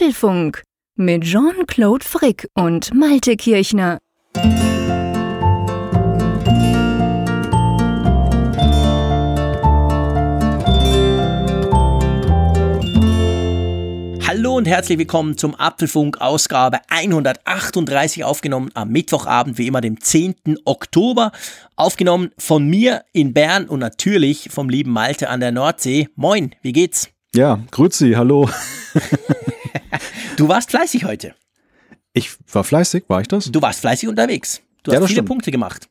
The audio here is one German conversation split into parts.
Apfelfunk mit Jean-Claude Frick und Malte Kirchner. Hallo und herzlich willkommen zum Apfelfunk Ausgabe 138 aufgenommen am Mittwochabend, wie immer dem 10. Oktober. Aufgenommen von mir in Bern und natürlich vom lieben Malte an der Nordsee. Moin, wie geht's? Ja, grüezi, hallo. du warst fleißig heute. Ich war fleißig, war ich das? Du warst fleißig unterwegs. Du Ja, hast viele stimmt. Punkte gemacht.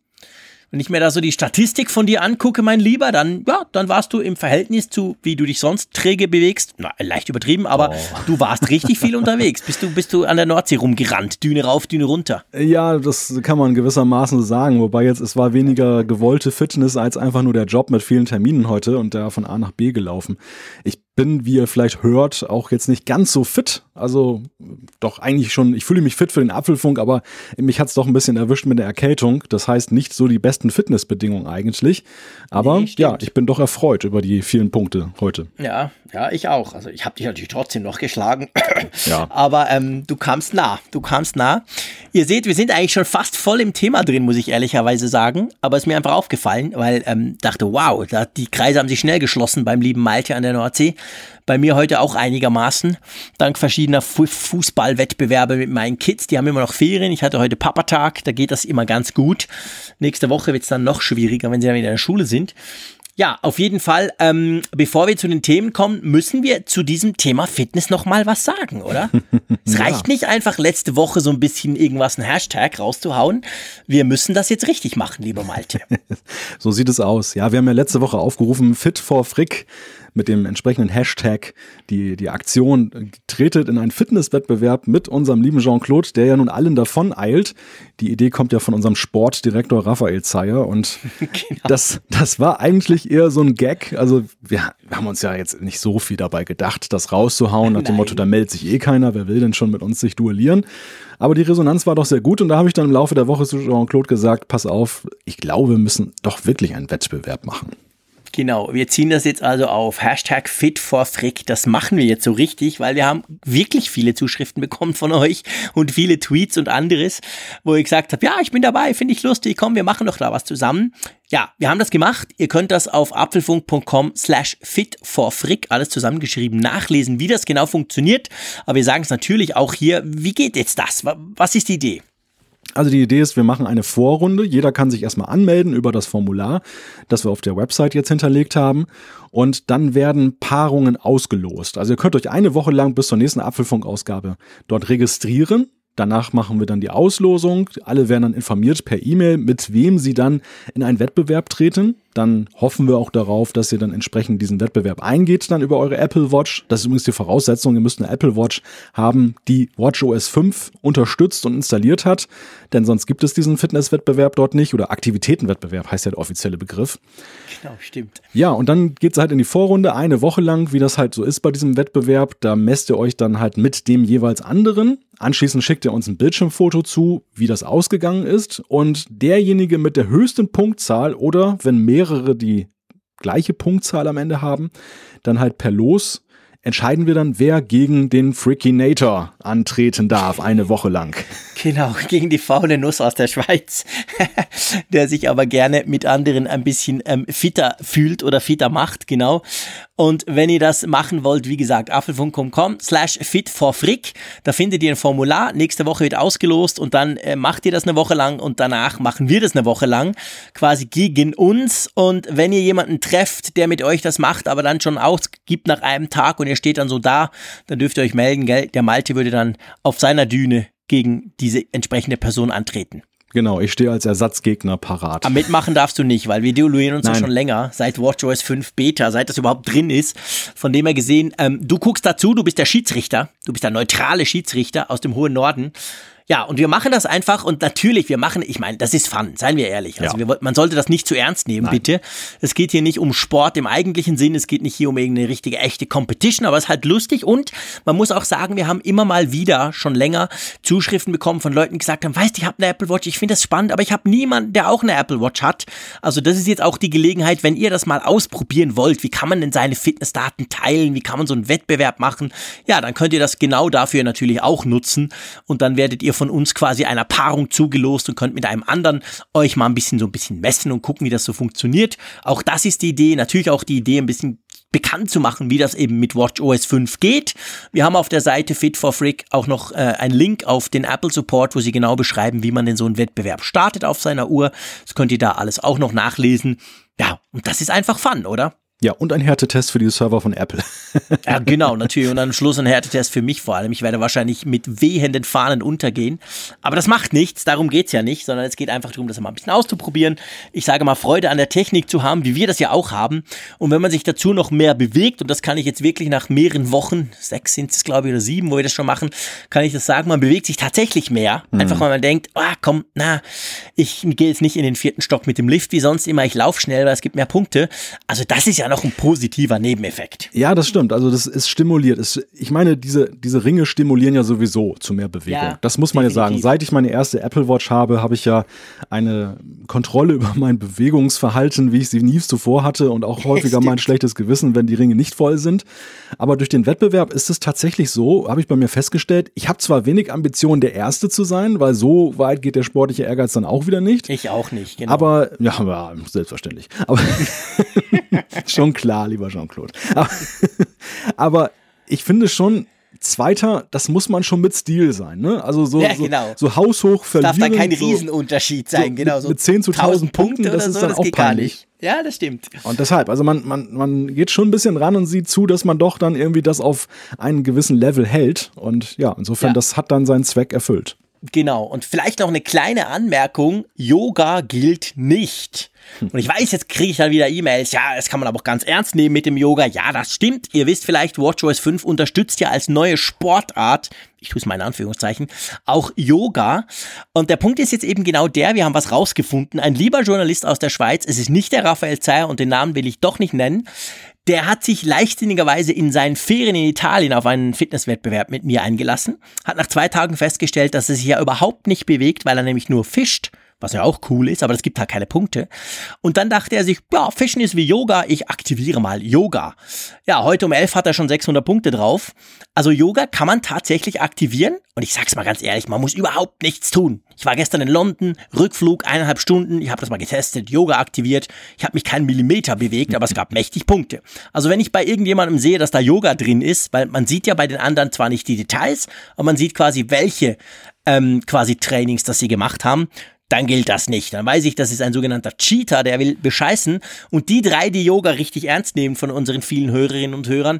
Wenn ich mir da so die Statistik von dir angucke, mein Lieber, dann, ja, dann warst du im Verhältnis zu, wie du dich sonst träge bewegst, na, leicht übertrieben, aber Oh. du warst richtig viel unterwegs. Bist du, bist du an der Nordsee rumgerannt, Düne rauf, Düne runter. Ja, das kann man gewissermaßen sagen. Wobei jetzt, es war weniger gewollte Fitness als einfach nur der Job mit vielen Terminen heute und da von A nach B gelaufen. Ich bin, wie ihr vielleicht hört, auch jetzt nicht ganz so fit. Also doch eigentlich schon, ich fühle mich fit für den Apfelfunk, aber mich hat's doch ein bisschen erwischt mit der Erkältung. Das heißt nicht so die besten Fitnessbedingungen eigentlich. Aber Nee, ja, ich bin doch erfreut über die vielen Punkte heute. Ja, ja, ich auch. Also ich habe dich natürlich trotzdem noch geschlagen. Ja. Aber ähm, du kamst nah. Du kamst nah. Ihr seht, wir sind eigentlich schon fast voll im Thema drin, muss ich ehrlicherweise sagen. Aber es ist mir einfach aufgefallen, weil ähm, dachte, wow, da, die Kreise haben sich schnell geschlossen beim lieben Malte an der Nordsee. Bei mir heute auch einigermaßen. Dank verschiedener Fu Fußballwettbewerbe mit meinen Kids. Die haben immer noch Ferien. Ich hatte heute Papatag. Da geht das immer ganz gut. Nächste Woche wird es dann noch schwieriger, wenn sie dann wieder in der Schule sind. Ja, auf jeden Fall. Ähm, bevor wir zu den Themen kommen, müssen wir zu diesem Thema Fitness noch mal was sagen, oder? es reicht nicht einfach letzte Woche so ein bisschen irgendwas, ein Hashtag rauszuhauen. Wir müssen das jetzt richtig machen, lieber Malte. So sieht es aus. Ja, wir haben ja letzte Woche aufgerufen, Fit for Frick mit dem entsprechenden Hashtag die, die Aktion tretet in einen Fitnesswettbewerb mit unserem lieben Jean-Claude, der ja nun allen davon eilt. Die Idee kommt ja von unserem Sportdirektor Raphael Zeyer und das, das war eigentlich eher so ein Gag. Also wir, wir haben uns ja jetzt nicht so viel dabei gedacht, das rauszuhauen nach dem. Motto, da meldet sich eh keiner, wer will denn schon mit uns sich duellieren. Aber die Resonanz war doch sehr gut und da habe ich dann im Laufe der Woche zu Jean-Claude gesagt, pass auf, ich glaube, wir müssen doch wirklich einen Wettbewerb machen. Genau, wir ziehen das jetzt also auf. Hashtag Fit for Frick. Das machen wir jetzt so richtig, weil wir haben wirklich viele Zuschriften bekommen von euch und viele Tweets und anderes, wo ich gesagt habe, ja, ich bin dabei, finde ich lustig, komm, wir machen doch da was zusammen. Ja, wir haben das gemacht. Ihr könnt das auf apfelfunk.com slash fit for Frick, alles zusammengeschrieben, nachlesen, wie das genau funktioniert. Aber wir sagen es natürlich auch hier, wie geht jetzt das? Wa- Was ist die Idee? Also die Idee ist, wir machen eine Vorrunde. Jeder kann sich erstmal anmelden über das Formular, das wir auf der Website jetzt hinterlegt haben. Und dann werden Paarungen ausgelost. Also ihr könnt euch eine Woche lang bis zur nächsten Apfelfunk-Ausgabe dort registrieren. Danach machen wir dann die Auslosung. Alle werden dann informiert per E-Mail, mit wem sie dann in einen Wettbewerb treten. Dann hoffen wir auch darauf, dass ihr dann entsprechend diesen Wettbewerb eingeht, dann über eure Apple Watch. Das ist übrigens die Voraussetzung. Ihr müsst eine Apple Watch haben, die WatchOS 5 unterstützt und installiert hat. Denn sonst gibt es diesen Fitnesswettbewerb dort nicht. Oder Aktivitätenwettbewerb heißt ja der offizielle Begriff. Genau, stimmt. Ja, und dann geht's halt in die Vorrunde, eine Woche lang, wie das halt so ist bei diesem Wettbewerb. Da messt ihr euch dann halt mit dem jeweils anderen. Anschließend schickt ihr uns ein Bildschirmfoto zu, wie das ausgegangen ist. Und derjenige mit der höchsten Punktzahl oder wenn mehrere die gleiche Punktzahl am Ende haben, dann halt per Los entscheiden wir dann, wer gegen den Freakinator antreten darf, eine Woche lang. Genau, gegen die faule Nuss aus der Schweiz, der sich aber gerne mit anderen ein bisschen ähm, fitter fühlt oder fitter macht, genau. Und wenn ihr das machen wollt, wie gesagt, apfelfunk.com slash fit for frick, da findet ihr ein Formular, nächste Woche wird ausgelost und dann äh, macht ihr das eine Woche lang und danach machen wir das eine Woche lang, quasi gegen uns. Und wenn ihr jemanden trefft, der mit euch das macht, aber dann schon ausgibt nach einem Tag und ihr steht dann so da, dann dürft ihr euch melden, gell? Der Malte würde dann auf seiner Düne gegen diese entsprechende Person antreten. Genau, ich stehe als Ersatzgegner parat. Aber mitmachen darfst du nicht, weil wir duellieren uns ja Nein. schon länger, seit WatchOS 5 Beta, seit das überhaupt drin ist. Von dem her gesehen, ähm, du guckst dazu, du bist der Schiedsrichter, du bist der neutrale Schiedsrichter aus dem hohen Norden. Ja, und wir machen das einfach und natürlich, wir machen, ich meine, das ist Fun, seien wir ehrlich. Also Ja. wir, man sollte das nicht zu ernst nehmen, Nein. bitte. Es geht hier nicht um Sport im eigentlichen Sinn, es geht nicht hier um irgendeine richtige, echte Competition, aber es ist halt lustig und man muss auch sagen, wir haben immer mal wieder schon länger Zuschriften bekommen von Leuten, die gesagt haben, weißt, ich habe eine Apple Watch, ich finde das spannend, aber ich habe niemanden, der auch eine Apple Watch hat. Also das ist jetzt auch die Gelegenheit, wenn ihr das mal ausprobieren wollt, wie kann man denn seine Fitnessdaten teilen, wie kann man so einen Wettbewerb machen, ja, dann könnt ihr das genau dafür natürlich auch nutzen und dann werdet ihr von uns quasi einer Paarung zugelost und könnt mit einem anderen euch mal ein bisschen so ein bisschen messen und gucken, wie das so funktioniert. Auch das ist die Idee, natürlich auch die Idee, ein bisschen bekannt zu machen, wie das eben mit WatchOS 5 geht. Wir haben auf der Seite Fit for Frick auch noch äh, einen Link auf den Apple Support, wo sie genau beschreiben, wie man denn so einen Wettbewerb startet auf seiner Uhr. Das könnt ihr da alles auch noch nachlesen. Ja, und das ist einfach Fun, oder? Ja, und ein Härtetest für die Server von Apple. Ja, genau, natürlich. Und am Schluss ein Härtetest für mich vor allem. Ich werde wahrscheinlich mit wehenden Fahnen untergehen. Aber das macht nichts, darum geht's ja nicht, sondern es geht einfach darum, das mal ein bisschen auszuprobieren. Ich sage mal, Freude an der Technik zu haben, wie wir das ja auch haben. Und wenn man sich dazu noch mehr bewegt, und das kann ich jetzt wirklich nach mehreren Wochen, sechs sind es glaube ich oder sieben, wo wir das schon machen, kann ich das sagen, man bewegt sich tatsächlich mehr. Einfach weil man denkt, ah komm, na, ich gehe jetzt nicht in den vierten Stock mit dem Lift wie sonst immer, ich laufe schnell, weil es gibt mehr Punkte. Also das ist ja noch ein positiver Nebeneffekt. Ja, das stimmt. Also das ist stimuliert. Es, ich meine, diese, diese Ringe stimulieren ja sowieso zu mehr Bewegung. Ja, das muss man ja sagen. definitiv. Seit ich meine erste Apple Watch habe, habe ich ja eine Kontrolle über mein Bewegungsverhalten, wie ich sie nie zuvor hatte und auch häufiger mein schlechtes Gewissen, wenn die Ringe nicht voll sind. Aber durch den Wettbewerb ist es tatsächlich so, habe ich bei mir festgestellt, ich habe zwar wenig Ambitionen, der Erste zu sein, weil so weit geht der sportliche Ehrgeiz dann auch wieder nicht. Ich auch nicht, genau. Aber, ja, ja, selbstverständlich. Aber schon klar, lieber Jean-Claude. Aber, aber ich finde schon, Zweiter, das muss man schon mit Stil sein, ne? Also so, Ja, so, genau. so haushoch darf verlieren. dann kein so, Riesenunterschied sein, so genau. mit- So mit 10 zu 1000 Punkten, das ist so, dann das auch peinlich. Ja, das stimmt. Und deshalb, also man, man, man geht schon ein bisschen ran und sieht zu, dass man doch dann irgendwie das auf einen gewissen Level hält. Und ja, insofern, Ja. das hat dann seinen Zweck erfüllt. Genau. Und vielleicht noch eine kleine Anmerkung. Yoga gilt nicht. Und ich weiß, jetzt kriege ich dann wieder E-Mails. Ja, das kann man aber auch ganz ernst nehmen mit dem Yoga. Ja, das stimmt. Ihr wisst vielleicht, WatchOS 5 unterstützt ja als neue Sportart, ich tue es mal in Anführungszeichen, auch Yoga. Und der Punkt ist jetzt eben genau der, wir haben was rausgefunden. Ein lieber Journalist aus der Schweiz, es ist nicht der Raphael Zeyer und den Namen will ich doch nicht nennen, der hat sich leichtsinnigerweise in seinen Ferien in Italien auf einen Fitnesswettbewerb mit mir eingelassen, hat nach zwei Tagen festgestellt, dass er sich ja überhaupt nicht bewegt, weil er nämlich nur fischt, was ja auch cool ist, aber es gibt halt keine Punkte. Und dann dachte er sich, ja, Fischen ist wie Yoga, ich aktiviere mal Yoga. Ja, heute um elf hat er schon 600 Punkte drauf. Also Yoga kann man tatsächlich aktivieren. Und ich sag's mal ganz ehrlich, man muss überhaupt nichts tun. Ich war gestern in London, Rückflug, eineinhalb Stunden, ich habe das mal getestet, Yoga aktiviert. Ich habe mich keinen Millimeter bewegt, aber es gab mächtig Punkte. Also wenn ich bei irgendjemandem sehe, dass da Yoga drin ist, weil man sieht ja bei den anderen zwar nicht die Details, aber man sieht quasi, welche ähm, quasi Trainings das sie gemacht haben, dann gilt das nicht. Dann weiß ich, das ist ein sogenannter Cheater, der will bescheißen. Und die drei, die Yoga richtig ernst nehmen von unseren vielen Hörerinnen und Hörern,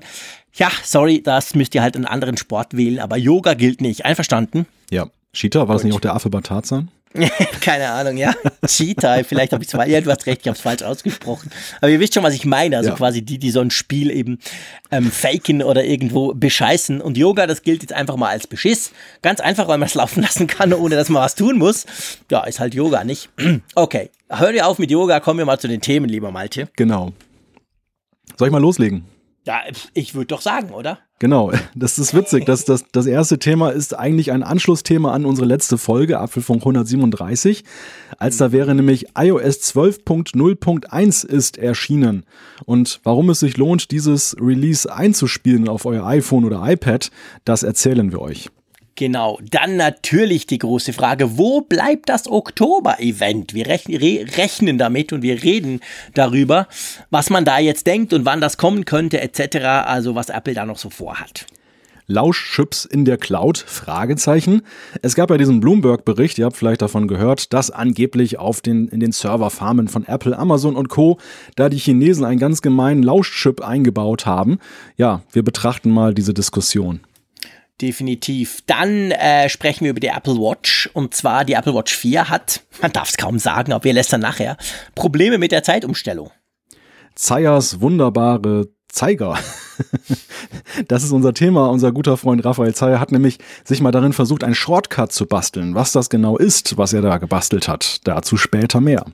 ja, sorry, das müsst ihr halt einen anderen Sport wählen, aber Yoga gilt nicht. Einverstanden? Ja. Cheetah, war das nicht auch der Affe bei Tarzan? Keine Ahnung, ja. Cheetah, vielleicht habe ich falsch, ja, du hast recht, ich habe es falsch ausgesprochen. Aber ihr wisst schon, was ich meine. Also Ja. quasi die, die so ein Spiel eben ähm, faken oder irgendwo bescheißen. Und Yoga, das gilt jetzt einfach mal als Beschiss. Ganz einfach, weil man es laufen lassen kann, ohne dass man was tun muss. Ja, ist halt Yoga, nicht? Okay, hör dir auf mit Yoga, kommen wir mal zu den Themen, lieber Malte. Genau. Soll ich mal loslegen? Ja, ich würde doch sagen, oder? Genau, das ist witzig. Das, das, das erste Thema ist eigentlich ein Anschlussthema an unsere letzte Folge, Apfelfunk 137. Als da wäre nämlich iOS 12.0.1 ist erschienen. Und warum es sich lohnt, dieses Release einzuspielen auf euer iPhone oder iPad, das erzählen wir euch. Genau, dann natürlich die große Frage, wo bleibt das Oktober-Event? Wir rechnen, re rechnen damit und wir reden darüber, was man da jetzt denkt und wann das kommen könnte, etc., also was Apple da noch so vorhat. Lauschchips in der Cloud? Fragezeichen. Es gab ja diesen Bloomberg-Bericht, ihr habt vielleicht davon gehört, dass angeblich auf den, in den Serverfarmen von Apple, Amazon und Co. da die Chinesen einen ganz gemeinen Lauschchip eingebaut haben. Ja, wir betrachten mal diese Diskussion. Definitiv. Dann äh, sprechen wir über die Apple Watch. Und zwar die Apple Watch 4 hat, man darf es kaum sagen, aber wir lässt dann nachher, Probleme mit der Zeitumstellung. Zayas wunderbare Zeiger. Das ist unser Thema. Unser guter Freund Raphael Zeyer hat nämlich sich mal darin versucht, einen Shortcut zu basteln. Was das genau ist, was er da gebastelt hat, dazu später mehr.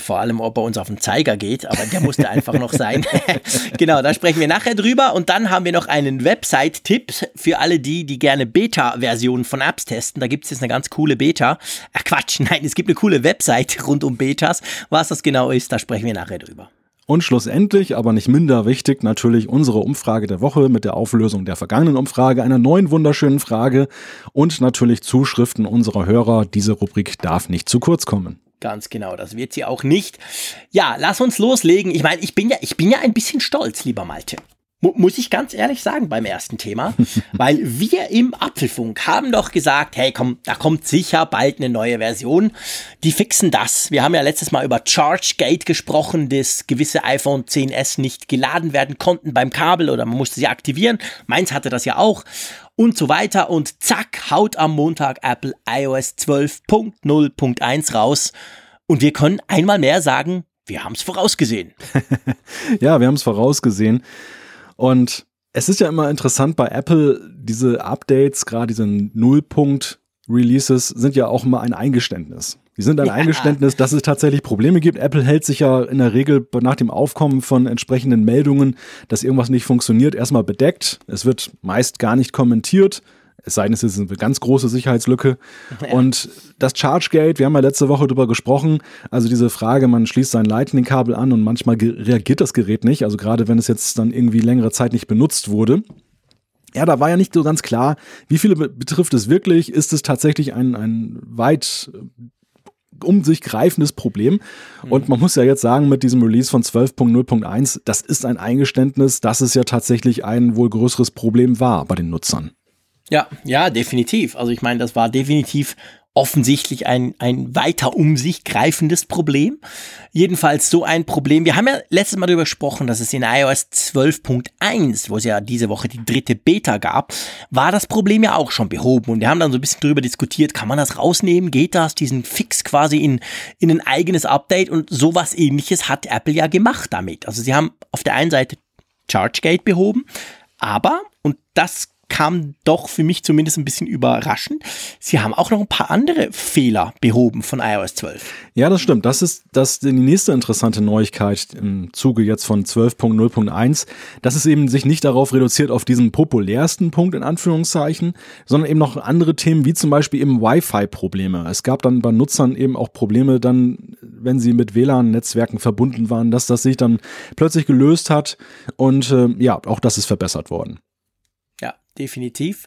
Vor allem, ob er uns auf den Zeiger geht, aber der musste einfach noch sein. genau, da sprechen wir nachher drüber. Und dann haben wir noch einen Website-Tipp für alle die, die gerne Beta-Versionen von Apps testen. Da gibt es jetzt eine ganz coole Beta. Ach Quatsch, nein, es gibt eine coole Website rund um Betas. Was das genau ist, da sprechen wir nachher drüber. Und schlussendlich, aber nicht minder wichtig, natürlich unsere Umfrage der Woche mit der Auflösung der vergangenen Umfrage, einer neuen wunderschönen Frage und natürlich Zuschriften unserer Hörer. Diese Rubrik darf nicht zu kurz kommen. Ganz genau, das wird sie auch nicht. Ja, lass uns loslegen. Ich meine, ich bin ja, ich bin ja ein bisschen stolz, lieber Malte. Muss ich ganz ehrlich sagen beim ersten Thema, weil wir im Apfelfunk haben doch gesagt, hey komm, da kommt sicher bald eine neue Version. Die fixen das. Wir haben ja letztes Mal über ChargeGate gesprochen, dass gewisse iPhone 10s nicht geladen werden konnten beim Kabel oder man musste sie aktivieren. Meins hatte das ja auch und so weiter und zack, haut am Montag Apple iOS 12.0.1 raus und wir können einmal mehr sagen, wir haben es vorausgesehen. ja, wir haben es vorausgesehen. Und es ist ja immer interessant bei Apple, diese Updates, gerade diese Nullpunkt-Releases, sind ja auch immer ein Eingeständnis. Die sind ein ja. Eingeständnis, dass es tatsächlich Probleme gibt. Apple hält sich ja in der Regel nach dem Aufkommen von entsprechenden Meldungen, dass irgendwas nicht funktioniert, erstmal bedeckt. Es wird meist gar nicht kommentiert. Es sei denn, es ist eine ganz große Sicherheitslücke. Ja. Und das ChargeGate, wir haben ja letzte Woche darüber gesprochen, also diese Frage, man schließt sein Lightning-Kabel an und manchmal reagiert das Gerät nicht, also gerade wenn es jetzt dann irgendwie längere Zeit nicht benutzt wurde. Ja, da war ja nicht so ganz klar, wie viele betrifft es wirklich? Ist es tatsächlich ein, ein weit um sich greifendes Problem. Und man muss ja jetzt sagen, mit diesem Release von 12.0.1, das ist ein Eingeständnis, dass es ja tatsächlich ein wohl größeres Problem war bei den Nutzern. Ja, ja, definitiv. Also ich meine, das war definitiv offensichtlich ein, ein weiter um sich greifendes Problem. Jedenfalls so ein Problem. Wir haben ja letztes Mal darüber gesprochen, dass es in iOS 12.1, wo es ja diese Woche die dritte Beta gab, war das Problem ja auch schon behoben. Und wir haben dann so ein bisschen darüber diskutiert, kann man das rausnehmen? Geht das? Diesen Fix quasi in, in ein eigenes Update? Und sowas ähnliches hat Apple ja gemacht damit. Also sie haben auf der einen Seite ChargeGate behoben, aber, und das kam doch für mich zumindest ein bisschen überraschend. Sie haben auch noch ein paar andere Fehler behoben von iOS 12. Ja, das stimmt. Das ist, das die nächste interessante Neuigkeit im Zuge jetzt von 12.0.1, dass es eben sich nicht darauf reduziert auf diesen populärsten Punkt in Anführungszeichen, sondern eben noch andere Themen wie zum Beispiel eben Wi-Fi-Probleme. Es gab dann bei Nutzern eben auch Probleme dann, wenn sie mit WLAN-Netzwerken verbunden waren, dass das sich dann plötzlich gelöst hat und äh, ja, auch das ist verbessert worden definitiv.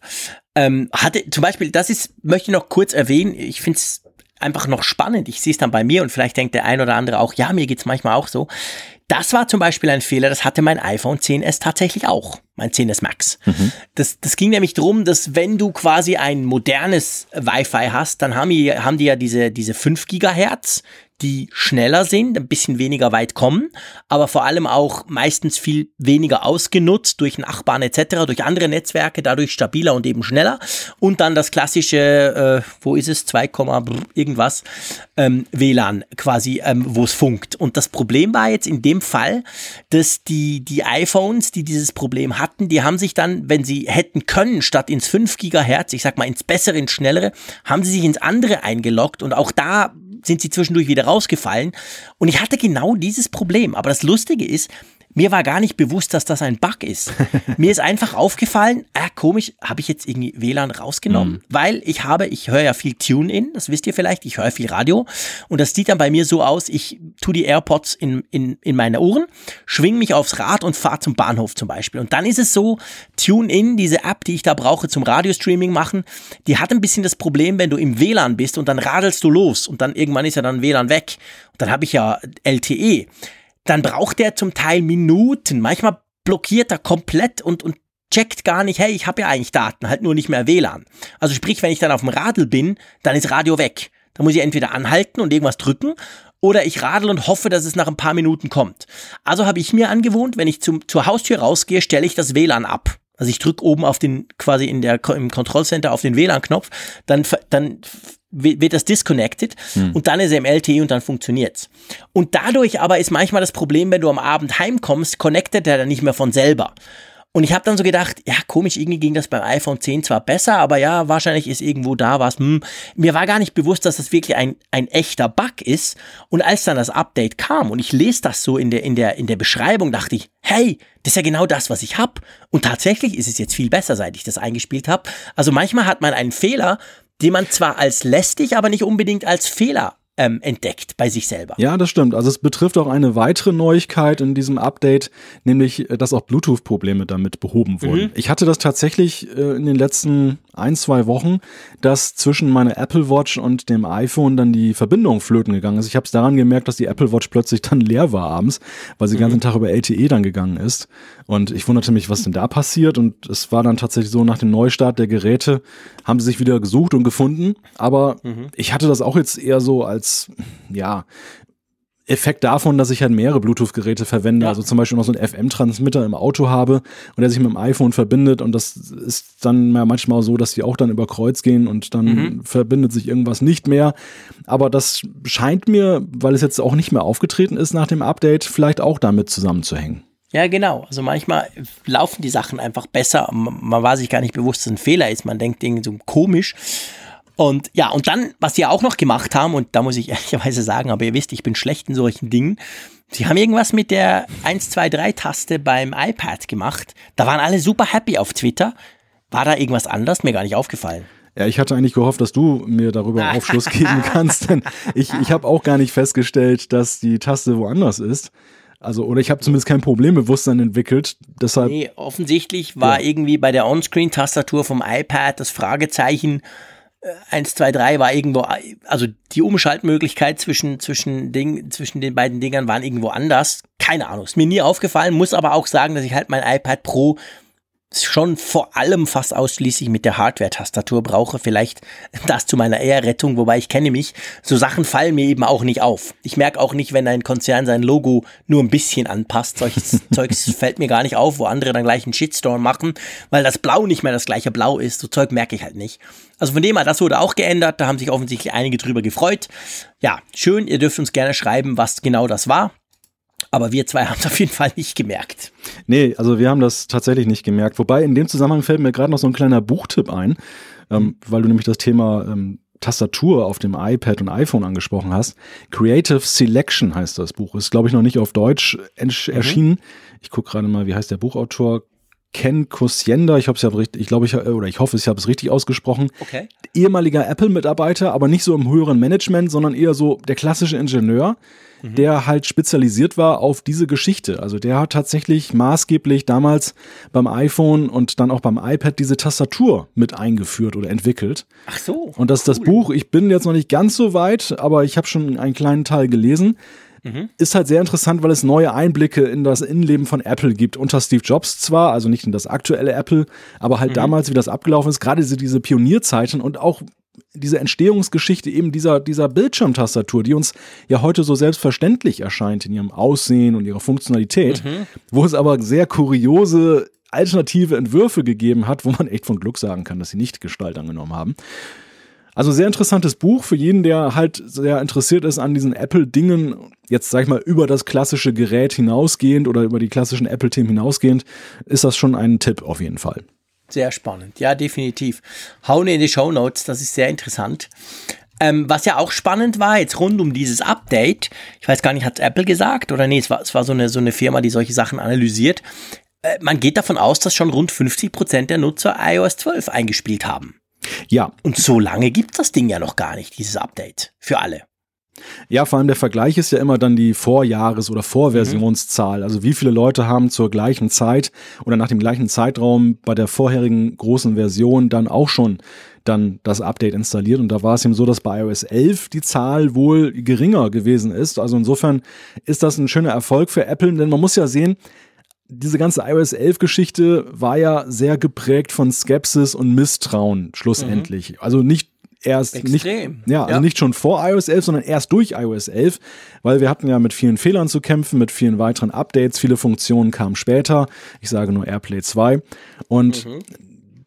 Ähm, hatte zum Beispiel, das ist, möchte ich noch kurz erwähnen, ich finde es einfach noch spannend. Ich sehe es dann bei mir und vielleicht denkt der ein oder andere auch, ja, mir geht's manchmal auch so. Das war zum Beispiel ein Fehler, das hatte mein iPhone 10s tatsächlich auch, mein 10s Max. Mhm. Das, das ging nämlich darum, dass wenn du quasi ein modernes Wi-Fi hast, dann haben die, haben die ja diese, diese 5 Gigahertz, die schneller sind, ein bisschen weniger weit kommen, aber vor allem auch meistens viel weniger ausgenutzt durch Nachbarn etc., durch andere Netzwerke, dadurch stabiler und eben schneller. Und dann das klassische, äh, wo ist es, 2, irgendwas, ähm, WLAN quasi, ähm, wo es funkt. Und das Problem war jetzt in dem Fall, dass die, die iPhones, die dieses Problem hatten, die haben sich dann, wenn sie hätten können, statt ins 5 Gigahertz, ich sag mal ins bessere, ins schnellere, haben sie sich ins andere eingeloggt und auch da sind sie zwischendurch wieder rausgefallen. Und ich hatte genau dieses Problem. Aber das Lustige ist, mir war gar nicht bewusst, dass das ein Bug ist. Mir ist einfach aufgefallen, ah, komisch, habe ich jetzt irgendwie WLAN rausgenommen, mhm. weil ich habe, ich höre ja viel Tune-In, das wisst ihr vielleicht, ich höre viel Radio und das sieht dann bei mir so aus, ich tue die AirPods in, in, in meine Ohren, schwing mich aufs Rad und fahre zum Bahnhof zum Beispiel. Und dann ist es so, Tune-In, diese App, die ich da brauche zum Radiostreaming machen, die hat ein bisschen das Problem, wenn du im WLAN bist und dann radelst du los und dann irgendwann ist ja dann WLAN weg. Und dann habe ich ja LTE dann braucht er zum Teil Minuten. Manchmal blockiert er komplett und, und checkt gar nicht, hey, ich habe ja eigentlich Daten, halt nur nicht mehr WLAN. Also sprich, wenn ich dann auf dem Radl bin, dann ist Radio weg. Da muss ich entweder anhalten und irgendwas drücken oder ich radel und hoffe, dass es nach ein paar Minuten kommt. Also habe ich mir angewohnt, wenn ich zum, zur Haustür rausgehe, stelle ich das WLAN ab. Also ich drücke oben auf den, quasi in der, im Kontrollcenter auf den WLAN-Knopf, dann, dann wird das disconnected hm. und dann ist er im LTE und dann funktioniert's. Und dadurch aber ist manchmal das Problem, wenn du am Abend heimkommst, connectet er dann nicht mehr von selber. Und ich habe dann so gedacht, ja, komisch, irgendwie ging das beim iPhone 10 zwar besser, aber ja, wahrscheinlich ist irgendwo da was. Hm. Mir war gar nicht bewusst, dass das wirklich ein, ein echter Bug ist. Und als dann das Update kam und ich lese das so in der, in der, in der Beschreibung, dachte ich, hey, das ist ja genau das, was ich hab. Und tatsächlich ist es jetzt viel besser, seit ich das eingespielt habe. Also manchmal hat man einen Fehler, den man zwar als lästig, aber nicht unbedingt als Fehler ähm, entdeckt bei sich selber. Ja, das stimmt. Also es betrifft auch eine weitere Neuigkeit in diesem Update, nämlich, äh, dass auch Bluetooth-Probleme damit behoben wurden. Mhm. Ich hatte das tatsächlich äh, in den letzten ein, zwei Wochen, dass zwischen meiner Apple Watch und dem iPhone dann die Verbindung flöten gegangen ist. Ich habe es daran gemerkt, dass die Apple Watch plötzlich dann leer war abends, weil sie mhm. den ganzen Tag über LTE dann gegangen ist. Und ich wunderte mich, was denn da passiert. Und es war dann tatsächlich so, nach dem Neustart der Geräte haben sie sich wieder gesucht und gefunden. Aber mhm. ich hatte das auch jetzt eher so als, ja, Effekt davon, dass ich halt mehrere Bluetooth-Geräte verwende, ja. also zum Beispiel noch so einen FM-Transmitter im Auto habe und der sich mit dem iPhone verbindet und das ist dann ja manchmal so, dass die auch dann über Kreuz gehen und dann mhm. verbindet sich irgendwas nicht mehr. Aber das scheint mir, weil es jetzt auch nicht mehr aufgetreten ist nach dem Update, vielleicht auch damit zusammenzuhängen. Ja, genau. Also manchmal laufen die Sachen einfach besser. Man war sich gar nicht bewusst, dass es ein Fehler ist. Man denkt irgendwie so komisch. Und ja, und dann, was sie auch noch gemacht haben, und da muss ich ehrlicherweise sagen, aber ihr wisst, ich bin schlecht in solchen Dingen. Sie haben irgendwas mit der 1, 2, 3 Taste beim iPad gemacht. Da waren alle super happy auf Twitter. War da irgendwas anders? Mir gar nicht aufgefallen. Ja, ich hatte eigentlich gehofft, dass du mir darüber Aufschluss geben kannst, denn ich, ich habe auch gar nicht festgestellt, dass die Taste woanders ist. Also, oder ich habe zumindest kein Problembewusstsein entwickelt. Deshalb. Nee, offensichtlich war ja. irgendwie bei der Onscreen-Tastatur vom iPad das Fragezeichen 1, 2, 3 war irgendwo, also die Umschaltmöglichkeit zwischen, zwischen, Ding, zwischen den beiden Dingern waren irgendwo anders. Keine Ahnung, ist mir nie aufgefallen, muss aber auch sagen, dass ich halt mein iPad Pro schon vor allem fast ausschließlich mit der Hardware-Tastatur brauche. Vielleicht das zu meiner Ehrrettung, wobei ich kenne mich. So Sachen fallen mir eben auch nicht auf. Ich merke auch nicht, wenn ein Konzern sein Logo nur ein bisschen anpasst. Solches Zeugs fällt mir gar nicht auf, wo andere dann gleich einen Shitstorm machen, weil das Blau nicht mehr das gleiche Blau ist. So Zeug merke ich halt nicht. Also von dem her, das wurde auch geändert. Da haben sich offensichtlich einige drüber gefreut. Ja, schön. Ihr dürft uns gerne schreiben, was genau das war. Aber wir zwei haben es auf jeden Fall nicht gemerkt. Nee, also wir haben das tatsächlich nicht gemerkt. Wobei in dem Zusammenhang fällt mir gerade noch so ein kleiner Buchtipp ein, ähm, weil du nämlich das Thema ähm, Tastatur auf dem iPad und iPhone angesprochen hast. Creative Selection heißt das Buch. Ist, glaube ich, noch nicht auf Deutsch mhm. erschienen. Mhm. Ich gucke gerade mal, wie heißt der Buchautor? Ken Kosienda, ich hoffe, ich richtig, ich glaube, ich oder ich hoffe, ich habe es richtig ausgesprochen. Okay. Ehemaliger Apple-Mitarbeiter, aber nicht so im höheren Management, sondern eher so der klassische Ingenieur, mhm. der halt spezialisiert war auf diese Geschichte. Also der hat tatsächlich maßgeblich damals beim iPhone und dann auch beim iPad diese Tastatur mit eingeführt oder entwickelt. Ach so. Und das ist cool. das Buch. Ich bin jetzt noch nicht ganz so weit, aber ich habe schon einen kleinen Teil gelesen. Mhm. Ist halt sehr interessant, weil es neue Einblicke in das Innenleben von Apple gibt. Unter Steve Jobs zwar, also nicht in das aktuelle Apple, aber halt mhm. damals, wie das abgelaufen ist, gerade diese, diese Pionierzeiten und auch diese Entstehungsgeschichte eben dieser, dieser Bildschirmtastatur, die uns ja heute so selbstverständlich erscheint in ihrem Aussehen und ihrer Funktionalität, mhm. wo es aber sehr kuriose alternative Entwürfe gegeben hat, wo man echt von Glück sagen kann, dass sie nicht Gestalt angenommen haben. Also sehr interessantes Buch für jeden, der halt sehr interessiert ist an diesen Apple-Dingen, jetzt sag ich mal über das klassische Gerät hinausgehend oder über die klassischen Apple-Themen hinausgehend, ist das schon ein Tipp auf jeden Fall. Sehr spannend, ja, definitiv. Hauen in die Show Notes, das ist sehr interessant. Ähm, was ja auch spannend war, jetzt rund um dieses Update, ich weiß gar nicht, hat Apple gesagt oder nee, es war, es war so, eine, so eine Firma, die solche Sachen analysiert. Äh, man geht davon aus, dass schon rund 50 Prozent der Nutzer iOS 12 eingespielt haben. Ja. Und so lange gibt das Ding ja noch gar nicht, dieses Update. Für alle. Ja, vor allem der Vergleich ist ja immer dann die Vorjahres- oder Vorversionszahl. Mhm. Also wie viele Leute haben zur gleichen Zeit oder nach dem gleichen Zeitraum bei der vorherigen großen Version dann auch schon dann das Update installiert. Und da war es eben so, dass bei iOS 11 die Zahl wohl geringer gewesen ist. Also insofern ist das ein schöner Erfolg für Apple, denn man muss ja sehen, diese ganze iOS 11 Geschichte war ja sehr geprägt von Skepsis und Misstrauen schlussendlich. Mhm. Also nicht erst Extrem. nicht, ja, also Ja. nicht schon vor iOS 11, sondern erst durch iOS 11, weil wir hatten ja mit vielen Fehlern zu kämpfen, mit vielen weiteren Updates, viele Funktionen kamen später. Ich sage nur AirPlay 2 und Mhm.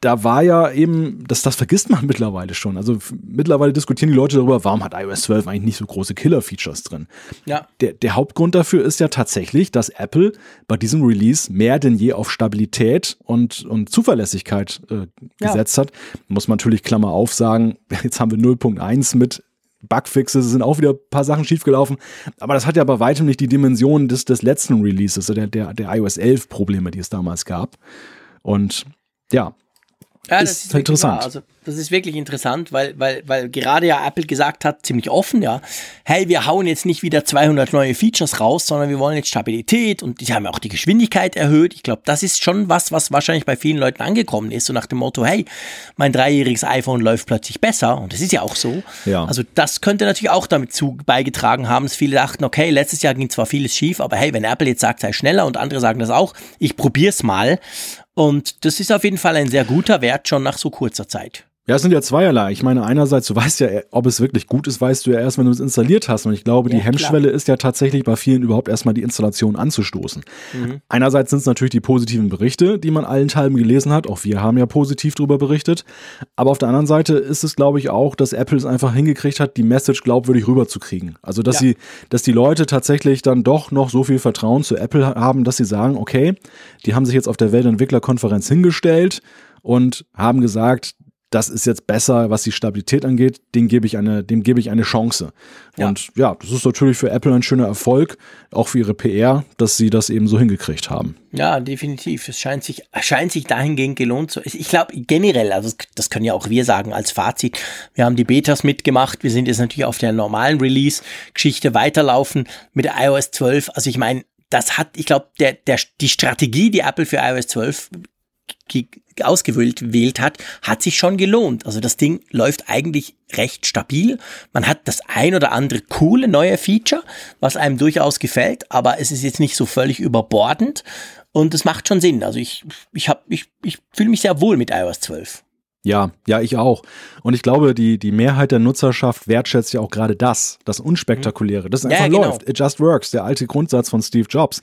Da war ja eben, das, das vergisst man mittlerweile schon. Also mittlerweile diskutieren die Leute darüber, warum hat iOS 12 eigentlich nicht so große Killer-Features drin. Ja. Der, der Hauptgrund dafür ist ja tatsächlich, dass Apple bei diesem Release mehr denn je auf Stabilität und, und Zuverlässigkeit äh, Ja. gesetzt hat. Muss man natürlich Klammer auf sagen, jetzt haben wir 0.1 mit Bugfixes, es sind auch wieder ein paar Sachen schiefgelaufen, aber das hat ja bei weitem nicht die Dimension des, des letzten Releases, der, der, der iOS 11 Probleme, die es damals gab. Und ja, Ja, Ist das ist wirklich interessant. Wahr. Also, das ist wirklich interessant, weil, weil, weil gerade ja Apple gesagt hat, ziemlich offen, ja, hey, wir hauen jetzt nicht wieder 200 neue Features raus, sondern wir wollen jetzt Stabilität und die haben ja auch die Geschwindigkeit erhöht. Ich glaube, das ist schon was, was wahrscheinlich bei vielen Leuten angekommen ist, so nach dem Motto, hey, mein dreijähriges iPhone läuft plötzlich besser und das ist ja auch so. Ja. Also das könnte natürlich auch damit zu beigetragen haben, dass viele dachten, okay, letztes Jahr ging zwar vieles schief, aber hey, wenn Apple jetzt sagt, sei schneller und andere sagen das auch, ich probier's mal. Und das ist auf jeden Fall ein sehr guter Wert schon nach so kurzer Zeit. Ja, es sind ja zweierlei. Ich meine, einerseits, du weißt ja, ob es wirklich gut ist, weißt du ja erst, wenn du es installiert hast. Und ich glaube, die Ja, klar. Hemmschwelle ist ja tatsächlich bei vielen überhaupt erstmal die Installation anzustoßen. Mhm. Einerseits sind es natürlich die positiven Berichte, die man allenthalben gelesen hat. Auch wir haben ja positiv darüber berichtet. Aber auf der anderen Seite ist es, glaube ich, auch, dass Apple es einfach hingekriegt hat, die Message glaubwürdig rüberzukriegen. Also, dass Ja. sie, dass die Leute tatsächlich dann doch noch so viel Vertrauen zu Apple haben, dass sie sagen, okay, die haben sich jetzt auf der Weltentwicklerkonferenz hingestellt und haben gesagt, das ist jetzt besser, was die Stabilität angeht, dem gebe ich eine, dem gebe ich eine Chance. Ja. Und ja, das ist natürlich für Apple ein schöner Erfolg, auch für ihre PR, dass sie das eben so hingekriegt haben. Ja, definitiv. Es scheint sich, scheint sich dahingehend gelohnt zu. Ich glaube generell, also das, können ja auch wir sagen als Fazit. Wir haben die Betas mitgemacht. Wir sind jetzt natürlich auf der normalen Release-Geschichte weiterlaufen mit iOS 12. Also ich meine, das hat, ich glaube, der, der, die Strategie, die Apple für iOS 12 ge- ausgewählt wählt hat, hat sich schon gelohnt. Also das Ding läuft eigentlich recht stabil. Man hat das ein oder andere coole neue Feature, was einem durchaus gefällt, aber es ist jetzt nicht so völlig überbordend und es macht schon Sinn. Also ich, ich, hab, ich, ich fühle mich sehr wohl mit iOS 12. Ja, ja, ich auch. Und ich glaube, die, die Mehrheit der Nutzerschaft wertschätzt ja auch gerade das, das Unspektakuläre, das Ja, einfach genau. läuft. It just works, der alte Grundsatz von Steve Jobs.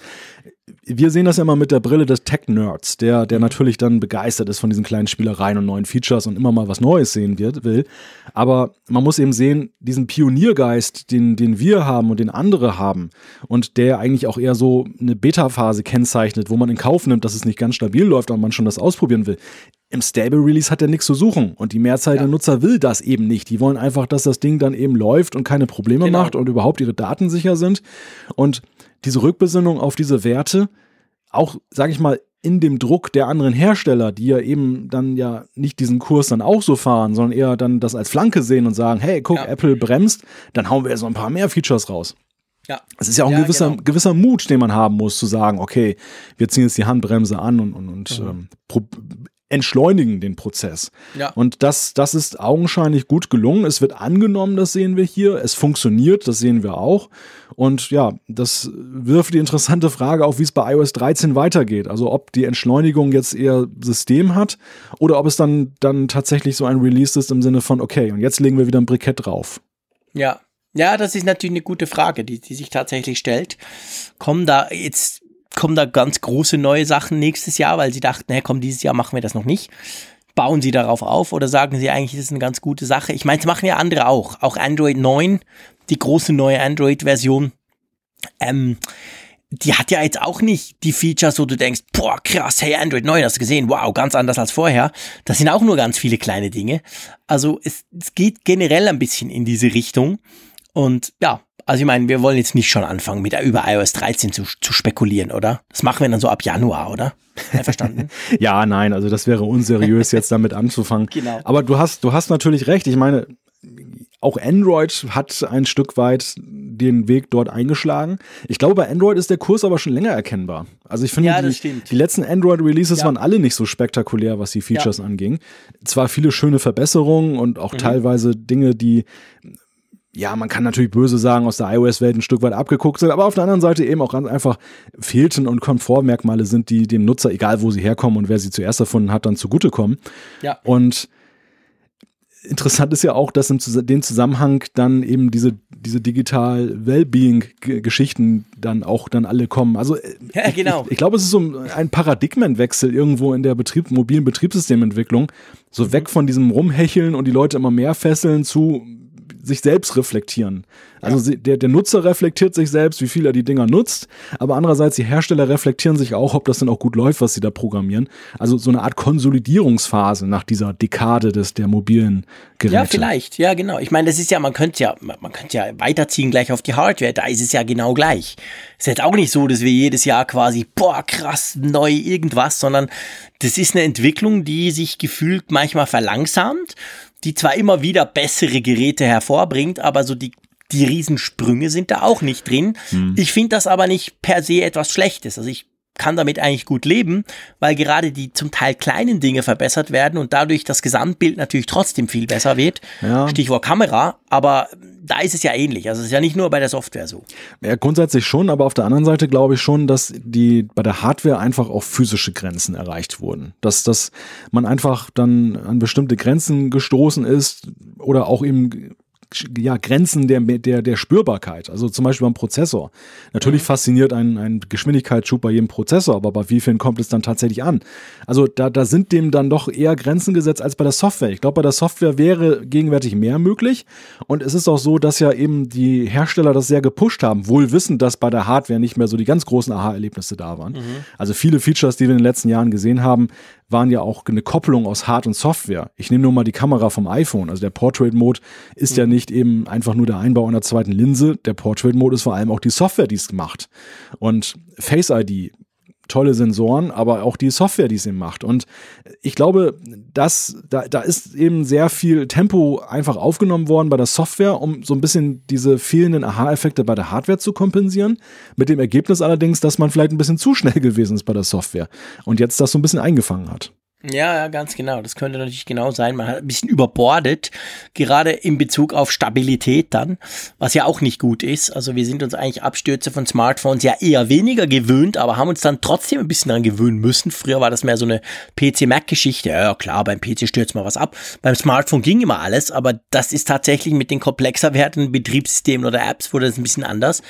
Wir sehen das ja immer mit der Brille des Tech-Nerds, der, der natürlich dann begeistert ist von diesen kleinen Spielereien und neuen Features und immer mal was Neues sehen wird, will. Aber man muss eben sehen, diesen Pioniergeist, den, den wir haben und den andere haben und der eigentlich auch eher so eine Beta-Phase kennzeichnet, wo man in Kauf nimmt, dass es nicht ganz stabil läuft und man schon das ausprobieren will. Im Stable Release hat er nichts zu suchen und die Mehrzahl der Nutzer will das eben nicht. Die wollen einfach, dass das Ding dann eben läuft und keine Probleme Genau. macht und überhaupt ihre Daten sicher sind. Und diese Rückbesinnung auf diese Werte, auch, sage ich mal, in dem Druck der anderen Hersteller, die ja eben dann ja nicht diesen Kurs dann auch so fahren, sondern eher dann das als Flanke sehen und sagen, hey, guck, Ja. Apple bremst, dann hauen wir jetzt noch ein paar mehr Features raus. Ja. Es ist ja auch ein Ja, gewisser, genau. gewisser Mut, den man haben muss, zu sagen, okay, wir ziehen jetzt die Handbremse an und, und, und ähm, pro entschleunigen den Prozess. Ja. Und das, das ist augenscheinlich gut gelungen. Es wird angenommen, das sehen wir hier. Es funktioniert, das sehen wir auch. Und ja, das wirft die interessante Frage auf, wie es bei iOS 13 weitergeht. Also ob die Entschleunigung jetzt eher System hat oder ob es dann, dann tatsächlich so ein Release ist im Sinne von, okay, und jetzt legen wir wieder ein Brikett drauf. Ja. Ja, das ist natürlich eine gute Frage, die, die sich tatsächlich stellt. Kommen da jetzt, kommen da ganz große neue Sachen nächstes Jahr, weil sie dachten, hey, komm, dieses Jahr machen wir das noch nicht. Bauen sie darauf auf oder sagen sie eigentlich, das ist eine ganz gute Sache? Ich meine, das machen ja andere auch. Auch Android 9, die große neue Android-Version, ähm, die hat ja jetzt auch nicht die Features, wo du denkst, boah, krass, hey, Android 9, hast du gesehen, wow, ganz anders als vorher. Das sind auch nur ganz viele kleine Dinge. Also es, es geht generell ein bisschen in diese Richtung. Und ja, also ich meine, wir wollen jetzt nicht schon anfangen, mit über iOS 13 zu, zu spekulieren, oder? Das machen wir dann so ab Januar, oder? Einverstanden? Ja, nein, also das wäre unseriös, jetzt damit anzufangen. Genau. Aber du hast, du hast natürlich recht. Ich meine, auch Android hat ein Stück weit den Weg dort eingeschlagen. Ich glaube, bei Android ist der Kurs aber schon länger erkennbar. Also ich finde, Ja, die, die letzten Android-Releases Ja. waren alle nicht so spektakulär, was die Features anging. Zwar viele schöne Verbesserungen und Mhm. auch teilweise Dinge, die ja, man kann natürlich böse sagen, aus der iOS-Welt ein Stück weit abgeguckt sind, aber auf der anderen Seite eben auch ganz einfach fehlten und Komfortmerkmale sind, die dem Nutzer, egal wo sie herkommen und wer sie zuerst erfunden hat, dann zugutekommen. Ja. Und interessant ist ja auch, dass im dem Zusammenhang dann eben diese, diese digital Wellbeing-Geschichten dann auch dann alle kommen. Also ja, genau. ich, ich, glaube, es ist so ein Paradigmenwechsel irgendwo in der Betrieb, mobilen Betriebssystementwicklung. So weg von diesem Rumhecheln und die Leute immer mehr fesseln zu sich selbst reflektieren. Also ja. der, der Nutzer reflektiert sich selbst, wie viel er die Dinger nutzt, aber andererseits die Hersteller reflektieren sich auch, ob das denn auch gut läuft, was sie da programmieren. Also so eine Art Konsolidierungsphase nach dieser Dekade des der mobilen Geräte. Ja, vielleicht. Ja, genau. Ich meine, das ist ja, man könnte ja, man könnte ja weiterziehen gleich auf die Hardware. Da ist es ja genau gleich. Ist jetzt auch nicht so, dass wir jedes Jahr quasi, boah, krass, neu irgendwas, sondern das ist eine Entwicklung, die sich gefühlt manchmal verlangsamt die zwar immer wieder bessere Geräte hervorbringt, aber so die die Riesensprünge sind da auch nicht drin. Hm. Ich finde das aber nicht per se etwas Schlechtes. Also ich kann damit eigentlich gut leben, weil gerade die zum Teil kleinen Dinge verbessert werden und dadurch das Gesamtbild natürlich trotzdem viel besser wird. Ja. Stichwort Kamera, aber da ist es ja ähnlich. Also es ist ja nicht nur bei der Software so. Ja, grundsätzlich schon, aber auf der anderen Seite glaube ich schon, dass die bei der Hardware einfach auch physische Grenzen erreicht wurden. Dass, dass man einfach dann an bestimmte Grenzen gestoßen ist oder auch eben ja, Grenzen der, der, der Spürbarkeit. Also zum Beispiel beim Prozessor. Natürlich mhm. fasziniert ein, ein Geschwindigkeitsschub bei jedem Prozessor, aber bei wie vielen kommt es dann tatsächlich an? Also da, da sind dem dann doch eher Grenzen gesetzt als bei der Software. Ich glaube, bei der Software wäre gegenwärtig mehr möglich. Und es ist auch so, dass ja eben die Hersteller das sehr gepusht haben, wohl wissend, dass bei der Hardware nicht mehr so die ganz großen Aha-Erlebnisse da waren. Mhm. Also viele Features, die wir in den letzten Jahren gesehen haben, waren ja auch eine Kopplung aus Hard- und Software. Ich nehme nur mal die Kamera vom iPhone. Also der Portrait-Mode ist mhm. ja nicht eben einfach nur der Einbau einer zweiten Linse. Der Portrait-Mode ist vor allem auch die Software, die es macht. Und Face ID tolle Sensoren, aber auch die Software, die es eben macht. Und ich glaube, dass da, da ist eben sehr viel Tempo einfach aufgenommen worden bei der Software, um so ein bisschen diese fehlenden Aha-Effekte bei der Hardware zu kompensieren. Mit dem Ergebnis allerdings, dass man vielleicht ein bisschen zu schnell gewesen ist bei der Software und jetzt das so ein bisschen eingefangen hat. Ja, ja, ganz genau. Das könnte natürlich genau sein. Man hat ein bisschen überbordet, gerade in Bezug auf Stabilität dann, was ja auch nicht gut ist. Also wir sind uns eigentlich Abstürze von Smartphones ja eher weniger gewöhnt, aber haben uns dann trotzdem ein bisschen daran gewöhnen müssen. Früher war das mehr so eine PC-Mac-Geschichte. Ja, klar, beim PC stürzt mal was ab. Beim Smartphone ging immer alles, aber das ist tatsächlich mit den komplexer werdenden Betriebssystemen oder Apps wurde das ein bisschen anders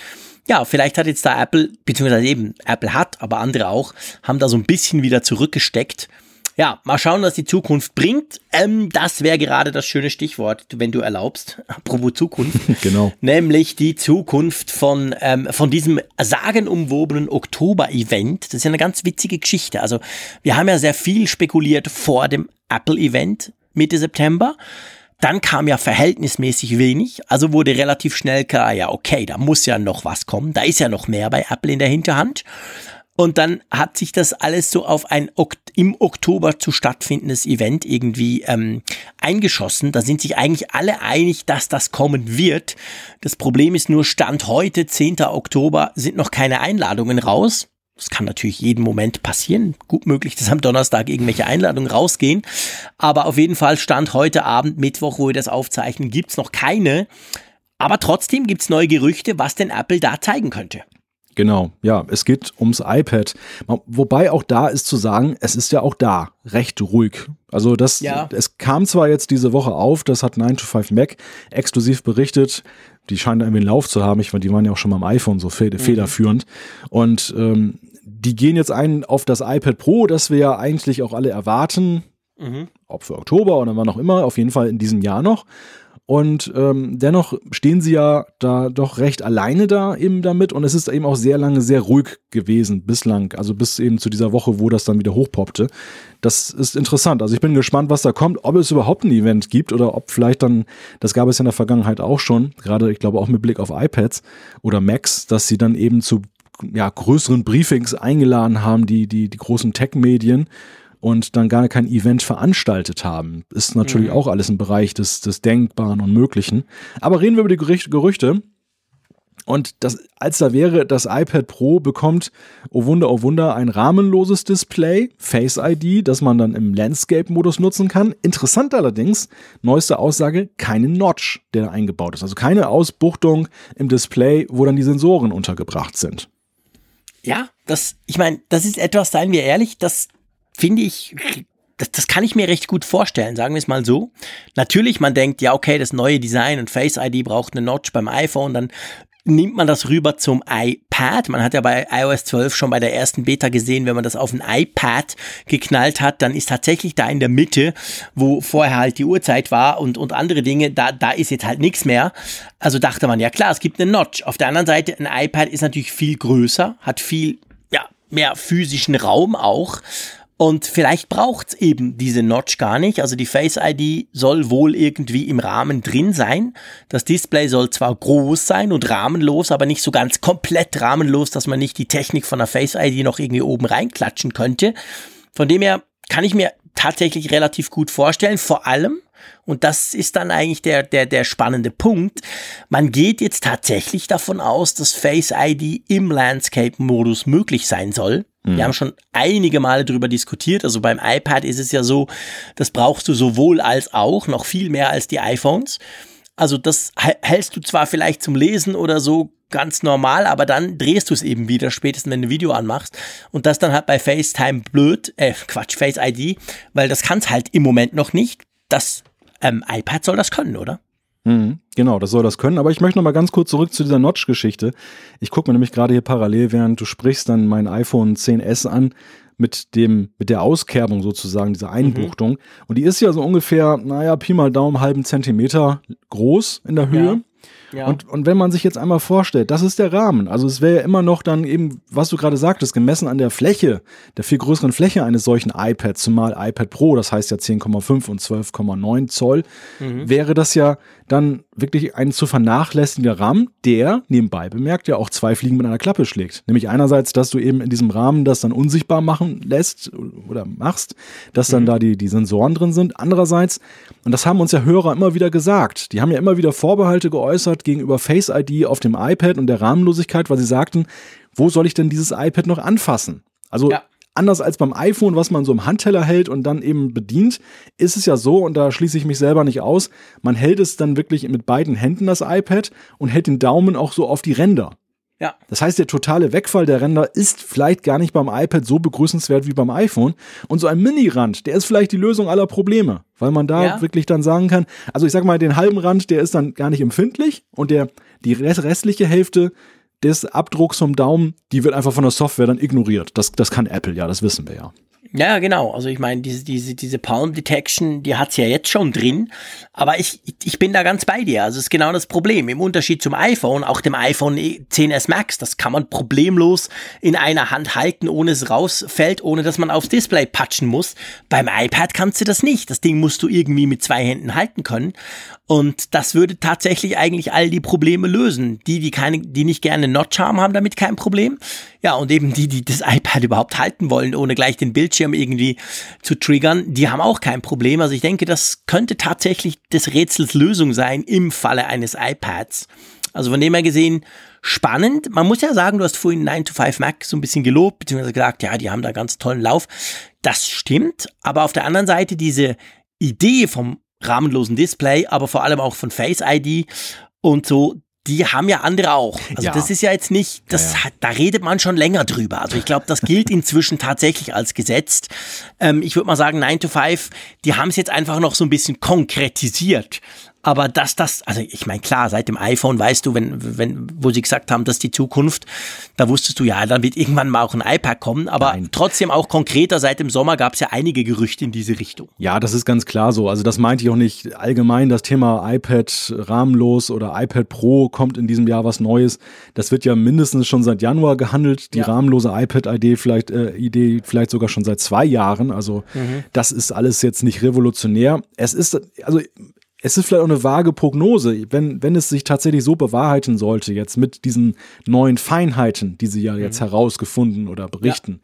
ja, vielleicht hat jetzt da Apple, beziehungsweise eben Apple hat, aber andere auch, haben da so ein bisschen wieder zurückgesteckt ja, mal schauen, was die Zukunft bringt. Ähm, das wäre gerade das schöne Stichwort, wenn du erlaubst. Apropos Zukunft. genau. Nämlich die Zukunft von, ähm, von diesem sagenumwobenen Oktober-Event. Das ist ja eine ganz witzige Geschichte. Also, wir haben ja sehr viel spekuliert vor dem Apple-Event Mitte September. Dann kam ja verhältnismäßig wenig, also wurde relativ schnell klar, ja, okay, da muss ja noch was kommen, da ist ja noch mehr bei Apple in der Hinterhand. Und dann hat sich das alles so auf ein im Oktober zu stattfindendes Event irgendwie ähm, eingeschossen. Da sind sich eigentlich alle einig, dass das kommen wird. Das Problem ist nur, Stand heute, 10. Oktober, sind noch keine Einladungen raus. Das kann natürlich jeden Moment passieren. Gut möglich, dass am Donnerstag irgendwelche Einladungen rausgehen. Aber auf jeden Fall Stand heute Abend, Mittwoch, wo wir das aufzeichnen, gibt's noch keine. Aber trotzdem gibt's neue Gerüchte, was denn Apple da zeigen könnte. Genau, ja, es geht ums iPad. Wobei auch da ist zu sagen, es ist ja auch da recht ruhig. Also das, ja. es kam zwar jetzt diese Woche auf, das hat 9 to 5 Mac exklusiv berichtet. Die scheinen da irgendwie einen Lauf zu haben. Ich meine, die waren ja auch schon beim iPhone so mhm. federführend. Und ähm, die gehen jetzt ein auf das iPad Pro, das wir ja eigentlich auch alle erwarten. Mhm. Ob für Oktober oder wann auch immer, auf jeden Fall in diesem Jahr noch. Und ähm, dennoch stehen sie ja da doch recht alleine da eben damit. Und es ist eben auch sehr lange sehr ruhig gewesen bislang. Also bis eben zu dieser Woche, wo das dann wieder hochpoppte. Das ist interessant. Also ich bin gespannt, was da kommt, ob es überhaupt ein Event gibt oder ob vielleicht dann, das gab es ja in der Vergangenheit auch schon, gerade ich glaube auch mit Blick auf iPads oder Macs, dass sie dann eben zu ja, größeren Briefings eingeladen haben, die, die, die großen Tech-Medien und dann gar kein Event veranstaltet haben. Ist natürlich mhm. auch alles im Bereich des, des Denkbaren und Möglichen. Aber reden wir über die Gerüchte. Und das, als da wäre, das iPad Pro bekommt, oh Wunder, oh Wunder, ein rahmenloses Display, Face ID, das man dann im Landscape-Modus nutzen kann. Interessant allerdings, neueste Aussage, keine Notch, der da eingebaut ist. Also keine Ausbuchtung im Display, wo dann die Sensoren untergebracht sind. Ja, das, ich meine, das ist etwas, seien wir ehrlich, das finde ich das, das kann ich mir recht gut vorstellen, sagen wir es mal so. Natürlich, man denkt, ja, okay, das neue Design und Face ID braucht eine Notch beim iPhone, dann nimmt man das rüber zum iPad. Man hat ja bei iOS 12 schon bei der ersten Beta gesehen, wenn man das auf ein iPad geknallt hat, dann ist tatsächlich da in der Mitte, wo vorher halt die Uhrzeit war und, und andere Dinge, da, da ist jetzt halt nichts mehr. Also dachte man, ja klar, es gibt eine Notch. Auf der anderen Seite, ein iPad ist natürlich viel größer, hat viel, ja, mehr physischen Raum auch. Und vielleicht braucht's eben diese Notch gar nicht. Also die Face ID soll wohl irgendwie im Rahmen drin sein. Das Display soll zwar groß sein und rahmenlos, aber nicht so ganz komplett rahmenlos, dass man nicht die Technik von der Face ID noch irgendwie oben reinklatschen könnte. Von dem her kann ich mir tatsächlich relativ gut vorstellen. Vor allem, und das ist dann eigentlich der, der, der spannende Punkt. Man geht jetzt tatsächlich davon aus, dass Face ID im Landscape-Modus möglich sein soll. Mhm. Wir haben schon einige Male darüber diskutiert. Also beim iPad ist es ja so, das brauchst du sowohl als auch, noch viel mehr als die iPhones. Also das hältst du zwar vielleicht zum Lesen oder so ganz normal, aber dann drehst du es eben wieder, spätestens wenn du ein Video anmachst. Und das dann halt bei FaceTime blöd, äh, Quatsch, Face ID, weil das kann es halt im Moment noch nicht. Das ähm, iPad soll das können, oder? Mhm, genau, das soll das können. Aber ich möchte noch mal ganz kurz zurück zu dieser Notch-Geschichte. Ich gucke mir nämlich gerade hier parallel, während du sprichst, dann mein iPhone 10s an mit dem, mit der Auskerbung sozusagen, dieser Einbuchtung. Mhm. Und die ist ja so ungefähr, naja, Pi mal Daumen, halben Zentimeter groß in der Höhe. Ja. Ja. Und, und wenn man sich jetzt einmal vorstellt, das ist der Rahmen. Also es wäre ja immer noch dann eben, was du gerade sagtest, gemessen an der Fläche, der viel größeren Fläche eines solchen iPads, zumal iPad Pro, das heißt ja 10,5 und 12,9 Zoll, mhm. wäre das ja dann wirklich ein zu vernachlässigender Rahmen, der, nebenbei bemerkt, ja auch zwei Fliegen mit einer Klappe schlägt. Nämlich einerseits, dass du eben in diesem Rahmen das dann unsichtbar machen lässt oder machst, dass dann mhm. da die, die Sensoren drin sind. Andererseits, und das haben uns ja Hörer immer wieder gesagt, die haben ja immer wieder Vorbehalte geäußert gegenüber Face ID auf dem iPad und der Rahmenlosigkeit, weil sie sagten, wo soll ich denn dieses iPad noch anfassen? Also ja anders als beim iPhone, was man so im Handteller hält und dann eben bedient, ist es ja so, und da schließe ich mich selber nicht aus, man hält es dann wirklich mit beiden Händen, das iPad, und hält den Daumen auch so auf die Ränder. Ja. Das heißt, der totale Wegfall der Ränder ist vielleicht gar nicht beim iPad so begrüßenswert wie beim iPhone. Und so ein Mini-Rand, der ist vielleicht die Lösung aller Probleme, weil man da ja. wirklich dann sagen kann, also ich sag mal, den halben Rand, der ist dann gar nicht empfindlich und der, die restliche Hälfte, des Abdrucks vom Daumen, die wird einfach von der Software dann ignoriert. Das, das kann Apple, ja, das wissen wir ja. Ja, genau. Also ich meine, diese, diese, diese Palm Detection, die hat's ja jetzt schon drin. Aber ich, ich bin da ganz bei dir. Also es ist genau das Problem. Im Unterschied zum iPhone, auch dem iPhone 10s Max, das kann man problemlos in einer Hand halten, ohne es rausfällt, ohne dass man aufs Display patschen muss. Beim iPad kannst du das nicht. Das Ding musst du irgendwie mit zwei Händen halten können. Und das würde tatsächlich eigentlich all die Probleme lösen. Die, die keine, die nicht gerne Notch haben, haben damit kein Problem. Ja, und eben die, die das iPad überhaupt halten wollen, ohne gleich den Bildschirm irgendwie zu triggern, die haben auch kein Problem. Also ich denke, das könnte tatsächlich des Rätsels Lösung sein im Falle eines iPads. Also von dem her gesehen, spannend. Man muss ja sagen, du hast vorhin 9 to 5 Mac so ein bisschen gelobt, beziehungsweise gesagt, ja, die haben da ganz tollen Lauf. Das stimmt. Aber auf der anderen Seite diese Idee vom rahmenlosen Display, aber vor allem auch von Face ID und so, die haben ja andere auch. Also ja. das ist ja jetzt nicht, das ja, ja. da redet man schon länger drüber. Also ich glaube, das gilt inzwischen tatsächlich als gesetzt. Ähm, ich würde mal sagen, 9 to 5, die haben es jetzt einfach noch so ein bisschen konkretisiert. Aber dass das, also ich meine, klar, seit dem iPhone weißt du, wenn, wenn, wo sie gesagt haben, dass die Zukunft, da wusstest du ja, dann wird irgendwann mal auch ein iPad kommen, aber Nein. trotzdem auch konkreter, seit dem Sommer gab es ja einige Gerüchte in diese Richtung. Ja, das ist ganz klar so. Also das meinte ich auch nicht allgemein, das Thema iPad rahmenlos oder iPad Pro kommt in diesem Jahr was Neues. Das wird ja mindestens schon seit Januar gehandelt, die ja. rahmenlose iPad-Idee vielleicht, äh, Idee vielleicht sogar schon seit zwei Jahren. Also mhm. das ist alles jetzt nicht revolutionär. Es ist, also es ist vielleicht auch eine vage Prognose, wenn, wenn es sich tatsächlich so bewahrheiten sollte, jetzt mit diesen neuen Feinheiten, die sie ja jetzt mhm. herausgefunden oder berichten.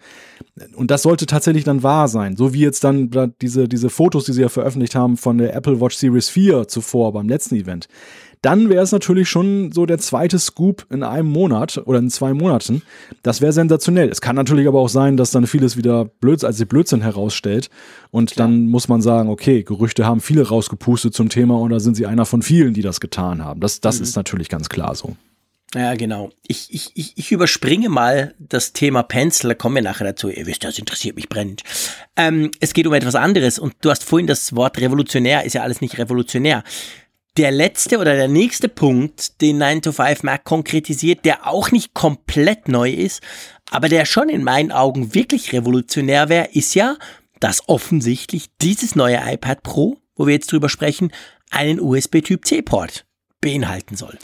Ja. Und das sollte tatsächlich dann wahr sein. So wie jetzt dann diese, diese Fotos, die sie ja veröffentlicht haben von der Apple Watch Series 4 zuvor beim letzten Event dann wäre es natürlich schon so der zweite Scoop in einem Monat oder in zwei Monaten. Das wäre sensationell. Es kann natürlich aber auch sein, dass dann vieles wieder Blödsinn, als sich Blödsinn herausstellt. Und Klar. dann muss man sagen, okay, Gerüchte haben viele rausgepustet zum Thema und da sind sie einer von vielen, die das getan haben. Das, das mhm. ist natürlich ganz klar so. Ja, genau. Ich, ich, ich, ich überspringe mal das Thema Pencil, da kommen wir nachher dazu. Ihr wisst, das interessiert mich brennend. Ähm, es geht um etwas anderes und du hast vorhin das Wort revolutionär, ist ja alles nicht revolutionär. Der letzte oder der nächste Punkt, den 9 to 5 Mac konkretisiert, der auch nicht komplett neu ist, aber der schon in meinen Augen wirklich revolutionär wäre, ist ja, dass offensichtlich dieses neue iPad Pro, wo wir jetzt drüber sprechen, einen USB-Typ C-Port beinhalten soll.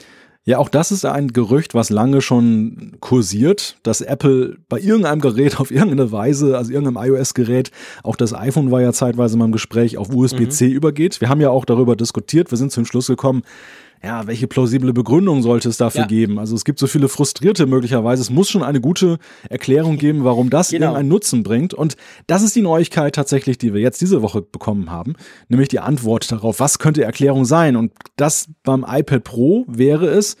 Ja, auch das ist ein Gerücht, was lange schon kursiert, dass Apple bei irgendeinem Gerät auf irgendeine Weise, also irgendeinem iOS-Gerät, auch das iPhone war ja zeitweise mal im Gespräch, auf USB-C mhm. übergeht. Wir haben ja auch darüber diskutiert, wir sind zum Schluss gekommen, ja, welche plausible Begründung sollte es dafür ja. geben? Also es gibt so viele Frustrierte möglicherweise. Es muss schon eine gute Erklärung geben, warum das genau. irgendeinen Nutzen bringt. Und das ist die Neuigkeit tatsächlich, die wir jetzt diese Woche bekommen haben, nämlich die Antwort darauf, was könnte Erklärung sein? Und das beim iPad Pro wäre es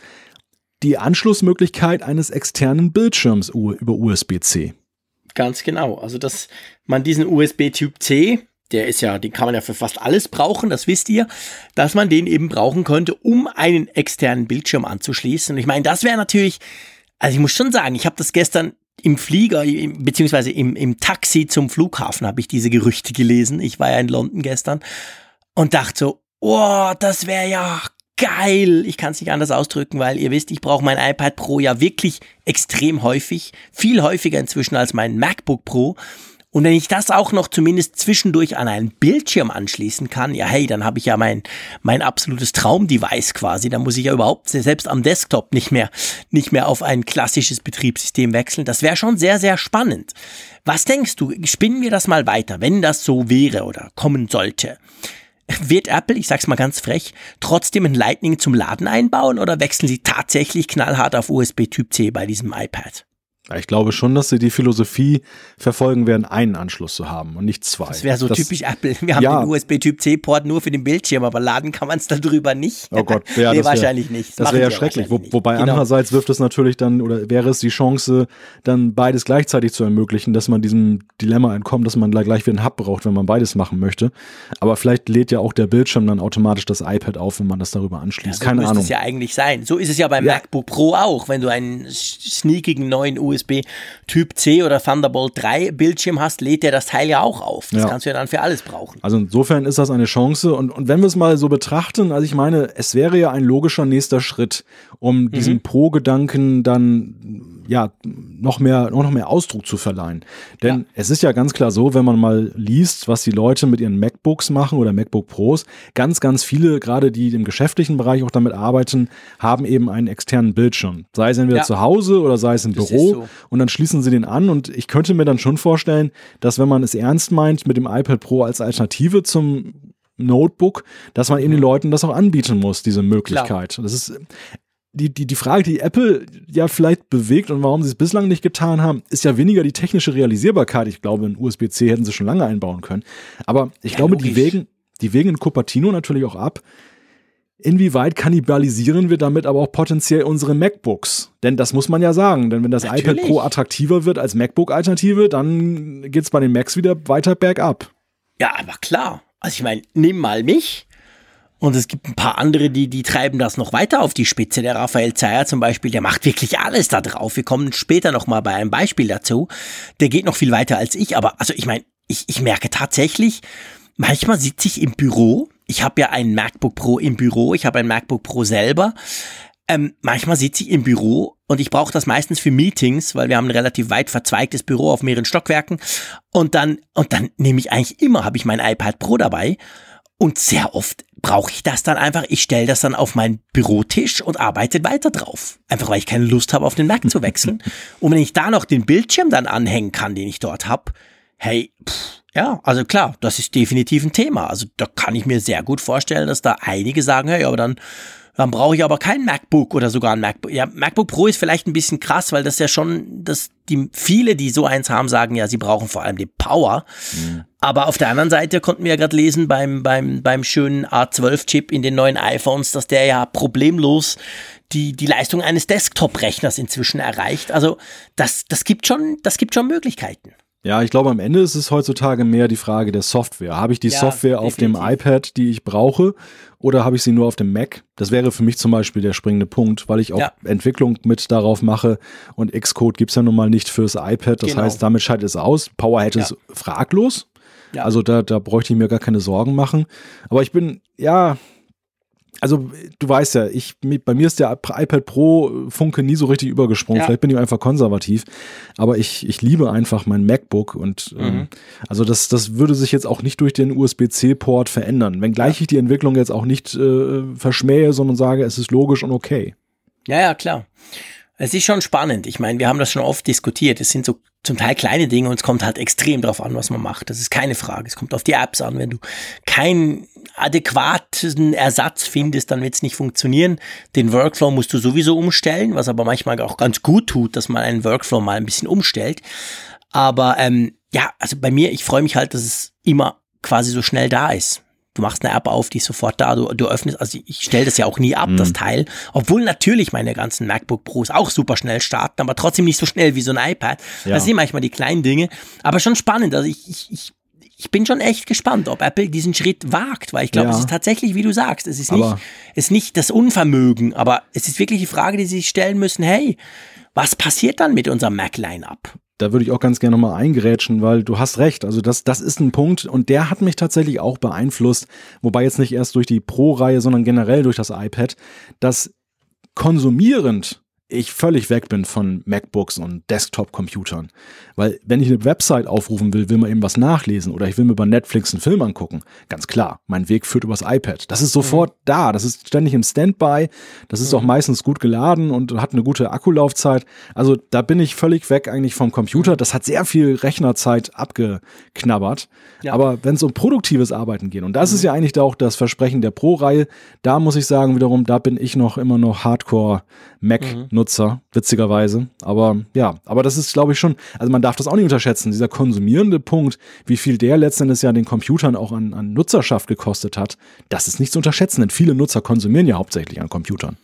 die Anschlussmöglichkeit eines externen Bildschirms über USB-C. Ganz genau. Also, dass man diesen USB-Typ C der ist ja, den kann man ja für fast alles brauchen, das wisst ihr, dass man den eben brauchen könnte, um einen externen Bildschirm anzuschließen. Und ich meine, das wäre natürlich, also ich muss schon sagen, ich habe das gestern im Flieger, beziehungsweise im, im Taxi zum Flughafen habe ich diese Gerüchte gelesen. Ich war ja in London gestern und dachte so, oh, das wäre ja geil. Ich kann es nicht anders ausdrücken, weil ihr wisst, ich brauche mein iPad Pro ja wirklich extrem häufig, viel häufiger inzwischen als mein MacBook Pro. Und wenn ich das auch noch zumindest zwischendurch an einen Bildschirm anschließen kann, ja hey, dann habe ich ja mein, mein absolutes Traumdevice quasi. Da muss ich ja überhaupt selbst am Desktop nicht mehr, nicht mehr auf ein klassisches Betriebssystem wechseln. Das wäre schon sehr, sehr spannend. Was denkst du? Spinnen wir das mal weiter, wenn das so wäre oder kommen sollte. Wird Apple, ich sag's mal ganz frech, trotzdem ein Lightning zum Laden einbauen oder wechseln sie tatsächlich knallhart auf USB Typ C bei diesem iPad? Ich glaube schon, dass sie die Philosophie verfolgen werden, einen Anschluss zu haben und nicht zwei. Das wäre so das, typisch Apple. Wir haben ja. den USB-Typ-C-Port nur für den Bildschirm, aber laden kann man es darüber nicht. Oh Gott, ja, nee, das wahrscheinlich wär, nicht. Das, das wäre ja schrecklich. Wo, wobei genau. andererseits wirft es natürlich dann oder wäre es die Chance, dann beides gleichzeitig zu ermöglichen, dass man diesem Dilemma entkommt, dass man gleich wieder einen Hub braucht, wenn man beides machen möchte. Aber vielleicht lädt ja auch der Bildschirm dann automatisch das iPad auf, wenn man das darüber anschließt. Ja, so Keine Ahnung. es ja eigentlich sein. So ist es ja beim MacBook Pro auch, wenn du einen sneakigen neuen USB Typ C oder Thunderbolt 3 Bildschirm hast, lädt der das Teil ja auch auf. Das ja. kannst du ja dann für alles brauchen. Also insofern ist das eine Chance. Und, und wenn wir es mal so betrachten, also ich meine, es wäre ja ein logischer nächster Schritt, um mhm. diesem Pro-Gedanken dann ja, noch mehr, noch mehr Ausdruck zu verleihen. Denn ja. es ist ja ganz klar so, wenn man mal liest, was die Leute mit ihren MacBooks machen oder MacBook Pros, ganz, ganz viele, gerade die im geschäftlichen Bereich auch damit arbeiten, haben eben einen externen Bildschirm. Sei es entweder ja. zu Hause oder sei es im das Büro. So. Und dann schließen sie den an. Und ich könnte mir dann schon vorstellen, dass wenn man es ernst meint mit dem iPad Pro als Alternative zum Notebook, dass man eben den. Leuten das auch anbieten muss, diese Möglichkeit. Klar. Das ist, die, die, die Frage, die Apple ja vielleicht bewegt und warum sie es bislang nicht getan haben, ist ja weniger die technische Realisierbarkeit. Ich glaube, ein USB-C hätten sie schon lange einbauen können. Aber ich ja, glaube, die wägen, die wägen in Cupertino natürlich auch ab. Inwieweit kannibalisieren wir damit aber auch potenziell unsere MacBooks? Denn das muss man ja sagen. Denn wenn das natürlich. iPad Pro attraktiver wird als MacBook-Alternative, dann geht es bei den Macs wieder weiter bergab. Ja, aber klar. Also ich meine, nimm mal mich. Und es gibt ein paar andere, die, die treiben das noch weiter auf die Spitze. Der Raphael Zeyer zum Beispiel, der macht wirklich alles da drauf. Wir kommen später nochmal bei einem Beispiel dazu. Der geht noch viel weiter als ich. Aber also ich meine, ich, ich merke tatsächlich, manchmal sitze ich im Büro. Ich habe ja ein MacBook Pro im Büro. Ich habe ein MacBook Pro selber. Ähm, manchmal sitze ich im Büro und ich brauche das meistens für Meetings, weil wir haben ein relativ weit verzweigtes Büro auf mehreren Stockwerken. Und dann, und dann nehme ich eigentlich immer, habe ich mein iPad Pro dabei. Und sehr oft brauche ich das dann einfach. Ich stelle das dann auf meinen Bürotisch und arbeite weiter drauf. Einfach weil ich keine Lust habe, auf den Mac zu wechseln. und wenn ich da noch den Bildschirm dann anhängen kann, den ich dort habe, hey, pff, ja, also klar, das ist definitiv ein Thema. Also da kann ich mir sehr gut vorstellen, dass da einige sagen, hey, aber dann dann brauche ich aber kein MacBook oder sogar ein MacBook. Ja, MacBook Pro ist vielleicht ein bisschen krass, weil das ja schon, dass die viele, die so eins haben, sagen ja, sie brauchen vor allem die Power. Mhm. Aber auf der anderen Seite konnten wir ja gerade lesen beim, beim, beim schönen A12-Chip in den neuen iPhones, dass der ja problemlos die, die Leistung eines Desktop-Rechners inzwischen erreicht. Also das, das gibt schon, das gibt schon Möglichkeiten. Ja, ich glaube, am Ende ist es heutzutage mehr die Frage der Software. Habe ich die Ja, Software auf dem definitiv. iPad, die ich brauche, oder habe ich sie nur auf dem Mac? Das wäre für mich zum Beispiel der springende Punkt, weil ich auch Ja. Entwicklung mit darauf mache und Xcode gibt's ja nun mal nicht fürs iPad. Das Genau. heißt, damit schaltet es aus. Powerhead Ja. ist fraglos. Ja. Also da, da bräuchte ich mir gar keine Sorgen machen. Aber ich bin, ja, also du weißt ja, ich, bei mir ist der iPad Pro Funke nie so richtig übergesprungen. Ja. Vielleicht bin ich einfach konservativ, aber ich, ich liebe einfach mein MacBook und Mhm. ähm, also das, das würde sich jetzt auch nicht durch den USB-C-Port verändern, wenngleich ich die Entwicklung jetzt auch nicht äh, verschmähe, sondern sage, es ist logisch und okay. Ja, ja, klar. Es ist schon spannend. Ich meine, wir haben das schon oft diskutiert. Es sind so zum Teil kleine Dinge und es kommt halt extrem drauf an, was man macht. Das ist keine Frage. Es kommt auf die Apps an. Wenn du keinen adäquaten Ersatz findest, dann wird es nicht funktionieren. Den Workflow musst du sowieso umstellen, was aber manchmal auch ganz gut tut, dass man einen Workflow mal ein bisschen umstellt. Aber ähm, ja, also bei mir, ich freue mich halt, dass es immer quasi so schnell da ist. Du machst eine App auf, die ist sofort da, du, du öffnest, also ich stelle das ja auch nie ab, das Teil, obwohl natürlich meine ganzen MacBook Pros auch super schnell starten, aber trotzdem nicht so schnell wie so ein iPad. Ja. Das sind manchmal die kleinen Dinge, aber schon spannend. Also ich, ich, ich, ich bin schon echt gespannt, ob Apple diesen Schritt wagt, weil ich glaube, Ja. es ist tatsächlich, wie du sagst, es ist nicht, es ist nicht das Unvermögen, aber es ist wirklich die Frage, die sie sich stellen müssen, hey, was passiert dann mit unserem Mac-Line-Up? Da würde ich auch ganz gerne nochmal eingrätschen, weil du hast recht. Also das, das ist ein Punkt und der hat mich tatsächlich auch beeinflusst, wobei jetzt nicht erst durch die Pro-Reihe, sondern generell durch das iPad, dass konsumierend ich völlig weg bin von MacBooks und Desktop-Computern. Weil wenn ich eine Website aufrufen will, will man eben was nachlesen oder ich will mir bei Netflix einen Film angucken. Ganz klar, mein Weg führt übers iPad. Das ist sofort da, das ist ständig im Standby, das ist auch meistens gut geladen und hat eine gute Akkulaufzeit. Also da bin ich völlig weg eigentlich vom Computer. Das hat sehr viel Rechnerzeit abgeknabbert. Ja. Aber wenn es um produktives Arbeiten geht, und das ist ja eigentlich da auch das Versprechen der Pro-Reihe, da muss ich sagen wiederum, da bin ich noch immer noch Hardcore-Mac-Nutzer, witzigerweise. Aber ja, aber das ist, glaube ich, schon, also man darf das auch nicht unterschätzen, dieser konsumierende Punkt, wie viel der letztendlich ja den Computern auch an, an Nutzerschaft gekostet hat, das ist nicht zu unterschätzen, denn viele Nutzer konsumieren ja hauptsächlich an Computern.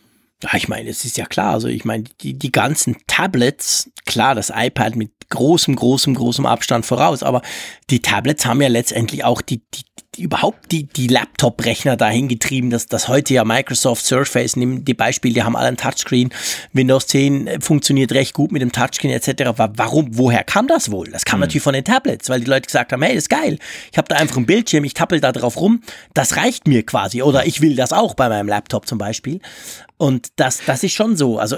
Ja, ich meine, es ist ja klar. Also ich meine, die, die ganzen Tablets, klar, das iPad mit großem, großem, großem Abstand voraus, aber die Tablets haben ja letztendlich auch die, die überhaupt die, die Laptop-Rechner dahin getrieben, dass das heute ja Microsoft Surface, nimm die Beispiele, die haben alle ein Touchscreen, Windows 10 äh, funktioniert recht gut mit dem Touchscreen etc. Wa- Warum, woher kam das wohl? Das kam natürlich von den Tablets, weil die Leute gesagt haben, hey, das ist geil, ich habe da einfach einen Bildschirm, ich tappel da drauf rum, das reicht mir quasi oder ich will das auch bei meinem Laptop zum Beispiel. Und das, das ist schon so. Also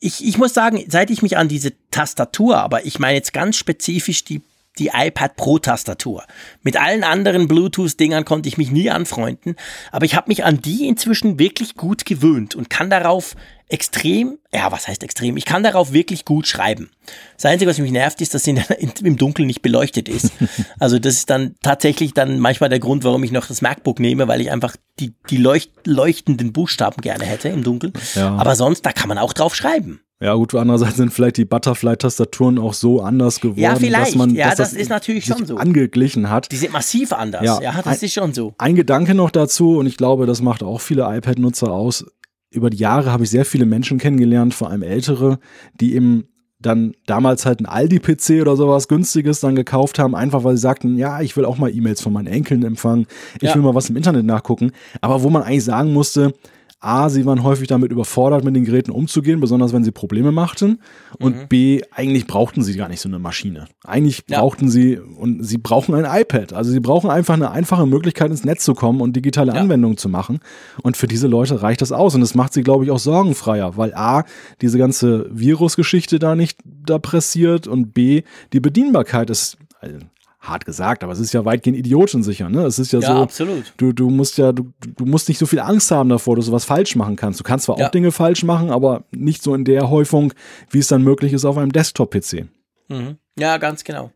ich, ich muss sagen, seit ich mich an diese Tastatur, aber ich meine jetzt ganz spezifisch die, die iPad Pro Tastatur. Mit allen anderen Bluetooth-Dingern konnte ich mich nie anfreunden, aber ich habe mich an die inzwischen wirklich gut gewöhnt und kann darauf extrem, ja, was heißt extrem? Ich kann darauf wirklich gut schreiben. Das Einzige, was mich nervt, ist, dass sie im Dunkeln nicht beleuchtet ist. Also das ist dann tatsächlich dann manchmal der Grund, warum ich noch das MacBook nehme, weil ich einfach die, die leucht, leuchtenden Buchstaben gerne hätte im Dunkeln. Ja. Aber sonst, da kann man auch drauf schreiben. Ja, gut, andererseits sind vielleicht die Butterfly-Tastaturen auch so anders geworden, Ja, vielleicht. dass man Ja, dass das ist natürlich schon so. angeglichen hat. Die sind massiv anders. Ja, Ja, das ein- ist schon so. Ein Gedanke noch dazu, und ich glaube, das macht auch viele iPad-Nutzer aus. Über die Jahre habe ich sehr viele Menschen kennengelernt, vor allem ältere, die eben dann damals halt ein Aldi-PC oder sowas günstiges dann gekauft haben, einfach weil sie sagten, ja, ich will auch mal E-Mails von meinen Enkeln empfangen, ich Ja. will mal was im Internet nachgucken, aber wo man eigentlich sagen musste, A, sie waren häufig damit überfordert, mit den Geräten umzugehen, besonders wenn sie Probleme machten. Und B, eigentlich brauchten sie gar nicht so eine Maschine. Eigentlich Ja. brauchten sie, und sie brauchen ein iPad. Also sie brauchen einfach eine einfache Möglichkeit, ins Netz zu kommen und digitale Ja. Anwendungen zu machen. Und für diese Leute reicht das aus. Und das macht sie, glaube ich, auch sorgenfreier, weil A, diese ganze Virusgeschichte da nicht da pressiert und B, die Bedienbarkeit ist, also, hart gesagt, aber es ist ja weitgehend idiotensicher. Ne? Es ist ja, Ja, so, absolut. Du, du musst ja, du, du musst nicht so viel Angst haben davor, dass du was falsch machen kannst. Du kannst zwar Ja. auch Dinge falsch machen, aber nicht so in der Häufung, wie es dann möglich ist auf einem Desktop-PC. Mhm. Ja, ganz genau.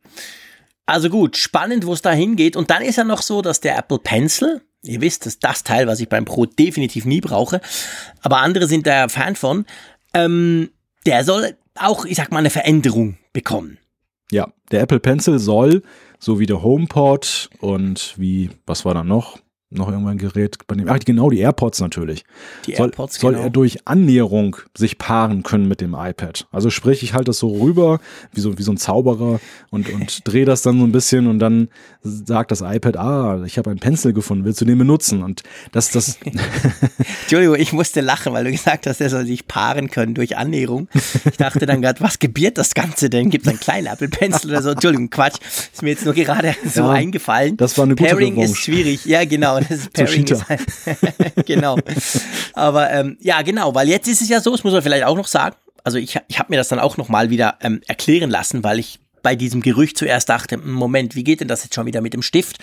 Also gut, spannend, wo es da hingeht. Und dann ist ja noch so, dass der Apple Pencil, ihr wisst, das ist das Teil, was ich beim Pro definitiv nie brauche, aber andere sind da Fan von, ähm, der soll auch, ich sag mal, eine Veränderung bekommen. Ja, der Apple Pencil soll, so wie der HomePod und wie, was war da noch? Noch irgendwann ein Gerät bei dem, ach genau, die AirPods natürlich. Die soll, AirPods, soll genau. er durch Annäherung sich paaren können mit dem iPad. Also sprich, ich halte das so rüber, wie so, wie so ein Zauberer und, und drehe das dann so ein bisschen und dann sagt das iPad, ah, ich habe einen Pencil gefunden, willst du den benutzen? Und das, das, Entschuldigung, ich musste lachen, weil du gesagt hast, er soll sich paaren können durch Annäherung. Ich dachte dann gerade, was gebiert das Ganze denn? Gibt es einen kleinen Apple Pencil oder so? Entschuldigung, Quatsch. Ist mir jetzt nur gerade so Ja, eingefallen. das war eine gute Pairing Revanche. ist schwierig. Ja, genau. Das ist Pairing ist halt, genau. Aber ähm, ja, genau, weil jetzt ist es ja so, das muss man vielleicht auch noch sagen. Also ich, ich habe mir das dann auch nochmal wieder ähm, erklären lassen, weil ich bei diesem Gerücht zuerst dachte, "Hm, Moment, wie geht denn das jetzt schon wieder mit dem Stift?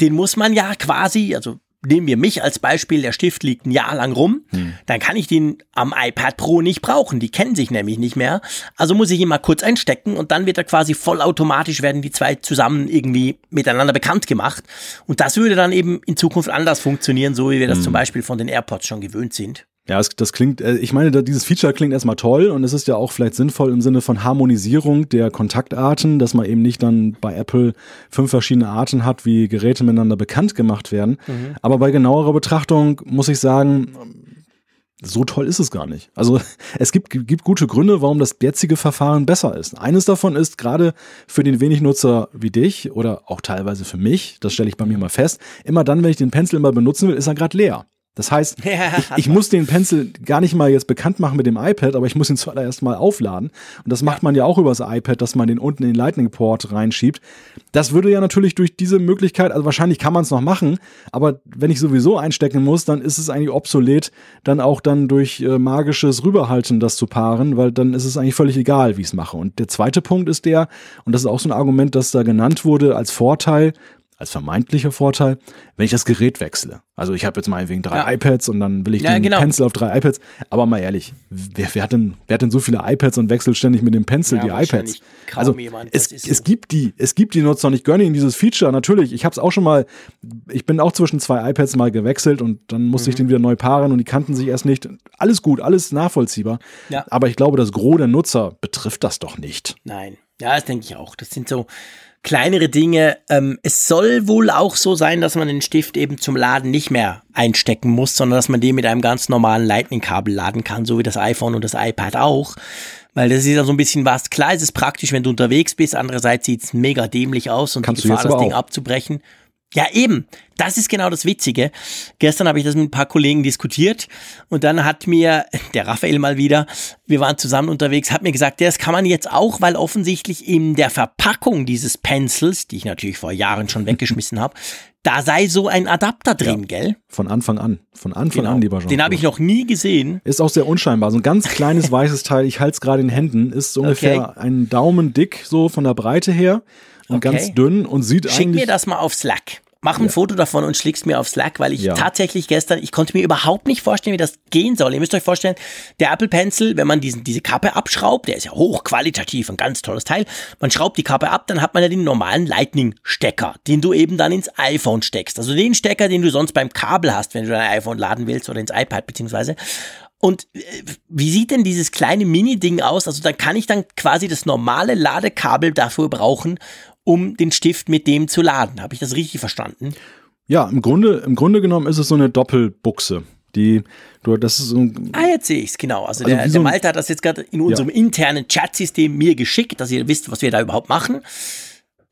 Den muss man ja quasi, also nehmen wir mich als Beispiel, der Stift liegt ein Jahr lang rum, dann kann ich den am iPad Pro nicht brauchen. Die kennen sich nämlich nicht mehr. Also muss ich ihn mal kurz einstecken und dann wird er quasi vollautomatisch werden die zwei zusammen irgendwie miteinander bekannt gemacht. Und das würde dann eben in Zukunft anders funktionieren, so wie wir das zum Beispiel von den AirPods schon gewöhnt sind. Ja, es, das klingt, äh, ich meine, dieses Feature klingt erstmal toll und es ist ja auch vielleicht sinnvoll im Sinne von Harmonisierung der Kontaktarten, dass man eben nicht dann bei Apple fünf verschiedene Arten hat, wie Geräte miteinander bekannt gemacht werden. Aber bei genauerer Betrachtung muss ich sagen, so toll ist es gar nicht. Also es gibt, gibt gute Gründe, warum das jetzige Verfahren besser ist. Eines davon ist gerade für den wenig Nutzer wie dich oder auch teilweise für mich, das stelle ich bei mir mal fest, immer dann, wenn ich den Pencil mal benutzen will, ist er gerade leer. Das heißt, Ja, ich, ich muss den Pencil gar nicht mal jetzt bekannt machen mit dem iPad, aber ich muss ihn zuallererst mal aufladen. Und das macht man ja auch übers iPad, dass man den unten in den Lightning-Port reinschiebt. Das würde ja natürlich durch diese Möglichkeit, also wahrscheinlich kann man es noch machen, aber wenn ich sowieso einstecken muss, dann ist es eigentlich obsolet, dann auch dann durch äh, magisches Rüberhalten das zu paaren, weil dann ist es eigentlich völlig egal, wie ich es mache. Und der zweite Punkt ist der, und das ist auch so ein Argument, das da genannt wurde als Vorteil, als vermeintlicher Vorteil, wenn ich das Gerät wechsle. Also ich habe jetzt meinetwegen drei Ja. iPads und dann will ich Ja, den genau. Pencil auf drei iPads. Aber mal ehrlich, wer, wer, hat denn, wer hat denn so viele iPads und wechselt ständig mit dem Pencil Ja, die iPads? Also jemand, es, ist es so. gibt die, es gibt die Nutzer und ich gönne ihnen dieses Feature. Natürlich, ich habe es auch schon mal, ich bin auch zwischen zwei iPads mal gewechselt und dann musste Mhm. ich den wieder neu paaren und die kannten sich erst nicht. Alles gut, alles nachvollziehbar. Aber ich glaube, das Gros der Nutzer betrifft das doch nicht. Nein. Ja, das denke ich auch. Das sind so kleinere Dinge. Ähm, es soll wohl auch so sein, dass man den Stift eben zum Laden nicht mehr einstecken muss, sondern dass man den mit einem ganz normalen Lightning-Kabel laden kann, so wie das iPhone und das iPad auch. Weil das ist ja so ein bisschen was. Klar ist es praktisch, wenn du unterwegs bist. Andererseits sieht es mega dämlich aus und Kannst die du Gefahr, das Ding auch. abzubrechen. Ja, eben. Das ist genau das Witzige. Gestern habe ich das mit ein paar Kollegen diskutiert und dann hat mir der Raphael mal wieder, wir waren zusammen unterwegs, hat mir gesagt, ja, das kann man jetzt auch, weil offensichtlich in der Verpackung dieses Pencils, die ich natürlich vor Jahren schon weggeschmissen habe, da sei so ein Adapter drin, gell? Von Anfang an. Von Anfang an, lieber Jean. Genau. Den habe ich noch nie gesehen. Ist auch sehr unscheinbar. So ein ganz kleines weißes Teil, ich halte es gerade in Händen, ist so ungefähr einen Daumen dick, so von der Breite her und Okay. ganz dünn und sieht Schick eigentlich. mir das mal auf Slack. Mach ein Foto davon und schlägst mir auf Slack, weil ich Ja. tatsächlich gestern, ich konnte mir überhaupt nicht vorstellen, wie das gehen soll. Ihr müsst euch vorstellen, der Apple Pencil, wenn man diesen, diese Kappe abschraubt, der ist ja hochqualitativ, ein ganz tolles Teil. Man schraubt die Kappe ab, dann hat man ja den normalen Lightning-Stecker, den du eben dann ins iPhone steckst. Also den Stecker, den du sonst beim Kabel hast, wenn du dein iPhone laden willst oder ins iPad beziehungsweise. Und äh, wie sieht denn dieses kleine Mini-Ding aus? Also da kann ich dann quasi das normale Ladekabel dafür brauchen, um den Stift mit dem zu laden. Habe ich das richtig verstanden? Ja, im Grunde, im Grunde genommen ist es so eine Doppelbuchse. Die, du, das ist so ein, Ah, jetzt sehe ich's genau. Also, Also der, so der Malte hat das jetzt gerade in unserem internen Chatsystem mir geschickt, dass ihr wisst, was wir da überhaupt machen.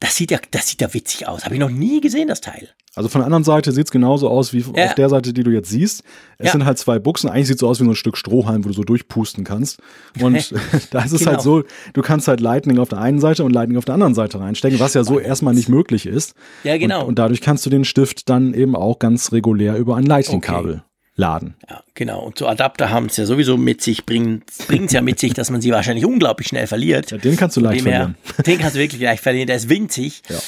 Das sieht ja, das sieht ja witzig aus. Habe ich noch nie gesehen, das Teil. also von der anderen Seite sieht es genauso aus wie Ja. auf der Seite, die du jetzt siehst. Es Ja. sind halt zwei Buchsen. Eigentlich sieht es so aus wie so ein Stück Strohhalm, wo du so durchpusten kannst. Und da ist es Genau. halt so, du kannst halt Lightning auf der einen Seite und Lightning auf der anderen Seite reinstecken, was ja so erstmal nicht möglich ist. Ja, genau. Und, und dadurch kannst du den Stift dann eben auch ganz regulär über ein Lightning-Kabel laden. Ja, genau. Und so Adapter haben es ja sowieso mit sich, bringen es ja mit sich, dass man sie wahrscheinlich unglaublich schnell verliert. Ja, den kannst du leicht Dem her, verlieren. Den kannst du wirklich leicht verlieren, der ist winzig. Ja.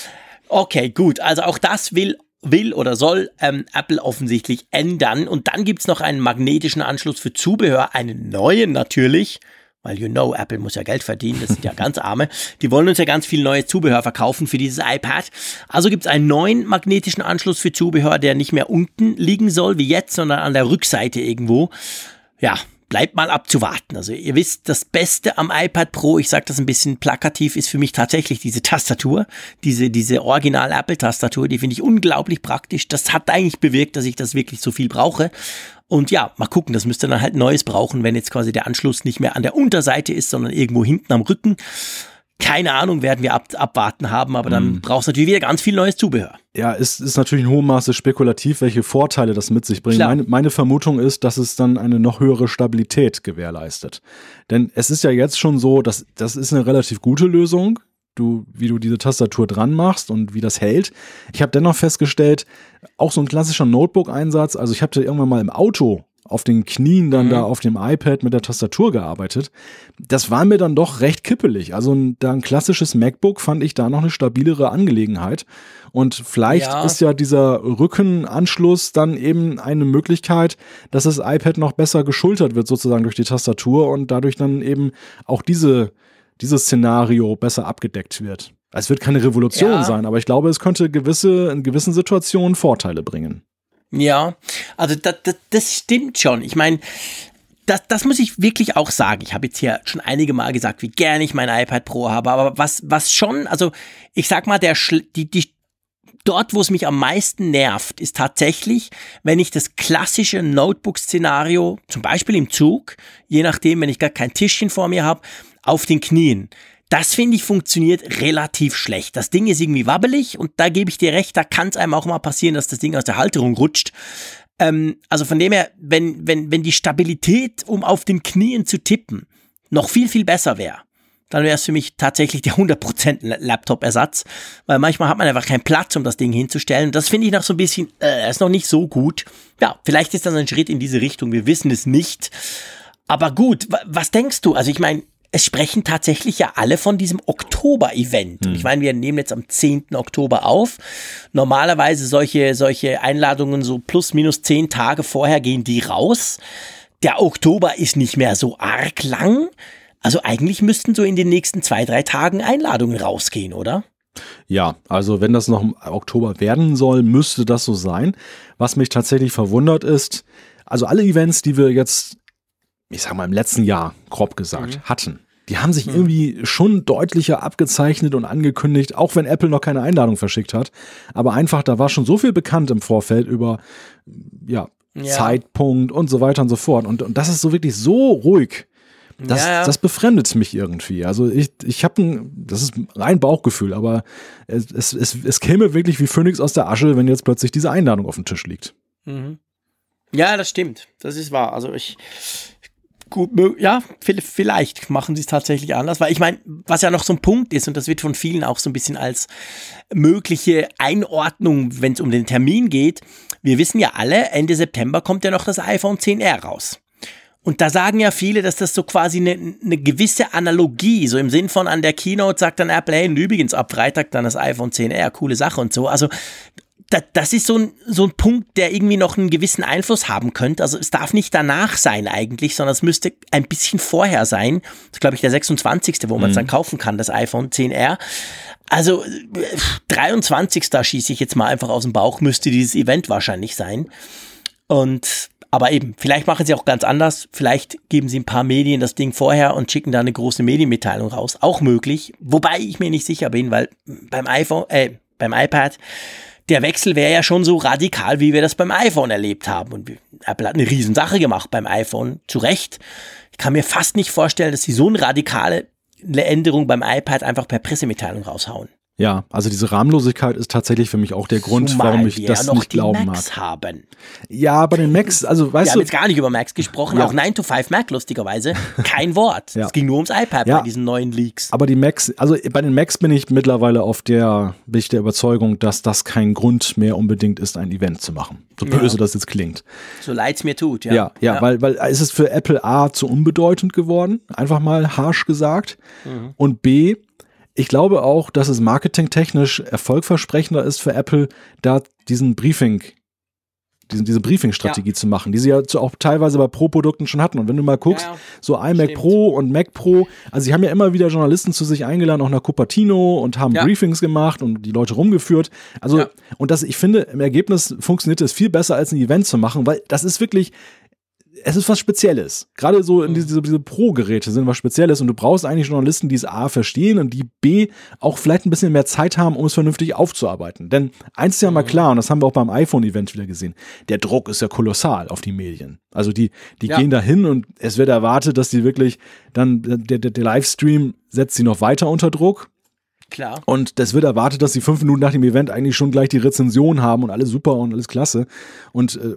Okay, gut. Also auch das will, will oder soll ähm, Apple offensichtlich ändern. Und dann gibt's noch einen magnetischen Anschluss für Zubehör, einen neuen natürlich. Weil you know, Apple muss ja Geld verdienen, das sind ja ganz arme. Die wollen uns ja ganz viel neues Zubehör verkaufen für dieses iPad. Also gibt's einen neuen magnetischen Anschluss für Zubehör, der nicht mehr unten liegen soll wie jetzt, sondern an der Rückseite irgendwo. Ja, bleibt mal abzuwarten. Also ihr wisst, das Beste am iPad Pro, ich sage das ein bisschen plakativ, ist für mich tatsächlich diese Tastatur, diese, diese original Apple-Tastatur, die finde ich unglaublich praktisch. Das hat eigentlich bewirkt, dass ich das wirklich so viel brauche. Und ja, mal gucken, das müsste dann halt Neues brauchen, wenn jetzt quasi der Anschluss nicht mehr an der Unterseite ist, sondern irgendwo hinten am Rücken. Keine Ahnung, werden wir ab, abwarten haben, aber dann mm. brauchst du natürlich wieder ganz viel neues Zubehör. Ja, es ist natürlich in hohem Maße spekulativ, welche Vorteile das mit sich bringt. Meine, meine, Vermutung ist, dass es dann eine noch höhere Stabilität gewährleistet. Denn es ist ja jetzt schon so, dass das ist eine relativ gute Lösung du, wie du diese Tastatur dran machst und wie das hält. Ich habe dennoch festgestellt, auch so ein klassischer Notebook-Einsatz, also ich hatte irgendwann mal im Auto auf den Knien dann mhm. da auf dem iPad mit der Tastatur gearbeitet. Das war mir dann doch recht kippelig. Also ein, da ein klassisches MacBook fand ich da noch eine stabilere Angelegenheit. Und vielleicht ja. ist ja dieser Rückenanschluss dann eben eine Möglichkeit, dass das iPad noch besser geschultert wird sozusagen durch die Tastatur und dadurch dann eben auch diese dieses Szenario besser abgedeckt wird. Es wird keine Revolution ja. sein, aber ich glaube, es könnte gewisse, in gewissen Situationen Vorteile bringen. Ja, also das, das, das stimmt schon. Ich meine, das, das muss ich wirklich auch sagen. Ich habe jetzt hier schon einige Mal gesagt, wie gerne ich mein iPad Pro habe, aber was, was schon, also ich sag mal, der, die, die, dort, wo es mich am meisten nervt, ist tatsächlich, wenn ich das klassische Notebook-Szenario, zum Beispiel im Zug, je nachdem, wenn ich gar kein Tischchen vor mir habe, auf den Knien. Das finde ich funktioniert relativ schlecht. Das Ding ist irgendwie wabbelig und da gebe ich dir recht, da kann es einem auch mal passieren, dass das Ding aus der Halterung rutscht. Ähm, also von dem her, wenn, wenn, wenn die Stabilität, um auf den Knien zu tippen, noch viel, viel besser wäre, dann wäre es für mich tatsächlich der 100% Laptop-Ersatz, weil manchmal hat man einfach keinen Platz, um das Ding hinzustellen. Das finde ich noch so ein bisschen, äh, ist noch nicht so gut. Ja, vielleicht ist das ein Schritt in diese Richtung, wir wissen es nicht. Aber gut, was denkst du? Also ich meine, es sprechen tatsächlich ja alle von diesem Oktober-Event. Hm. Ich meine, wir nehmen jetzt am 10. Oktober auf. Normalerweise solche, solche Einladungen so plus minus zehn Tage vorher gehen die raus. Der Oktober ist nicht mehr so arg lang. Also eigentlich müssten so in den nächsten zwei, drei Tagen Einladungen rausgehen, oder? Ja, also wenn das noch im Oktober werden soll, müsste das so sein. Was mich tatsächlich verwundert ist, also alle Events, die wir jetzt ich sag mal, im letzten Jahr, grob gesagt, mhm. hatten. Die haben sich mhm. irgendwie schon deutlicher abgezeichnet und angekündigt, auch wenn Apple noch keine Einladung verschickt hat. Aber einfach, da war schon so viel bekannt im Vorfeld über, ja, ja. Zeitpunkt und so weiter und so fort. Und, und das ist so wirklich so ruhig. Das, ja, ja. das befremdet mich irgendwie. Also ich, ich habe ein, das ist rein Bauchgefühl, aber es, es, es, es käme wirklich wie Phoenix aus der Asche, wenn jetzt plötzlich diese Einladung auf dem Tisch liegt. Mhm. Ja, das stimmt. Das ist wahr. Also ich, gut, ja, vielleicht machen sie es tatsächlich anders, weil ich meine, was ja noch so ein Punkt ist, und das wird von vielen auch so ein bisschen als mögliche Einordnung, wenn es um den Termin geht, wir wissen ja alle, Ende September kommt ja noch das iPhone 10R raus. Und da sagen ja viele, dass das so quasi eine, eine gewisse Analogie, so im Sinn von an der Keynote sagt dann Apple, hey, übrigens ab Freitag dann das iPhone 10R, coole Sache und so. Also das ist so ein, so ein Punkt, der irgendwie noch einen gewissen Einfluss haben könnte. Also es darf nicht danach sein eigentlich, sondern es müsste ein bisschen vorher sein. Das ist, glaube ich, der 26., wo man es dann mhm. kaufen kann, das iPhone 10R. Also 23. Da schieße ich jetzt mal einfach aus dem Bauch, müsste dieses Event wahrscheinlich sein. Und aber eben, vielleicht machen sie auch ganz anders. Vielleicht geben sie ein paar Medien das Ding vorher und schicken da eine große Medienmitteilung raus. Auch möglich. Wobei ich mir nicht sicher bin, weil beim iPhone, äh, beim iPad der Wechsel wäre ja schon so radikal, wie wir das beim iPhone erlebt haben. Und Apple hat eine Riesensache gemacht beim iPhone, zu Recht. Ich kann mir fast nicht vorstellen, dass sie so eine radikale Änderung beim iPad einfach per Pressemitteilung raushauen. Ja, also diese Rahmenlosigkeit ist tatsächlich für mich auch der Grund, Zumal warum ich das ja nicht glauben Macs mag. Haben. Ja, bei den Macs, also weißt wir du. Wir haben jetzt gar nicht über Macs gesprochen, ja. auch 9 to 5 Mac lustigerweise. Kein Wort. ja. Es ging nur ums iPad ja. bei diesen neuen Leaks. Aber die Macs, also bei den Macs bin ich mittlerweile auf der, bin ich der Überzeugung, dass das kein Grund mehr unbedingt ist, ein Event zu machen. So böse das jetzt klingt. So leid es mir tut, ja. Ja, ja, Weil, weil es ist für Apple A zu unbedeutend geworden, einfach mal harsch gesagt. Mhm. Und B, ich glaube auch, dass es marketingtechnisch erfolgversprechender ist für Apple, da diesen Briefing diesen, diese Briefing-Strategie ja. zu machen, die sie ja auch teilweise bei Pro-Produkten schon hatten. Und wenn du mal guckst, ja, ja. so iMac Stimmt. Pro und Mac Pro, also sie haben ja immer wieder Journalisten zu sich eingeladen, auch nach Cupertino und haben Briefings gemacht und die Leute rumgeführt. Also, und das, ich finde, im Ergebnis funktioniert es viel besser, als ein Event zu machen, weil das ist wirklich, es ist was Spezielles. Gerade so in diese, diese Pro-Geräte sind was Spezielles und du brauchst eigentlich Journalisten, die es A verstehen und die B auch vielleicht ein bisschen mehr Zeit haben, um es vernünftig aufzuarbeiten. Denn eins ist ja mal klar, und das haben wir auch beim iPhone-Event wieder gesehen, der Druck ist ja kolossal auf die Medien. Also die, die ja. gehen da hin und es wird erwartet, dass die wirklich dann, der, der, der Livestream setzt sie noch weiter unter Druck. Klar. Und das wird erwartet, dass sie fünf Minuten nach dem Event eigentlich schon gleich die Rezension haben und alles super und alles klasse. Und äh,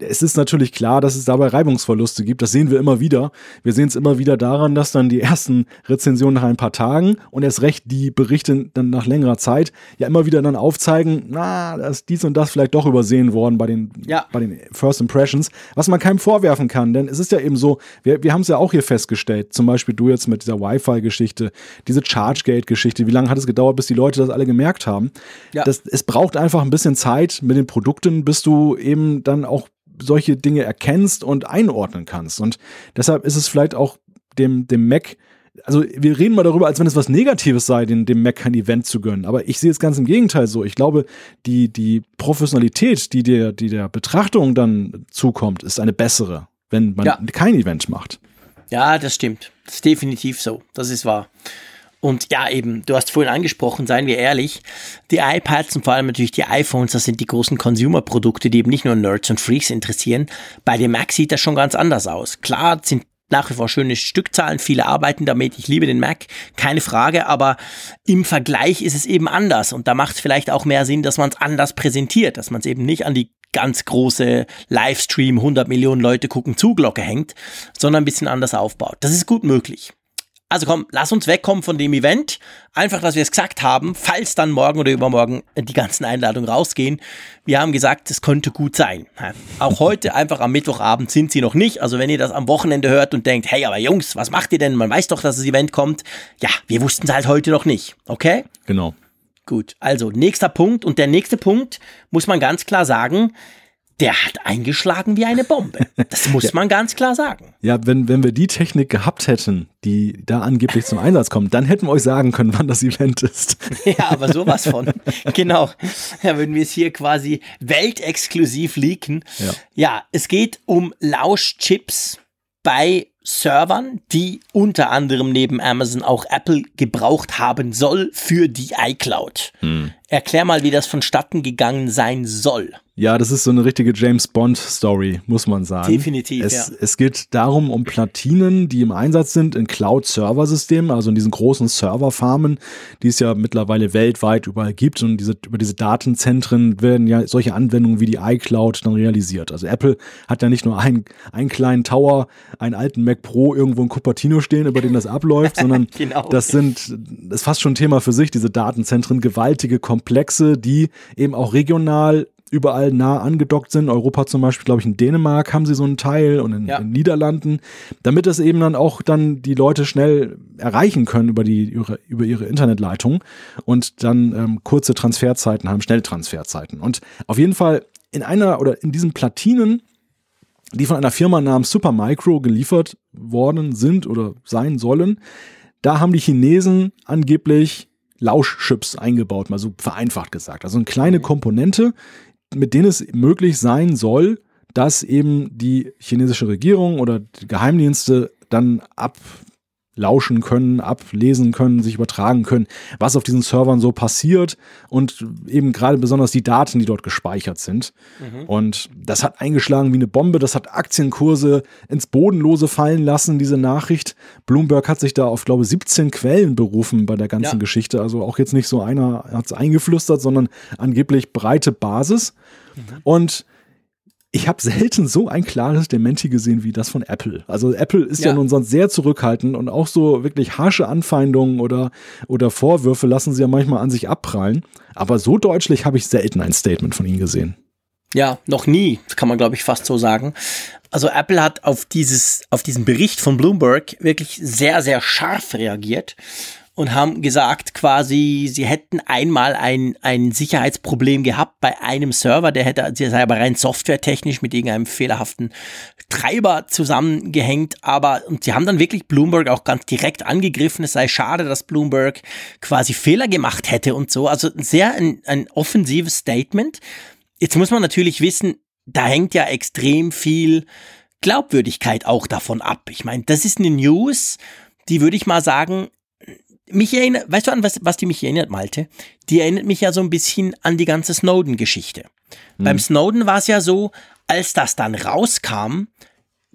es ist natürlich klar, dass es dabei Reibungsverluste gibt. Das sehen wir immer wieder. Wir sehen es immer wieder daran, dass dann die ersten Rezensionen nach ein paar Tagen und erst recht die Berichte dann nach längerer Zeit ja immer wieder dann aufzeigen, na, da ist dies und das vielleicht doch übersehen worden bei den, ja. bei den First Impressions, was man keinem vorwerfen kann. Denn es ist ja eben so, wir, wir haben es ja auch hier festgestellt, zum Beispiel du jetzt mit dieser Wi-Fi-Geschichte, diese Chargegate-Geschichte, wie lange hat es gedauert, bis die Leute das alle gemerkt haben? Ja. Das, es braucht einfach ein bisschen Zeit mit den Produkten, bis du eben dann auch solche Dinge erkennst und einordnen kannst. Und deshalb ist es vielleicht auch dem, dem Mac also wir reden mal darüber, als wenn es was Negatives sei, dem, dem Mac kein Event zu gönnen. Aber ich sehe es ganz im Gegenteil so. Ich glaube, die, die Professionalität, die der, die der Betrachtung dann zukommt, ist eine bessere, wenn man ja. kein Event macht. Ja, das stimmt. Das ist definitiv so. Das ist wahr. Und ja, eben, du hast vorhin angesprochen, seien wir ehrlich, die iPads und vor allem natürlich die iPhones, das sind die großen Consumer-Produkte, die eben nicht nur Nerds und Freaks interessieren. Bei dem Mac sieht das schon ganz anders aus. Klar sind nach wie vor schöne Stückzahlen, viele arbeiten damit, ich liebe den Mac, keine Frage, aber im Vergleich ist es eben anders und da macht es vielleicht auch mehr Sinn, dass man es anders präsentiert, dass man es eben nicht an die ganz große Livestream, 100 Millionen Leute gucken Zuglocke hängt, sondern ein bisschen anders aufbaut. Das ist gut möglich. Also komm, lass uns wegkommen von dem Event. Einfach, dass wir es gesagt haben, falls dann morgen oder übermorgen die ganzen Einladungen rausgehen. Wir haben gesagt, es könnte gut sein. Auch heute, einfach am Mittwochabend sind sie noch nicht. Also wenn ihr das am Wochenende hört und denkt, hey, aber Jungs, was macht ihr denn? Man weiß doch, dass das Event kommt. Ja, wir wussten es halt heute noch nicht. Okay? Genau. Gut, also nächster Punkt. Und der nächste Punkt muss man ganz klar sagen, der hat eingeschlagen wie eine Bombe. Das muss ja. man ganz klar sagen. Ja, wenn, wenn wir die Technik gehabt hätten, die da angeblich zum Einsatz kommt, dann hätten wir euch sagen können, wann das Event ist. Ja, aber sowas von. genau. Ja, wenn wir es hier quasi weltexklusiv leaken. Ja. ja, es geht um Lauschchips bei Servern, die unter anderem neben Amazon auch Apple gebraucht haben soll für die iCloud. Hm. Erklär mal, wie das vonstatten gegangen sein soll. Ja, das ist so eine richtige James Bond Story, muss man sagen. Definitiv. Es, ja. es geht darum, um Platinen, die im Einsatz sind in Cloud-Server-Systemen, also in diesen großen Serverfarmen, die es ja mittlerweile weltweit überall gibt. Und diese, über diese Datenzentren werden ja solche Anwendungen wie die iCloud dann realisiert. Also Apple hat ja nicht nur einen, einen kleinen Tower, einen alten Mac Pro irgendwo in Cupertino stehen, über den das abläuft, sondern genau. das sind, das ist fast schon ein Thema für sich, diese Datenzentren, gewaltige Komplexe, die eben auch regional überall nah angedockt sind. Europa zum Beispiel, glaube ich, in Dänemark haben sie so einen Teil und in, ja. in Niederlanden, damit das eben dann auch dann die Leute schnell erreichen können über die ihre, über ihre Internetleitung und dann ähm, kurze Transferzeiten haben, Schnelltransferzeiten. Und auf jeden Fall in einer oder in diesen Platinen die von einer Firma namens Supermicro geliefert worden sind oder sein sollen. Da haben die Chinesen angeblich Lauschchips eingebaut, mal so vereinfacht gesagt. Also eine kleine mhm. Komponente, mit denen es möglich sein soll, dass eben die chinesische Regierung oder die Geheimdienste dann ablauschen können, ablesen können, sich übertragen können, was auf diesen Servern so passiert und eben gerade besonders die Daten, die dort gespeichert sind. Mhm. Und das hat eingeschlagen wie eine Bombe, das hat Aktienkurse ins Bodenlose fallen lassen, diese Nachricht. Bloomberg hat sich da auf, glaube ich, 17 Quellen berufen bei der ganzen ja. Geschichte. Also auch jetzt nicht so einer hat es eingeflüstert, sondern angeblich breite Basis. Mhm. Und ich habe selten so ein klares Dementi gesehen wie das von Apple. Also Apple ist ja. ja. nun sonst sehr zurückhaltend und auch so wirklich harsche Anfeindungen oder, oder Vorwürfe lassen sie ja manchmal an sich abprallen. Aber so deutlich habe ich selten ein Statement von ihnen gesehen. Ja, noch nie, kann man glaube ich fast so sagen. Also Apple hat auf dieses, auf diesen Bericht von Bloomberg wirklich sehr, sehr scharf reagiert und haben gesagt, quasi, sie hätten einmal ein, ein Sicherheitsproblem gehabt bei einem Server, der hätte, der sei aber rein softwaretechnisch mit irgendeinem fehlerhaften Treiber zusammengehängt, aber, und sie haben dann wirklich Bloomberg auch ganz direkt angegriffen, es sei schade, dass Bloomberg quasi Fehler gemacht hätte und so, also sehr ein, ein offensives Statement. Jetzt muss man natürlich wissen, da hängt ja extrem viel Glaubwürdigkeit auch davon ab. Ich meine, das ist eine News, die würde ich mal sagen, mich erinnert, weißt du an was, was die mich erinnert, Malte? Die erinnert mich ja so ein bisschen an die ganze Snowden-Geschichte. Mhm. Beim Snowden war es ja so, als das dann rauskam,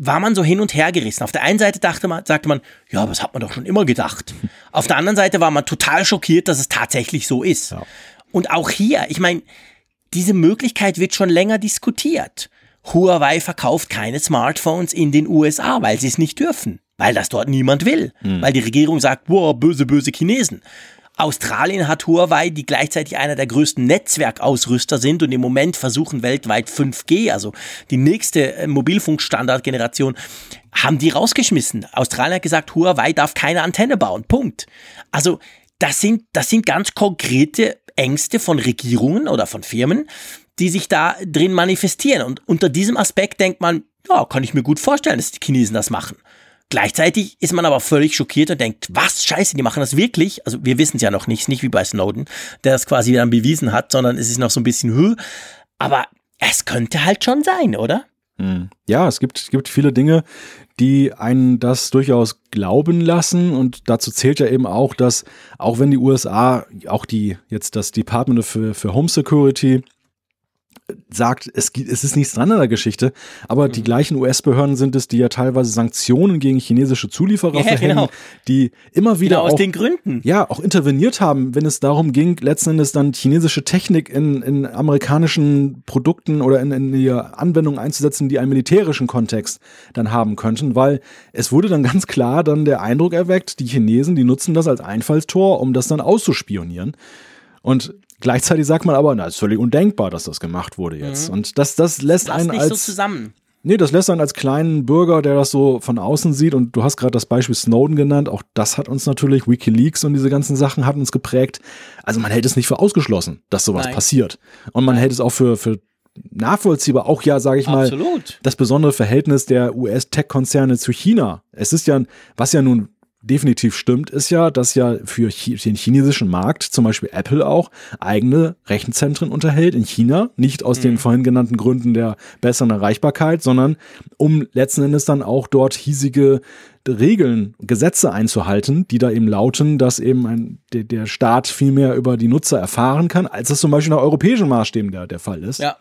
war man so hin und her gerissen. Auf der einen Seite dachte man, sagte man, ja, was hat man doch schon immer gedacht. Auf der anderen Seite war man total schockiert, dass es tatsächlich so ist. Ja. Und auch hier, ich meine, diese Möglichkeit wird schon länger diskutiert. Huawei verkauft keine Smartphones in den USA, weil sie es nicht dürfen, weil das dort niemand will, hm. weil die Regierung sagt, boah, böse, böse Chinesen. Australien hat Huawei, die gleichzeitig einer der größten Netzwerkausrüster sind und im Moment versuchen weltweit 5G, also die nächste äh, Mobilfunkstandardgeneration, haben die rausgeschmissen. Australien hat gesagt, Huawei darf keine Antenne bauen. Punkt. Also das sind, das sind ganz konkrete Ängste von Regierungen oder von Firmen, die sich da drin manifestieren. Und unter diesem Aspekt denkt man, ja, kann ich mir gut vorstellen, dass die Chinesen das machen. Gleichzeitig ist man aber völlig schockiert und denkt, was, scheiße, die machen das wirklich? Also wir wissen es ja noch nicht, nicht wie bei Snowden, der das quasi dann bewiesen hat, sondern es ist noch so ein bisschen höher. Aber es könnte halt schon sein, oder? Hm. Ja, es gibt, es gibt viele Dinge, die einen das durchaus glauben lassen. Und dazu zählt ja eben auch, dass auch wenn die USA, auch die jetzt das Department für, für Home Security sagt, es, es ist nichts dran an der Geschichte, aber mhm. die gleichen US-Behörden sind es, die ja teilweise Sanktionen gegen chinesische Zulieferer ja, verhängen, genau. die immer wieder genau aus auch, den Gründen. Ja, auch interveniert haben, wenn es darum ging, letzten Endes dann chinesische Technik in, in amerikanischen Produkten oder in, in die Anwendungen einzusetzen, die einen militärischen Kontext dann haben könnten, weil es wurde dann ganz klar dann der Eindruck erweckt, die Chinesen, die nutzen das als Einfallstor, um das dann auszuspionieren. Und Gleichzeitig sagt man aber, na, ist völlig undenkbar, dass das gemacht wurde jetzt. Mhm. Und das, das lässt das einen als. So zusammen. Nee, das lässt einen als kleinen Bürger, der das so von außen sieht, und du hast gerade das Beispiel Snowden genannt, auch das hat uns natürlich, Wikileaks und diese ganzen Sachen hat uns geprägt. Also man hält es nicht für ausgeschlossen, dass sowas Nein. passiert. Und man Nein. hält es auch für, für nachvollziehbar, auch ja, sage ich mal, Absolut. das besondere Verhältnis der US-Tech-Konzerne zu China. Es ist ja, was ja nun definitiv stimmt, ist ja, dass ja für den chinesischen Markt zum Beispiel Apple auch eigene Rechenzentren unterhält in China. Nicht aus mhm. den vorhin genannten Gründen der besseren Erreichbarkeit, sondern um letzten Endes dann auch dort hiesige Regeln, Gesetze einzuhalten, die da eben lauten, dass eben ein, der, der Staat viel mehr über die Nutzer erfahren kann, als es zum Beispiel nach europäischen Maßstäben der, der Fall ist. Ja.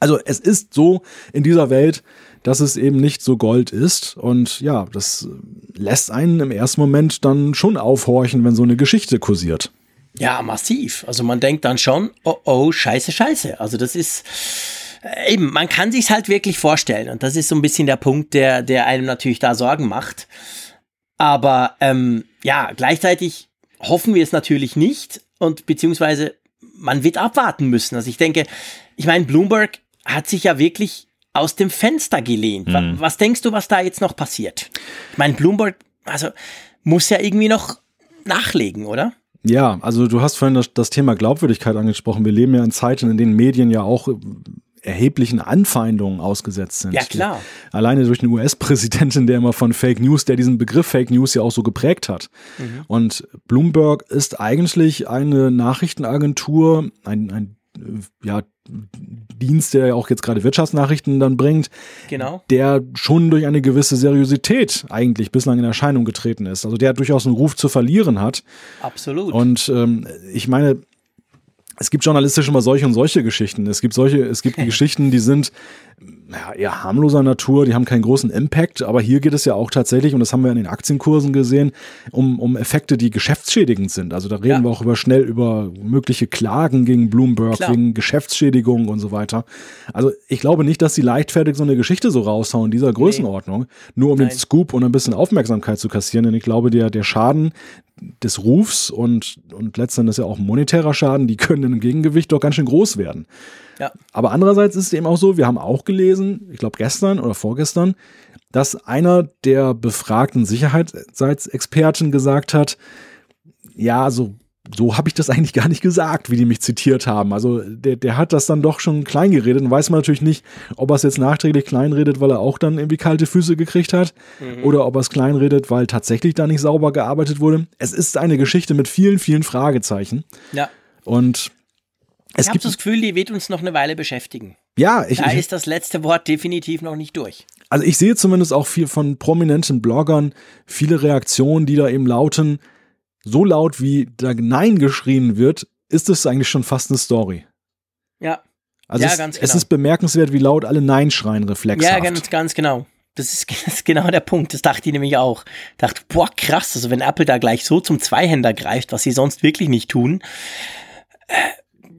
Also es ist so in dieser Welt, dass es eben nicht so Gold ist. Und ja, das lässt einen im ersten Moment dann schon aufhorchen, wenn so eine Geschichte kursiert. Ja, massiv. Also man denkt dann schon, oh oh, scheiße, scheiße. Also das ist äh, eben, man kann sich's halt wirklich vorstellen. Und das ist so ein bisschen der Punkt, der, der einem natürlich da Sorgen macht. Aber ähm, ja, gleichzeitig hoffen wir es natürlich nicht und beziehungsweise man wird abwarten müssen. Also ich denke, ich meine, Bloomberg hat sich ja wirklich aus dem Fenster gelehnt. Mhm. Was denkst du, was da jetzt noch passiert? Ich meine, Bloomberg, also muss ja irgendwie noch nachlegen, oder? Ja, also du hast vorhin das, das, Thema Glaubwürdigkeit angesprochen. Wir leben ja in Zeiten, in denen Medien ja auch erheblichen Anfeindungen ausgesetzt sind. Ja, klar. Alleine durch den US-Präsidenten, der immer von Fake News, der diesen Begriff Fake News ja auch so geprägt hat. Mhm. Und Bloomberg ist eigentlich eine Nachrichtenagentur, ein, ein ja, Dienst, der ja auch jetzt gerade Wirtschaftsnachrichten dann bringt, genau. der schon durch eine gewisse Seriosität eigentlich bislang in Erscheinung getreten ist. Also der durchaus einen Ruf zu verlieren hat. Absolut. Und ähm, ich meine, es gibt journalistisch immer solche und solche Geschichten. Es gibt solche, es gibt Geschichten, die sind ja, eher harmloser Natur, die haben keinen großen Impact, aber hier geht es ja auch tatsächlich, und das haben wir in den Aktienkursen gesehen, um, um Effekte, die geschäftsschädigend sind. Also da reden ja. wir auch über schnell über mögliche Klagen gegen Bloomberg, Klar. wegen Geschäftsschädigung und so weiter. Also ich glaube nicht, dass sie leichtfertig so eine Geschichte so raushauen, dieser Größenordnung, nee. nur um Nein. den Scoop und ein bisschen Aufmerksamkeit zu kassieren. Denn ich glaube, der, der Schaden, des Rufs und, und letztendlich ja auch monetärer Schaden, die können im Gegengewicht doch ganz schön groß werden. Ja. Aber andererseits ist es eben auch so, wir haben auch gelesen, ich glaube gestern oder vorgestern, dass einer der befragten Sicherheitsexperten gesagt hat, ja, so so habe ich das eigentlich gar nicht gesagt, wie die mich zitiert haben. Also der, der hat das dann doch schon klein geredet und weiß man natürlich nicht, ob er es jetzt nachträglich kleinredet, weil er auch dann irgendwie kalte Füße gekriegt hat mhm. oder ob er es kleinredet, weil tatsächlich da nicht sauber gearbeitet wurde. Es ist eine Geschichte mit vielen, vielen Fragezeichen. Ja. Und es ich habe das Gefühl, die wird uns noch eine Weile beschäftigen. Ja, ich. Da ist das letzte Wort definitiv noch nicht durch. also ich sehe zumindest auch viel von prominenten Bloggern viele Reaktionen, die da eben lauten, so laut wie da Nein geschrien wird, ist es eigentlich schon fast eine Story. Ja. Also Ja, es, ganz es genau. ist bemerkenswert, wie laut alle Nein schreien reflexhaft. Ja, ganz, ganz genau. Das ist, das ist genau der Punkt. Das dachte ich nämlich auch. Dachte, boah, krass, also wenn Apple da gleich so zum Zweihänder greift, was sie sonst wirklich nicht tun, äh,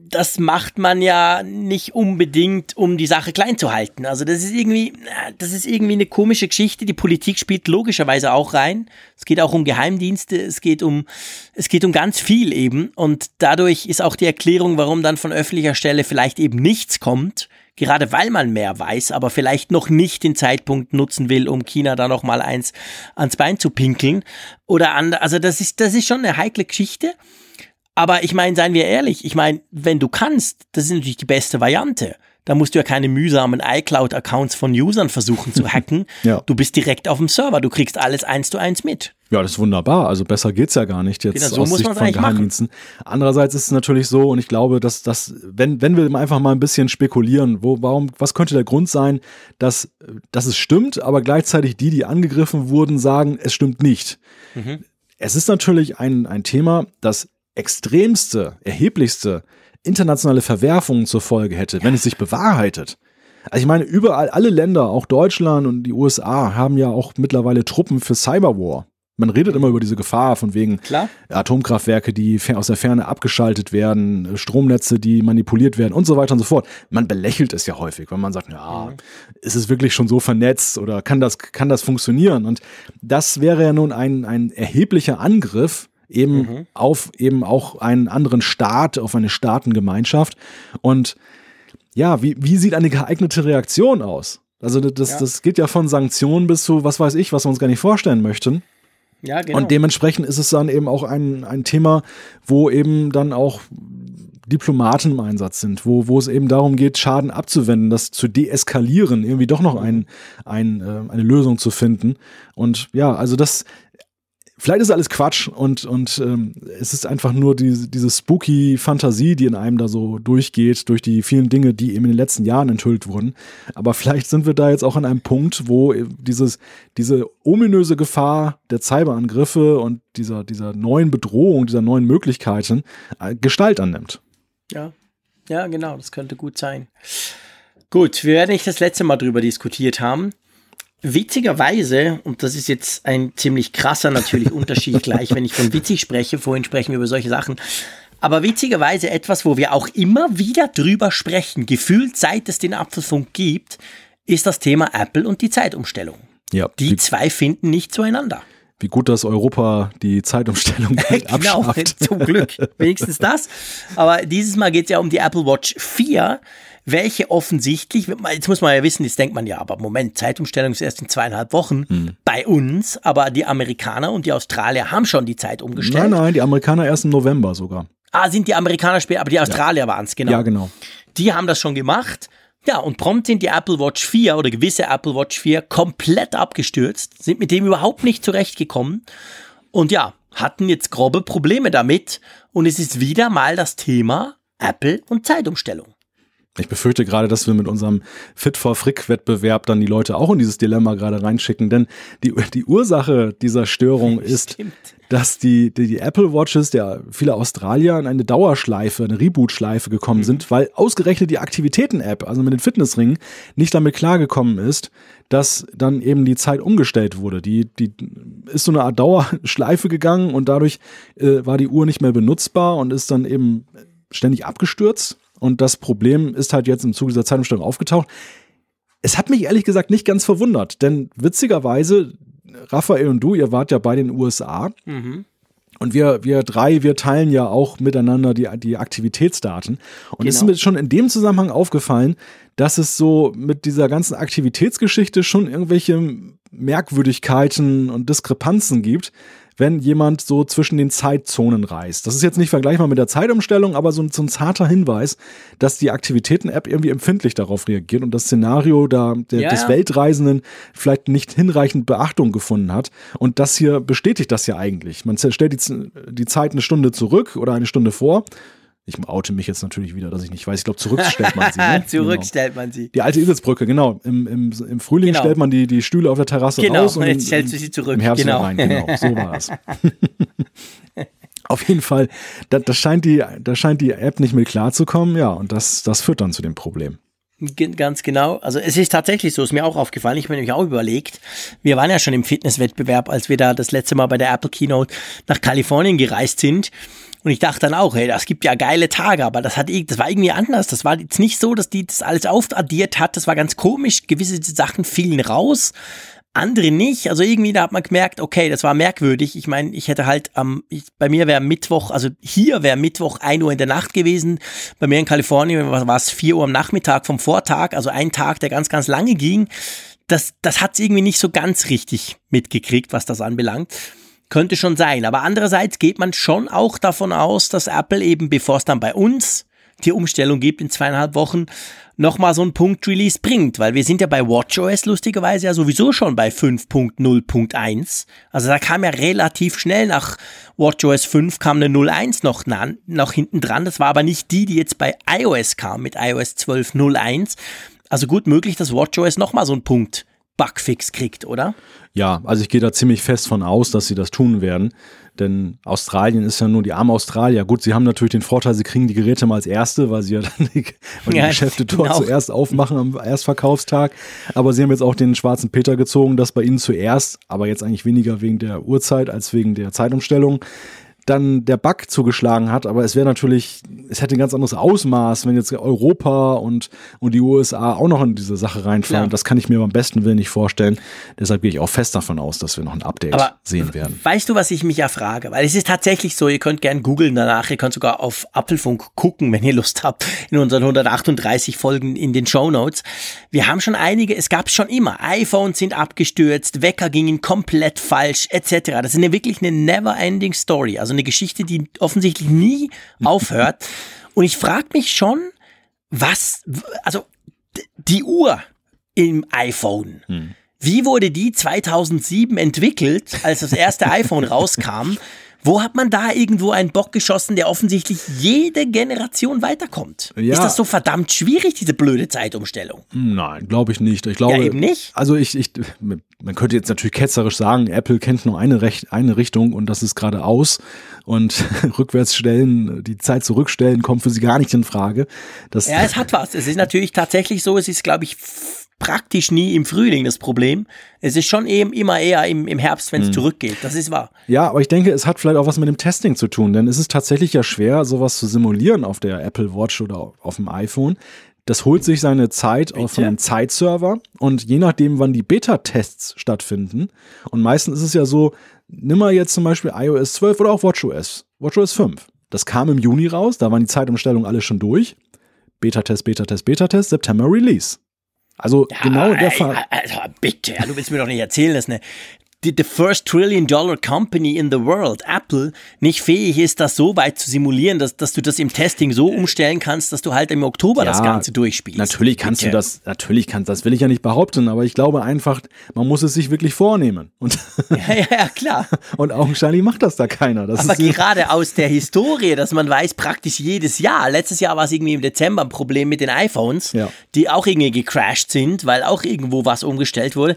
das macht man ja nicht unbedingt, um die Sache klein zu halten. Also das ist irgendwie, das ist irgendwie eine komische Geschichte. Die Politik spielt logischerweise auch rein. Es geht auch um Geheimdienste, es geht um, es geht um ganz viel eben. Und dadurch ist auch die Erklärung, warum dann von öffentlicher Stelle vielleicht eben nichts kommt, gerade weil man mehr weiß, aber vielleicht noch nicht den Zeitpunkt nutzen will, um China da noch mal eins ans Bein zu pinkeln oder andere. Also das ist, das ist schon eine heikle Geschichte. Aber ich meine, seien wir ehrlich, ich meine, wenn du kannst, das ist natürlich die beste Variante. Da musst du ja keine mühsamen iCloud-Accounts von Usern versuchen zu hacken. Ja. Du bist direkt auf dem Server, du kriegst alles eins zu eins mit. Ja, das ist wunderbar. Also besser geht's ja gar nicht jetzt Genau, so aus muss Sicht von eigentlich machen. Geheimdiensten. Andererseits ist es natürlich so, und ich glaube, dass das, wenn, wenn wir einfach mal ein bisschen spekulieren, wo, warum, was könnte der Grund sein, dass, dass es stimmt, aber gleichzeitig die, die angegriffen wurden, sagen, es stimmt nicht. Mhm. Es ist natürlich ein, ein Thema, das extremste, erheblichste internationale Verwerfungen zur Folge hätte, wenn es sich bewahrheitet. Also ich meine, überall, alle Länder, auch Deutschland und die USA, haben ja auch mittlerweile Truppen für Cyberwar. Man redet immer über diese Gefahr von wegen Klar? Atomkraftwerke, die aus der Ferne abgeschaltet werden, Stromnetze, die manipuliert werden und so weiter und so fort. Man belächelt es ja häufig, wenn man sagt, ja, ist es wirklich schon so vernetzt oder kann das, kann das funktionieren? Und das wäre ja nun ein, ein erheblicher Angriff eben auf eben auch einen anderen Staat, auf eine Staatengemeinschaft. Und ja, wie, wie sieht eine geeignete Reaktion aus? Also das, Ja. das geht ja von Sanktionen bis zu was weiß ich, was wir uns gar nicht vorstellen möchten. Ja, genau. Und dementsprechend ist es dann eben auch ein, ein Thema, wo eben dann auch Diplomaten im Einsatz sind, wo, wo es eben darum geht, Schaden abzuwenden, das zu deeskalieren, irgendwie doch noch ein, ein, äh, eine Lösung zu finden. Und ja, also das, vielleicht ist alles Quatsch und, und ähm, es ist einfach nur diese, diese spooky Fantasie, die in einem da so durchgeht, durch die vielen Dinge, die eben in den letzten Jahren enthüllt wurden. Aber vielleicht sind wir da jetzt auch an einem Punkt, wo äh, dieses, diese ominöse Gefahr der Cyberangriffe und dieser, dieser neuen Bedrohung, dieser neuen Möglichkeiten äh, Gestalt annimmt. Ja, ja, genau, das könnte gut sein. Gut, wir werden nicht das letzte Mal drüber diskutiert haben. Witzigerweise, und das ist jetzt ein ziemlich krasser natürlich Unterschied gleich, wenn ich von witzig spreche, vorhin sprechen wir über solche Sachen, aber witzigerweise etwas, wo wir auch immer wieder drüber sprechen, gefühlt seit es den Apfelfunk gibt, ist das Thema Apple und die Zeitumstellung. Ja, Die zwei finden nicht zueinander. wie gut, dass Europa die Zeitumstellung genau, abschafft. zum Glück. Wenigstens das. Aber dieses Mal geht es ja um die Apple Watch 4, welche offensichtlich, jetzt muss man ja wissen, jetzt denkt man ja, aber Moment, Zeitumstellung ist erst in zweieinhalb Wochen Hm. bei uns, aber die Amerikaner und die Australier haben schon die Zeit umgestellt. Nein, nein, die Amerikaner erst im November sogar. Ah, sind die Amerikaner später, aber die Australier waren es, genau. Ja, genau. Die haben das schon gemacht. Ja, und prompt sind die Apple Watch 4 oder gewisse Apple Watch 4 komplett abgestürzt, sind mit dem überhaupt nicht zurechtgekommen und ja, hatten jetzt grobe Probleme damit. Und es ist wieder mal das Thema Apple und Zeitumstellung. Ich befürchte gerade, dass wir mit unserem Fit for Frick Wettbewerb dann die Leute auch in dieses Dilemma gerade reinschicken, denn die, die Ursache dieser Störung ist, Stimmt. dass die, die, die Apple Watches der viele Australier in eine Dauerschleife, eine Reboot-Schleife gekommen sind, weil ausgerechnet die Aktivitäten-App, also mit den Fitnessringen, nicht damit klargekommen ist, dass dann eben die Zeit umgestellt wurde. Die, die ist so eine Art Dauerschleife gegangen und dadurch äh, war die Uhr nicht mehr benutzbar und ist dann eben ständig abgestürzt. Und das Problem ist halt jetzt im Zuge dieser Zeitumstellung aufgetaucht. Es hat mich ehrlich gesagt nicht ganz verwundert, denn witzigerweise, Raphael und du, ihr wart ja bei den USA. Und wir, wir drei, wir teilen ja auch miteinander die, die Aktivitätsdaten. Und es ist Genau. mir schon in dem Zusammenhang aufgefallen, dass es so mit dieser ganzen Aktivitätsgeschichte schon irgendwelche Merkwürdigkeiten und Diskrepanzen gibt, wenn jemand so zwischen den Zeitzonen reist. Das ist jetzt nicht vergleichbar mit der Zeitumstellung, aber so ein, so ein zarter Hinweis, dass die Aktivitäten-App irgendwie empfindlich darauf reagiert und das Szenario da, der, Ja, des ja. Weltreisenden vielleicht nicht hinreichend Beachtung gefunden hat. Und das hier bestätigt das ja eigentlich. Man stellt die, die Zeit eine Stunde zurück oder eine Stunde vor. Ich oute mich jetzt natürlich wieder, dass ich nicht weiß. Ich glaube, zurück stellt man sie. Ne? zurück genau. stellt man sie. Die alte Isitzbrücke, genau. Im, im, im Frühling Genau. stellt man die, die Stühle auf der Terrasse Genau, raus. und im- jetzt stellst du sie zurück. Im Herbst Genau. rein, genau. So war es. auf jeden Fall, da, das scheint die, da scheint die App nicht mit klarzukommen. Ja, und das, das führt dann zu dem Problem. Ganz genau. Also es ist tatsächlich so, ist mir auch aufgefallen. Ich habe mir nämlich auch überlegt, wir waren ja schon im Fitnesswettbewerb, als wir da das letzte Mal bei der Apple Keynote nach Kalifornien gereist sind. Und ich dachte dann auch, hey, das gibt ja geile Tage, aber das hat das war irgendwie anders. Das war jetzt nicht so, dass die das alles aufaddiert hat. Das war ganz komisch. Gewisse Sachen fielen raus, andere nicht. Also irgendwie da hat man gemerkt, okay, das war merkwürdig. Ich meine, ich hätte halt am, ich, bei mir wäre Mittwoch, also hier wäre Mittwoch 1 Uhr in der Nacht gewesen. Bei mir in Kalifornien war es 4 Uhr am Nachmittag vom Vortag, also ein Tag, der ganz, ganz lange ging. Das, das hat irgendwie nicht so ganz richtig mitgekriegt, was das anbelangt. Könnte schon sein. Aber andererseits geht man schon auch davon aus, dass Apple eben, bevor es dann bei uns die Umstellung gibt in zweieinhalb Wochen, nochmal so einen Punkt-Release bringt. Weil wir sind ja bei WatchOS lustigerweise ja sowieso schon bei 5.0.1. Also da kam ja relativ schnell nach WatchOS 5 kam eine 0.1 noch, noch hinten dran. Das war aber nicht die, die jetzt bei iOS kam mit iOS 12.0.1. Also gut möglich, dass WatchOS nochmal so einen Punkt Bugfix kriegt, oder? Ja, also ich gehe da ziemlich fest von aus, dass sie das tun werden. Denn Australien ist ja nur die armen Australier. Gut, sie haben natürlich den Vorteil, sie kriegen die Geräte mal als erste, weil sie ja dann die, weil die Ja, Geschäfte dort genau. zuerst aufmachen am Erstverkaufstag. Aber sie haben jetzt auch den schwarzen Peter gezogen, dass bei ihnen zuerst, aber jetzt eigentlich weniger wegen der Uhrzeit als wegen der Zeitumstellung, dann der Bug zugeschlagen hat. Aber es wäre natürlich, es hätte ein ganz anderes Ausmaß, wenn jetzt Europa und, und die USA auch noch in diese Sache reinfallen. Klar. Das kann ich mir beim besten Willen nicht vorstellen. Deshalb gehe ich auch fest davon aus, dass wir noch ein Update Aber sehen werden. Weißt du, was ich mich ja frage? Weil es ist tatsächlich so, ihr könnt gern googeln danach, ihr könnt sogar auf Apfelfunk gucken, wenn ihr Lust habt, in unseren 138 Folgen in den Show Notes. Wir haben schon einige, es gab schon immer, iPhones sind abgestürzt, Wecker gingen komplett falsch, etc. Das ist eine, wirklich eine never-ending Story, also eine Geschichte, die offensichtlich nie aufhört. Und ich frage mich schon, was, also die Uhr im iPhone. Wie wurde die 2007 entwickelt, als das erste iPhone rauskam? Wo hat man da irgendwo einen Bock geschossen, der offensichtlich jede Generation weiterkommt? Ja. Ist das so verdammt schwierig, diese blöde Zeitumstellung? Nein, glaube ich nicht. Ich glaube, Ja, eben nicht. Also ich, ich, man könnte jetzt natürlich ketzerisch sagen, Apple kennt nur eine, Recht, eine Richtung und das ist geradeaus und rückwärts stellen, die Zeit zurückstellen, kommt für sie gar nicht in Frage. Das, Ja, es hat was. Es ist natürlich tatsächlich so, es ist, glaube ich, praktisch nie im Frühling das Problem. Es ist schon eben immer eher im, im Herbst, wenn es zurückgeht. Das ist wahr. Ja, aber ich denke, es hat vielleicht auch was mit dem Testing zu tun, denn es ist tatsächlich ja schwer, sowas zu simulieren auf der Apple Watch oder auf dem iPhone. Das holt sich seine Zeit auf von einem Zeitserver und je nachdem, wann die Beta-Tests stattfinden, und meistens ist es ja so, nimm mal jetzt zum Beispiel iOS 12 oder auch WatchOS, WatchOS 5. Das kam im Juni raus, da waren die Zeitumstellungen alle schon durch. Beta-Test, Beta-Test, Beta-Test, September Release. Also genau der Fall. Also bitte, ja, du willst mir doch nicht erzählen, dass eine die the first trillion dollar company in the world, Apple, nicht fähig ist, das so weit zu simulieren, dass, dass du das im Testing so umstellen kannst, dass du halt im Oktober das Ganze durchspielst. Natürlich kannst Bitte. du das, natürlich kannst das will ich ja nicht behaupten, aber ich glaube einfach, man muss es sich wirklich vornehmen. Und, Ja, ja, ja, klar. und augenscheinlich macht das da keiner. Das Aber ist, gerade aus der Historie, dass man weiß, praktisch jedes Jahr, letztes Jahr war es irgendwie im Dezember ein Problem mit den iPhones, Ja. die auch irgendwie gecrashed sind, weil auch irgendwo was umgestellt wurde.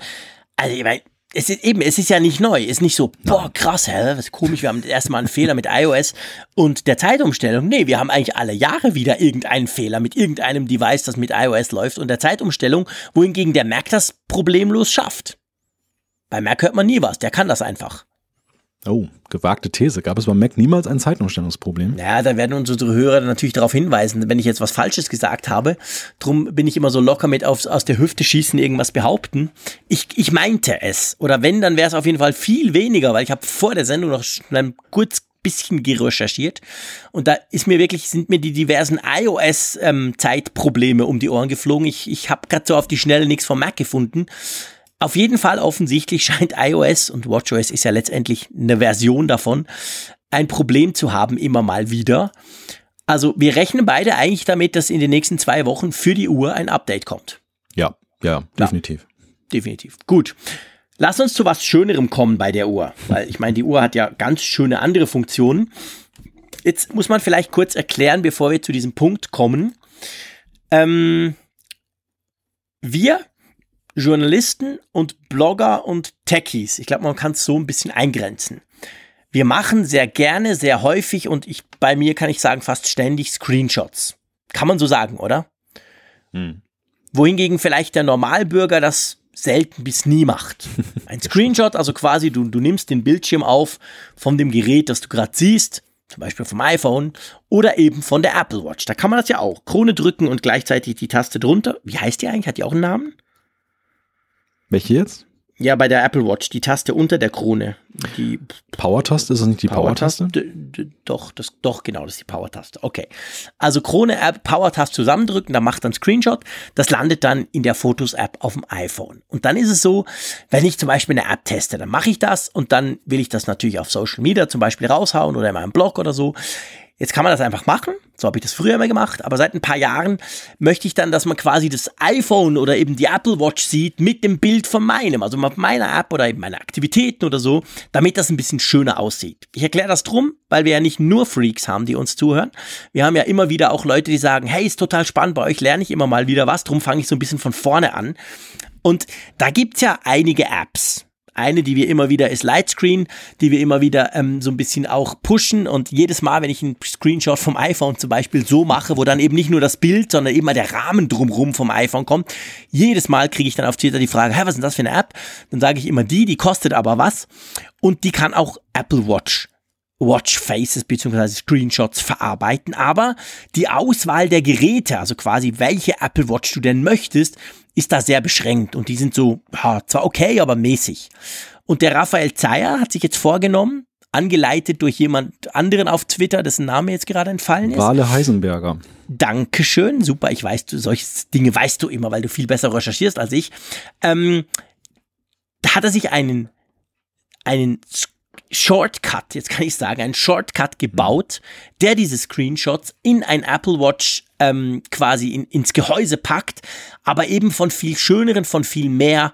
Also, ich meine, es ist eben, es ist ja nicht neu. Es ist nicht so, boah, krass, hä, was komisch, wir haben erstmal einen Fehler mit iOS und der Zeitumstellung. Nee, wir haben eigentlich alle Jahre wieder irgendeinen Fehler mit irgendeinem Device, das mit iOS läuft und der Zeitumstellung, wohingegen der Mac das problemlos schafft. Bei Mac hört man nie was, der kann das einfach. Oh, gewagte These. Gab es beim Mac niemals ein Zeitumstellungsproblem? Ja, da werden uns unsere Hörer natürlich darauf hinweisen, wenn ich jetzt was Falsches gesagt habe. Drum bin ich immer so locker mit aufs, aus der Hüfte schießen, irgendwas behaupten. Ich, ich meinte es. Oder wenn, dann wäre es auf jeden Fall viel weniger, weil ich habe vor der Sendung noch schnell kurz bisschen gerecherchiert und da ist mir wirklich sind mir die diversen iOS ähm, Zeitprobleme um die Ohren geflogen. Ich ich habe gerade so auf die Schnelle nichts vom Mac gefunden. Auf jeden Fall offensichtlich scheint iOS und WatchOS ist ja letztendlich eine Version davon, ein Problem zu haben immer mal wieder. Also wir rechnen beide eigentlich damit, dass in den nächsten zwei Wochen für die Uhr ein Update kommt. Ja, ja, definitiv. Definitiv. Gut. Lass uns zu was Schönerem kommen bei der Uhr, weil ich meine, die Uhr hat ja ganz schöne andere Funktionen. Jetzt muss man vielleicht kurz erklären, bevor wir zu diesem Punkt kommen. Ähm, wir Journalisten und Blogger und Techies, ich glaube, man kann es so ein bisschen eingrenzen. Wir machen sehr gerne, sehr häufig und ich, bei mir kann ich sagen, fast ständig Screenshots. Kann man so sagen, oder? Hm. Wohingegen vielleicht der Normalbürger das selten bis nie macht. Ein Screenshot, also quasi du, du nimmst den Bildschirm auf von dem Gerät, das du gerade siehst, zum Beispiel vom iPhone oder eben von der Apple Watch. Da kann man das ja auch. Krone drücken und gleichzeitig die Taste drunter. Wie heißt die eigentlich? Hat die auch einen Namen? Welche jetzt? Ja, bei der Apple Watch, die Taste unter der Krone. Die Power-Taste, ist das nicht die Power-Taste? Power doch, das, doch, genau, das ist die Power-Taste. Okay. Also Krone App, Power-Taste zusammendrücken, da macht dann Screenshot. Das landet dann in der Fotos-App auf dem iPhone. Und dann ist es so, wenn ich zum Beispiel eine App teste, dann mache ich das und dann will ich das natürlich auf Social Media zum Beispiel raushauen oder in meinem Blog oder so. Jetzt kann man das einfach machen. So habe ich das früher immer gemacht. Aber seit ein paar Jahren möchte ich dann, dass man quasi das iPhone oder eben die Apple Watch sieht mit dem Bild von meinem, also mit meiner App oder eben meine Aktivitäten oder so, damit das ein bisschen schöner aussieht. Ich erkläre das drum, weil wir ja nicht nur Freaks haben, die uns zuhören. Wir haben ja immer wieder auch Leute, die sagen, hey, ist total spannend, bei euch lerne ich immer mal wieder was. Drum fange ich so ein bisschen von vorne an. Und da gibt's ja einige Apps eine, die wir immer wieder ist Lightscreen, die wir immer wieder ähm, so ein bisschen auch pushen und jedes Mal, wenn ich einen Screenshot vom iPhone zum Beispiel so mache, wo dann eben nicht nur das Bild, sondern eben mal der Rahmen drumrum vom iPhone kommt, jedes Mal kriege ich dann auf Twitter die Frage, hey, was ist denn das für eine App? Dann sage ich immer die, die kostet aber was und die kann auch Apple Watch Watch Faces bzw. Screenshots verarbeiten, aber die Auswahl der Geräte, also quasi welche Apple Watch du denn möchtest, ist da sehr beschränkt und die sind so, ja, zwar okay, aber mäßig. Und der Raphael Zeyer hat sich jetzt vorgenommen, angeleitet durch jemand anderen auf Twitter, dessen Name jetzt gerade entfallen ist. Wale Heisenberger. Dankeschön, super, ich weiß, du, solche Dinge weißt du immer, weil du viel besser recherchierst als ich. Ähm, da hat er sich einen, einen Shortcut, jetzt kann ich sagen, einen Shortcut gebaut, der diese Screenshots in ein Apple Watch ähm, quasi in, ins Gehäuse packt, aber eben von viel schöneren, von viel mehr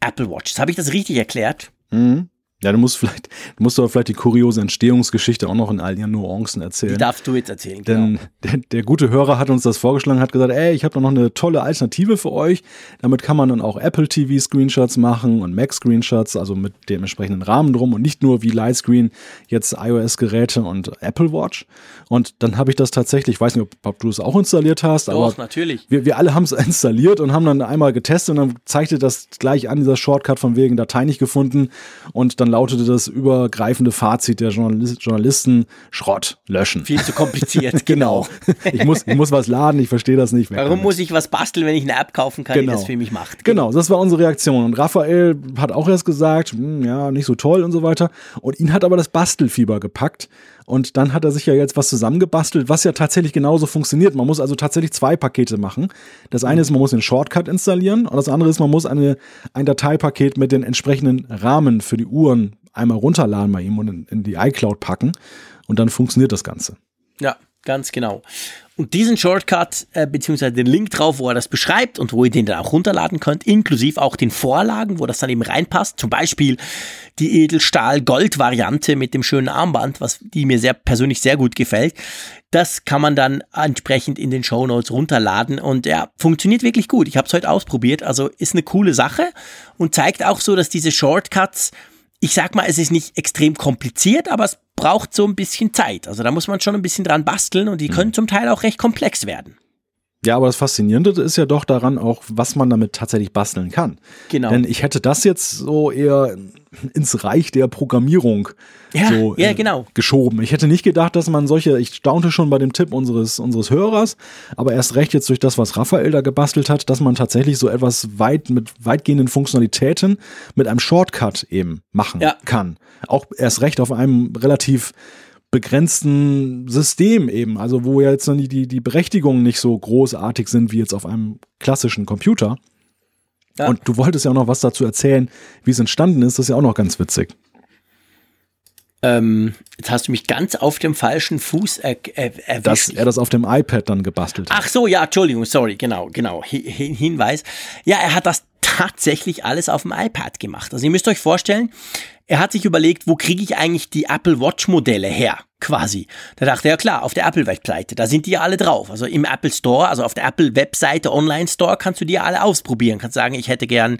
Apple Watches. Habe ich das richtig erklärt? Mhm. Ja, du musst vielleicht, du musst aber vielleicht die kuriose Entstehungsgeschichte auch noch in all ihren Nuancen erzählen. Die darfst du jetzt erzählen, Denn genau. der, der gute Hörer hat uns das vorgeschlagen, hat gesagt, ey, ich habe da noch eine tolle Alternative für euch. Damit kann man dann auch Apple TV Screenshots machen und Mac Screenshots, also mit dem entsprechenden Rahmen drum und nicht nur wie Lightscreen jetzt iOS Geräte und Apple Watch. Und dann habe ich das tatsächlich, ich weiß nicht, ob, du es auch installiert hast, Doch, aber natürlich. Wir, wir alle haben es installiert und haben dann einmal getestet und dann zeigte das gleich an, dieser Shortcut von wegen Datei nicht gefunden und dann dann lautete das übergreifende Fazit der Journalisten, Schrott, löschen. Viel zu kompliziert, genau. ich, muss, ich muss was laden, ich verstehe das nicht. Warum muss ich was basteln, wenn ich eine App kaufen kann, genau. die das für mich macht? Genau, das war unsere Reaktion. Und Raphael hat auch erst gesagt, hm, ja, nicht so toll und so weiter. Und ihn hat aber das Bastelfieber gepackt. Und dann hat er sich ja jetzt was zusammengebastelt, was ja tatsächlich genauso funktioniert. Man muss also tatsächlich zwei Pakete machen. Das eine ist, man muss den Shortcut installieren und das andere ist, man muss eine, ein Dateipaket mit den entsprechenden Rahmen für die Uhren einmal runterladen bei ihm und in, in die iCloud packen. Und dann funktioniert das Ganze. Ja, ganz genau. Und diesen Shortcut, äh, beziehungsweise den Link drauf, wo er das beschreibt und wo ihr den dann auch runterladen könnt, inklusive auch den Vorlagen, wo das dann eben reinpasst. Zum Beispiel die Edelstahl-Gold-Variante mit dem schönen Armband, was die mir sehr persönlich sehr gut gefällt. Das kann man dann entsprechend in den Show Notes runterladen und ja, funktioniert wirklich gut. Ich habe es heute ausprobiert, also ist eine coole Sache und zeigt auch so, dass diese Shortcuts ich sag mal, es ist nicht extrem kompliziert, aber es braucht so ein bisschen Zeit. Also da muss man schon ein bisschen dran basteln und die können mhm. zum Teil auch recht komplex werden. Ja, aber das Faszinierende ist ja doch daran auch, was man damit tatsächlich basteln kann. Genau. Denn ich hätte das jetzt so eher ins Reich der Programmierung ja, so ja, genau. geschoben. Ich hätte nicht gedacht, dass man solche, ich staunte schon bei dem Tipp unseres, unseres Hörers, aber erst recht jetzt durch das, was Raphael da gebastelt hat, dass man tatsächlich so etwas weit mit weitgehenden Funktionalitäten mit einem Shortcut eben machen ja. kann. Auch erst recht auf einem relativ begrenzten System eben, also wo jetzt die, die, die Berechtigungen nicht so großartig sind wie jetzt auf einem klassischen Computer. Ja. Und du wolltest ja auch noch was dazu erzählen, wie es entstanden ist, das ist ja auch noch ganz witzig. Ähm, jetzt hast du mich ganz auf dem falschen Fuß er, er, erwischt. Dass er das auf dem iPad dann gebastelt hat. Ach so, ja, Entschuldigung, sorry, genau, genau. Hin Hinweis. Ja, er hat das tatsächlich alles auf dem iPad gemacht. Also ihr müsst euch vorstellen, er hat sich überlegt, wo kriege ich eigentlich die Apple Watch Modelle her? Quasi. Da dachte er, ja klar, auf der Apple Webseite, da sind die ja alle drauf. Also im Apple Store, also auf der Apple Webseite Online Store kannst du die ja alle ausprobieren. Kannst sagen, ich hätte gern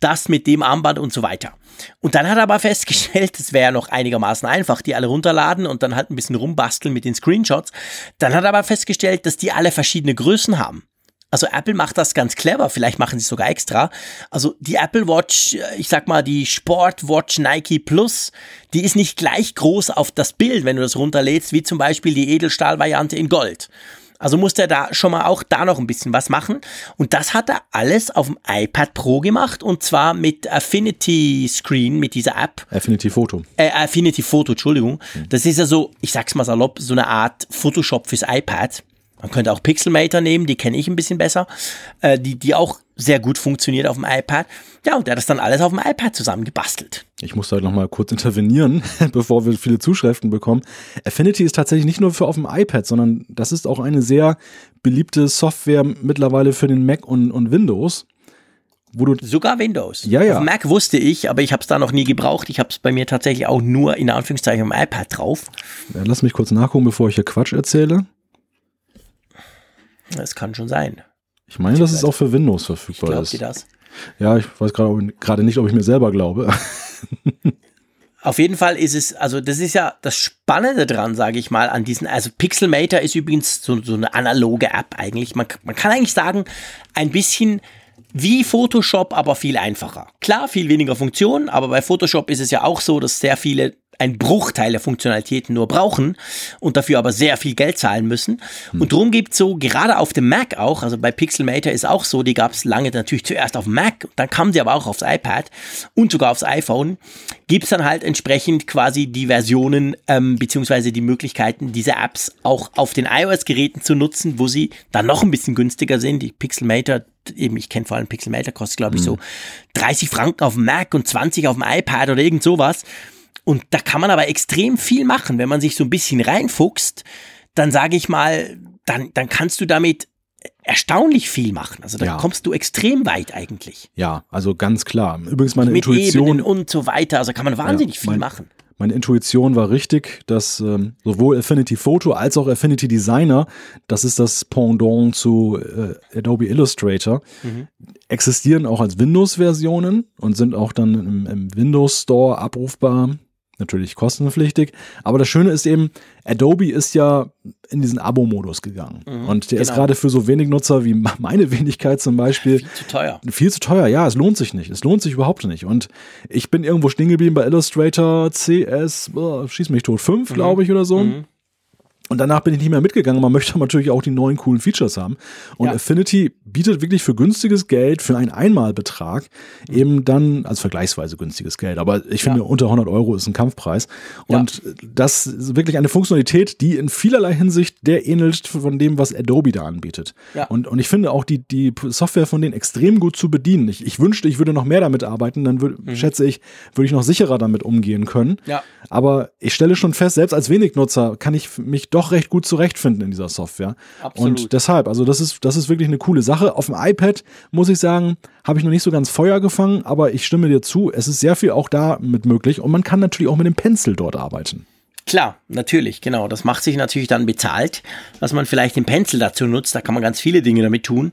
das mit dem Armband und so weiter. Und dann hat er aber festgestellt, es wäre noch einigermaßen einfach, die alle runterladen und dann halt ein bisschen rumbasteln mit den Screenshots. Dann hat er aber festgestellt, dass die alle verschiedene Größen haben. Also Apple macht das ganz clever, vielleicht machen sie es sogar extra. Also die Apple Watch, äh, ich sag mal die Sport Watch Nike Plus, die ist nicht gleich groß auf das Bild, wenn du das runterlädst, wie zum Beispiel die Edelstahl-Variante in Gold. Also musste er da schon mal auch da noch ein bisschen was machen. Und das hat er alles auf dem iPad Pro gemacht und zwar mit Affinity Screen, mit dieser App. Affinity Photo. Äh, Affinity Photo, Entschuldigung. Das ist ja so, ich sag's mal salopp, so eine Art Photoshop fürs iPad. Man könnte auch Pixelmator nehmen, die kenne ich ein bisschen besser, äh, die, die auch sehr gut funktioniert auf dem iPad. Ja, und der hat das dann alles auf dem iPad zusammengebastelt. Ich muss da noch mal kurz intervenieren, bevor wir viele Zuschriften bekommen. Affinity ist tatsächlich nicht nur für auf dem iPad, sondern das ist auch eine sehr beliebte Software mittlerweile für den Mac und, und Windows. Wo du Sogar Windows. Ja, ja. Auf Mac wusste ich, aber ich habe es da noch nie gebraucht. Ich habe es bei mir tatsächlich auch nur in Anführungszeichen am iPad drauf. Ja, lass mich kurz nachgucken, bevor ich hier Quatsch erzähle. Das kann schon sein. Ich meine, dass es auch für Windows verfügbar Glaubt ist. ihr das? Ja, ich weiß gerade gerade nicht, ob ich mir selber glaube. Auf jeden Fall ist es, also das ist ja das Spannende dran, sage ich mal, an diesen, also Pixelmator ist übrigens so, so eine analoge App eigentlich. Man, man kann eigentlich sagen, ein bisschen wie Photoshop, aber viel einfacher. Klar, viel weniger Funktionen, aber bei Photoshop ist es ja auch so, dass sehr viele ein Bruchteil der Funktionalitäten nur brauchen und dafür aber sehr viel Geld zahlen müssen. Hm. Und darum gibt es so, gerade auf dem Mac auch, also bei Pixelmator ist auch so, die gab es lange natürlich zuerst auf dem Mac, dann kamen sie aber auch aufs iPad und sogar aufs iPhone, gibt es dann halt entsprechend quasi die Versionen ähm, beziehungsweise die Möglichkeiten, diese Apps auch auf den iOS-Geräten zu nutzen, wo sie dann noch ein bisschen günstiger sind. Die Pixelmator eben, ich kenne vor allem Pixelmator, kostet glaube ich so 30 hm. Franken auf dem Mac und 20 auf dem iPad oder irgend sowas. Und da kann man aber extrem viel machen. Wenn man sich so ein bisschen reinfuchst, dann sage ich mal, dann, dann kannst du damit erstaunlich viel machen. Also da ja. kommst du extrem weit eigentlich. Ja, also ganz klar. Übrigens meine Mit Intuition Ebenen und so weiter. Also kann man wahnsinnig ja, mein, viel machen. Meine Intuition war richtig, dass ähm, sowohl Affinity Photo als auch Affinity Designer, das ist das Pendant zu äh, Adobe Illustrator, mhm. existieren auch als Windows-Versionen und sind auch dann im, im Windows Store abrufbar natürlich kostenpflichtig. Aber das Schöne ist eben, Adobe ist ja in diesen Abo-Modus gegangen. Mhm, und der genau. ist gerade für so wenig Nutzer wie meine Wenigkeit zum Beispiel. Viel zu teuer. Viel zu teuer, ja, es lohnt sich nicht. Es lohnt sich überhaupt nicht. Und ich bin irgendwo stehen geblieben bei Illustrator CS, oh, schieß mich tot, 5, mhm. glaube ich, oder so. Mhm. Und danach bin ich nicht mehr mitgegangen. Man möchte natürlich auch die neuen coolen Features haben. Und ja. Affinity bietet wirklich für günstiges Geld, für einen Einmalbetrag, eben dann, also vergleichsweise günstiges Geld. Aber ich finde, ja. unter 100 Euro ist ein Kampfpreis. Und ja. das ist wirklich eine Funktionalität, die in vielerlei Hinsicht der ähnelt von dem, was Adobe da anbietet. Und, und ich finde auch die, die Software von denen extrem gut zu bedienen. Ich, ich wünschte, ich würde noch mehr damit arbeiten. Dann würd, mhm. schätze ich, würde ich noch sicherer damit umgehen können. Aber ich stelle schon fest, selbst als Wenignutzer kann ich mich doch recht gut zurechtfinden in dieser Software. Absolut. Und deshalb, also das ist, das ist wirklich eine coole Sache. Auf dem iPad muss ich sagen, habe ich noch nicht so ganz Feuer gefangen, aber ich stimme dir zu, es ist sehr viel auch da mit möglich und man kann natürlich auch mit dem Pencil dort arbeiten. Klar, natürlich, genau. Das macht sich natürlich dann bezahlt, dass man vielleicht den Pencil dazu nutzt. Da kann man ganz viele Dinge damit tun.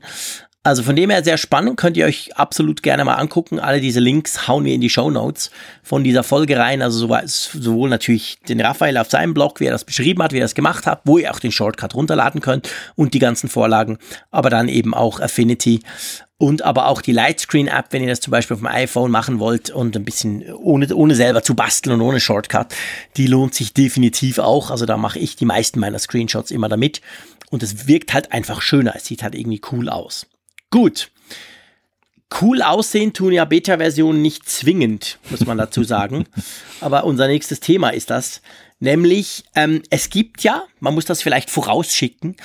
Also von dem her sehr spannend, könnt ihr euch absolut gerne mal angucken. Alle diese Links hauen wir in die Show Notes von dieser Folge rein. Also sowohl natürlich den Raphael auf seinem Blog, wie er das beschrieben hat, wie er das gemacht hat, wo ihr auch den Shortcut runterladen könnt und die ganzen Vorlagen, aber dann eben auch Affinity und aber auch die Lightscreen-App, wenn ihr das zum Beispiel auf dem iPhone machen wollt und ein bisschen ohne, ohne selber zu basteln und ohne Shortcut, die lohnt sich definitiv auch. Also da mache ich die meisten meiner Screenshots immer damit und es wirkt halt einfach schöner. Es sieht halt irgendwie cool aus. Gut. Cool aussehen tun ja Beta-Versionen nicht zwingend, muss man dazu sagen. Aber unser nächstes Thema ist das. Nämlich, ähm, es gibt ja, man muss das vielleicht vorausschicken,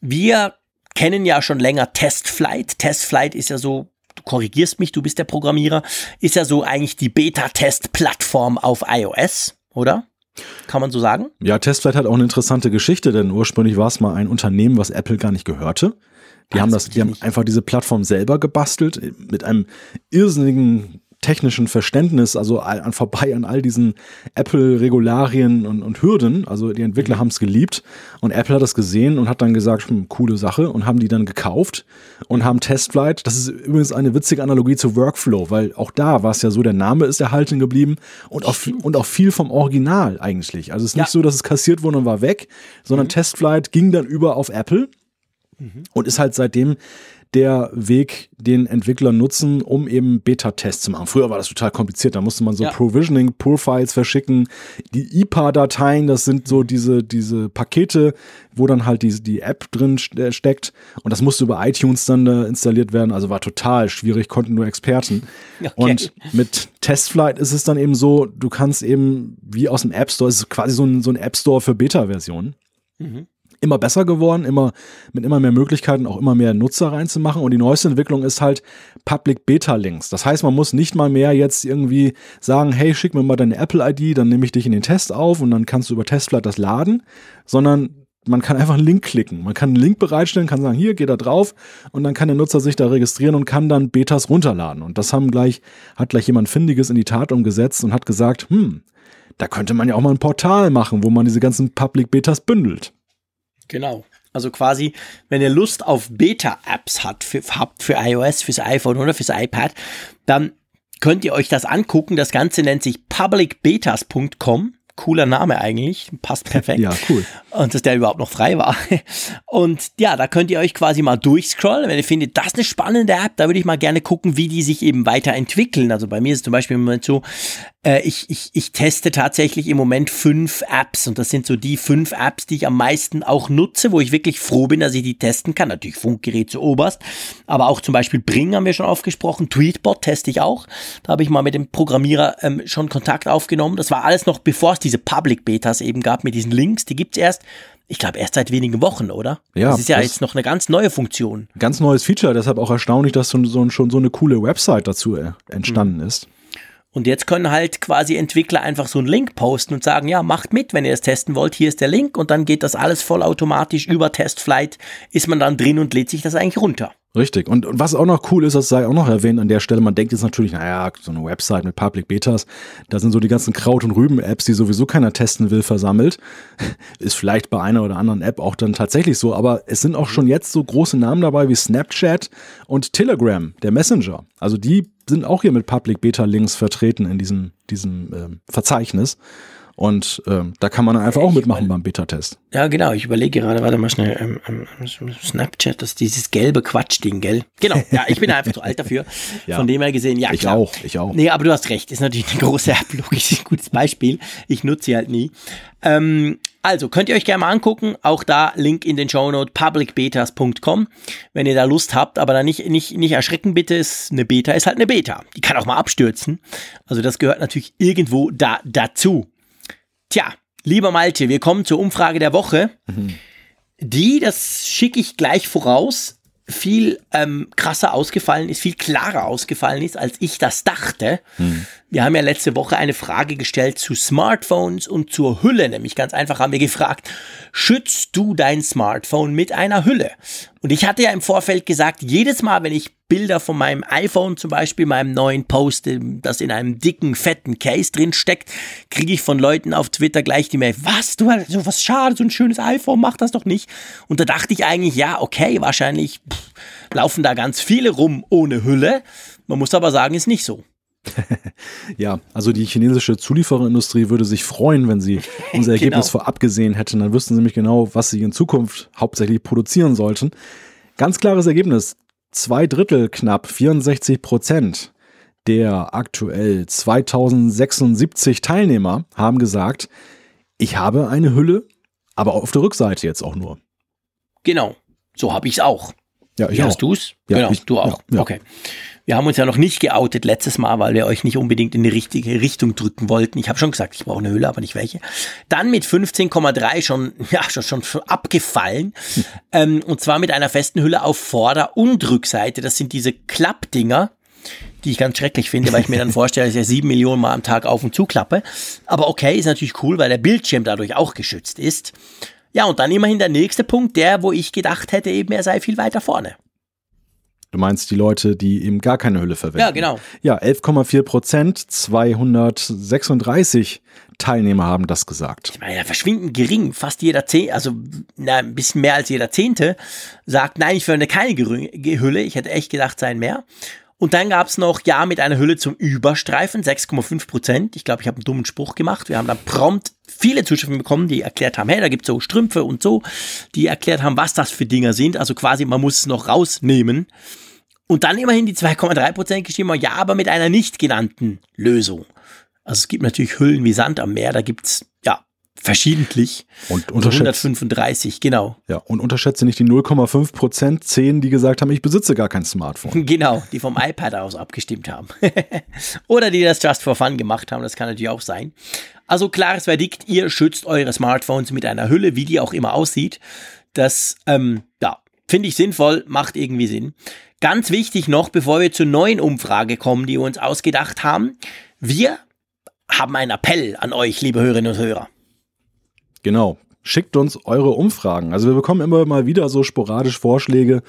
wir kennen ja schon länger Testflight. Testflight ist ja so, du korrigierst mich, du bist der Programmierer, ist ja so eigentlich die Beta-Test-Plattform auf iOS, oder? Kann man so sagen? Ja, Testflight hat auch eine interessante Geschichte, denn ursprünglich war es mal ein Unternehmen, was Apple gar nicht gehörte. Die haben das, die haben einfach diese Plattform selber gebastelt mit einem irrsinnigen technischen Verständnis, also an, vorbei an all diesen Apple-Regularien und, und, Hürden. Also die Entwickler mhm. haben es geliebt und Apple hat das gesehen und hat dann gesagt, hm, coole Sache und haben die dann gekauft und haben Testflight. Das ist übrigens eine witzige Analogie zu Workflow, weil auch da war es ja so, der Name ist erhalten geblieben und auch, und auch viel vom Original eigentlich. Also es ist nicht ja. so, dass es kassiert wurde und war weg, sondern mhm. Testflight ging dann über auf Apple mhm. und ist halt seitdem der Weg, den Entwickler nutzen, um eben Beta-Tests zu machen. Früher war das total kompliziert, da musste man so ja. Provisioning, Pull-Files verschicken. Die IPA-Dateien, das sind so diese, diese Pakete, wo dann halt die, die App drin äh, steckt. Und das musste über iTunes dann installiert werden. Also war total schwierig, konnten nur Experten. Okay. Und mit Testflight ist es dann eben so, du kannst eben wie aus dem App Store, es ist quasi so ein, so ein App Store für Beta-Versionen. Mhm immer besser geworden, immer mit immer mehr Möglichkeiten, auch immer mehr Nutzer reinzumachen. Und die neueste Entwicklung ist halt Public Beta Links. Das heißt, man muss nicht mal mehr jetzt irgendwie sagen, hey, schick mir mal deine Apple ID, dann nehme ich dich in den Test auf und dann kannst du über Testflight das laden, sondern man kann einfach einen Link klicken. Man kann einen Link bereitstellen, kann sagen, hier, geh da drauf und dann kann der Nutzer sich da registrieren und kann dann Betas runterladen. Und das haben gleich, hat gleich jemand Findiges in die Tat umgesetzt und hat gesagt, hm, da könnte man ja auch mal ein Portal machen, wo man diese ganzen Public Betas bündelt. Genau. Also quasi, wenn ihr Lust auf Beta-Apps habt für, habt für iOS, fürs iPhone oder fürs iPad, dann könnt ihr euch das angucken. Das Ganze nennt sich publicbetas.com cooler Name eigentlich, passt perfekt. ja, cool. Und dass der überhaupt noch frei war. Und ja, da könnt ihr euch quasi mal durchscrollen. Wenn ihr findet, das ist eine spannende App, da würde ich mal gerne gucken, wie die sich eben weiterentwickeln. Also bei mir ist es zum Beispiel im Moment so, äh, ich, ich, ich teste tatsächlich im Moment fünf Apps und das sind so die fünf Apps, die ich am meisten auch nutze, wo ich wirklich froh bin, dass ich die testen kann. Natürlich Funkgerät zu oberst, aber auch zum Beispiel Bring haben wir schon aufgesprochen, Tweetbot teste ich auch. Da habe ich mal mit dem Programmierer ähm, schon Kontakt aufgenommen. Das war alles noch bevor es diese Public Betas eben gab mit diesen Links. Die gibt's erst ich glaube, erst seit wenigen Wochen, oder? Ja. Das ist ja jetzt noch eine ganz neue Funktion. Ganz neues Feature, deshalb auch erstaunlich, dass so, so, schon so eine coole Website dazu äh, entstanden mhm. ist. Und jetzt können halt quasi Entwickler einfach so einen Link posten und sagen, ja, macht mit, wenn ihr es testen wollt, hier ist der Link und dann geht das alles vollautomatisch über Testflight, ist man dann drin und lädt sich das eigentlich runter. Richtig. Und, und was auch noch cool ist, das sei auch noch erwähnt an der Stelle, man denkt jetzt natürlich, naja, so eine Website mit Public Betas, da sind so die ganzen Kraut- und Rüben-Apps, die sowieso keiner testen will, versammelt. Ist vielleicht bei einer oder anderen App auch dann tatsächlich so, aber es sind auch schon jetzt so große Namen dabei wie Snapchat und Telegram, der Messenger. Also die sind auch hier mit Public Beta Links vertreten in diesem, diesem äh, Verzeichnis. Und ähm, da kann man einfach auch mitmachen beim Beta-Test. Ja, genau. Ich überlege gerade, warte mal schnell, ähm, ähm, Snapchat, das ist dieses gelbe Quatschding, gell? Genau. Ja, ich bin einfach zu alt dafür. ja. Von dem her gesehen, ja, Ich klar. auch, ich auch. Nee, aber du hast recht. Ist natürlich eine große App, logisch, ein gutes Beispiel. Ich nutze sie halt nie. Ähm, also könnt ihr euch gerne mal angucken. Auch da Link in den Shownote publicbetas.com, wenn ihr da Lust habt. Aber da nicht, nicht, nicht erschrecken bitte. Ist eine Beta ist halt eine Beta. Die kann auch mal abstürzen. Also das gehört natürlich irgendwo da dazu. Tja, lieber Malte, wir kommen zur Umfrage der Woche. Mhm. Die, das schicke ich gleich voraus, viel ähm, krasser ausgefallen ist, viel klarer ausgefallen ist, als ich das dachte. Mhm. Wir haben ja letzte Woche eine Frage gestellt zu Smartphones und zur Hülle, nämlich ganz einfach haben wir gefragt, schützt du dein Smartphone mit einer Hülle? Und ich hatte ja im Vorfeld gesagt, jedes Mal, wenn ich Bilder von meinem iPhone zum Beispiel, meinem neuen Post, das in einem dicken, fetten Case drin steckt, kriege ich von Leuten auf Twitter gleich die Mail, was, du hast so was schade, so ein schönes iPhone, mach das doch nicht. Und da dachte ich eigentlich, ja, okay, wahrscheinlich pff, laufen da ganz viele rum ohne Hülle. Man muss aber sagen, ist nicht so. ja, also die chinesische Zuliefererindustrie würde sich freuen, wenn sie unser Ergebnis genau. vorab gesehen hätten. Dann wüssten sie nämlich genau, was sie in Zukunft hauptsächlich produzieren sollten. Ganz klares Ergebnis. Zwei Drittel knapp, 64 Prozent der aktuell 2076 Teilnehmer haben gesagt, ich habe eine Hülle, aber auf der Rückseite jetzt auch nur. Genau, so habe ich es auch. Ja, ich Wie auch. hast du es? Ja, genau, ich, du auch. Ja, ja. Okay. Wir haben uns ja noch nicht geoutet letztes Mal, weil wir euch nicht unbedingt in die richtige Richtung drücken wollten. Ich habe schon gesagt, ich brauche eine Hülle, aber nicht welche. Dann mit 15,3 schon, ja, schon, schon abgefallen. Hm. Ähm, und zwar mit einer festen Hülle auf Vorder- und Rückseite. Das sind diese Klappdinger, die ich ganz schrecklich finde, weil ich mir dann vorstelle, dass ich ja sieben Millionen Mal am Tag auf und zu klappe. Aber okay, ist natürlich cool, weil der Bildschirm dadurch auch geschützt ist. Ja, und dann immerhin der nächste Punkt, der, wo ich gedacht hätte, eben er sei viel weiter vorne. Du meinst die Leute, die eben gar keine Hülle verwenden. Ja, genau. Ja, 11,4 Prozent, 236 Teilnehmer haben das gesagt. Ich meine, ja, verschwindend gering. Fast jeder Zehnte, also na, ein bisschen mehr als jeder Zehnte, sagt, nein, ich verwende keine Hülle. Ich hätte echt gedacht, seien mehr. Und dann gab es noch Ja mit einer Hülle zum Überstreifen, 6,5 Prozent. Ich glaube, ich habe einen dummen Spruch gemacht. Wir haben dann prompt viele Zuschriften bekommen, die erklärt haben, hey, da gibt's so Strümpfe und so, die erklärt haben, was das für Dinger sind. Also quasi, man muss es noch rausnehmen. Und dann immerhin die 2,3 Prozent geschrieben, ja, aber mit einer nicht genannten Lösung. Also es gibt natürlich Hüllen wie Sand am Meer, da gibt's ja verschiedentlich. Und Also 135, genau. Ja, und unterschätze nicht die 0,5 Prozent, 10, die gesagt haben, ich besitze gar kein Smartphone. Genau, die vom iPad aus abgestimmt haben. Oder die das just for fun gemacht haben, das kann natürlich auch sein. Also klares Verdikt, ihr schützt eure Smartphones mit einer Hülle, wie die auch immer aussieht. Das, ähm, ja, finde ich sinnvoll, macht irgendwie Sinn. Ganz wichtig noch, bevor wir zur neuen Umfrage kommen, die wir uns ausgedacht haben. Wir haben einen Appell an euch, liebe Hörerinnen und Hörer. Genau. Schickt uns eure Umfragen. Also wir bekommen immer mal wieder so sporadisch Vorschläge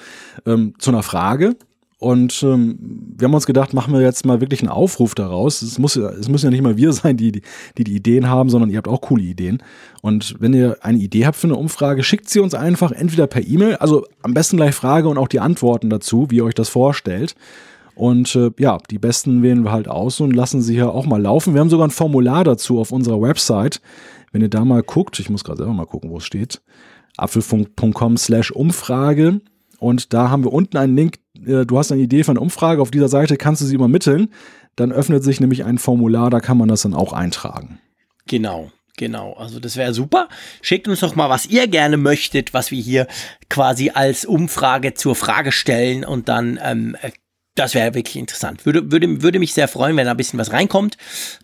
ähm, zu einer Frage. Und ähm, wir haben uns gedacht, machen wir jetzt mal wirklich einen Aufruf daraus. Es, muss, es müssen ja nicht mal wir sein, die, die die Ideen haben, sondern ihr habt auch coole Ideen. Und wenn ihr eine Idee habt für eine Umfrage, schickt sie uns einfach entweder per E-Mail, also am besten gleich Frage und auch die Antworten dazu, wie ihr euch das vorstellt. Und äh, ja, die besten wählen wir halt aus und lassen sie hier auch mal laufen. Wir haben sogar ein Formular dazu auf unserer Website. Wenn ihr da mal guckt, ich muss gerade selber mal gucken, wo es steht, apfelfunk.com slash Umfrage. Und da haben wir unten einen Link. Äh, Du hast eine Idee für eine Umfrage. Auf dieser Seite kannst du sie übermitteln. Dann öffnet sich nämlich ein Formular, da kann man das dann auch eintragen. Genau. Genau, also das wäre super. Schickt uns doch mal, was ihr gerne möchtet, was wir hier quasi als Umfrage zur Frage stellen und dann ähm, das wäre wirklich interessant. Würde, würde, würde mich sehr freuen, wenn da ein bisschen was reinkommt.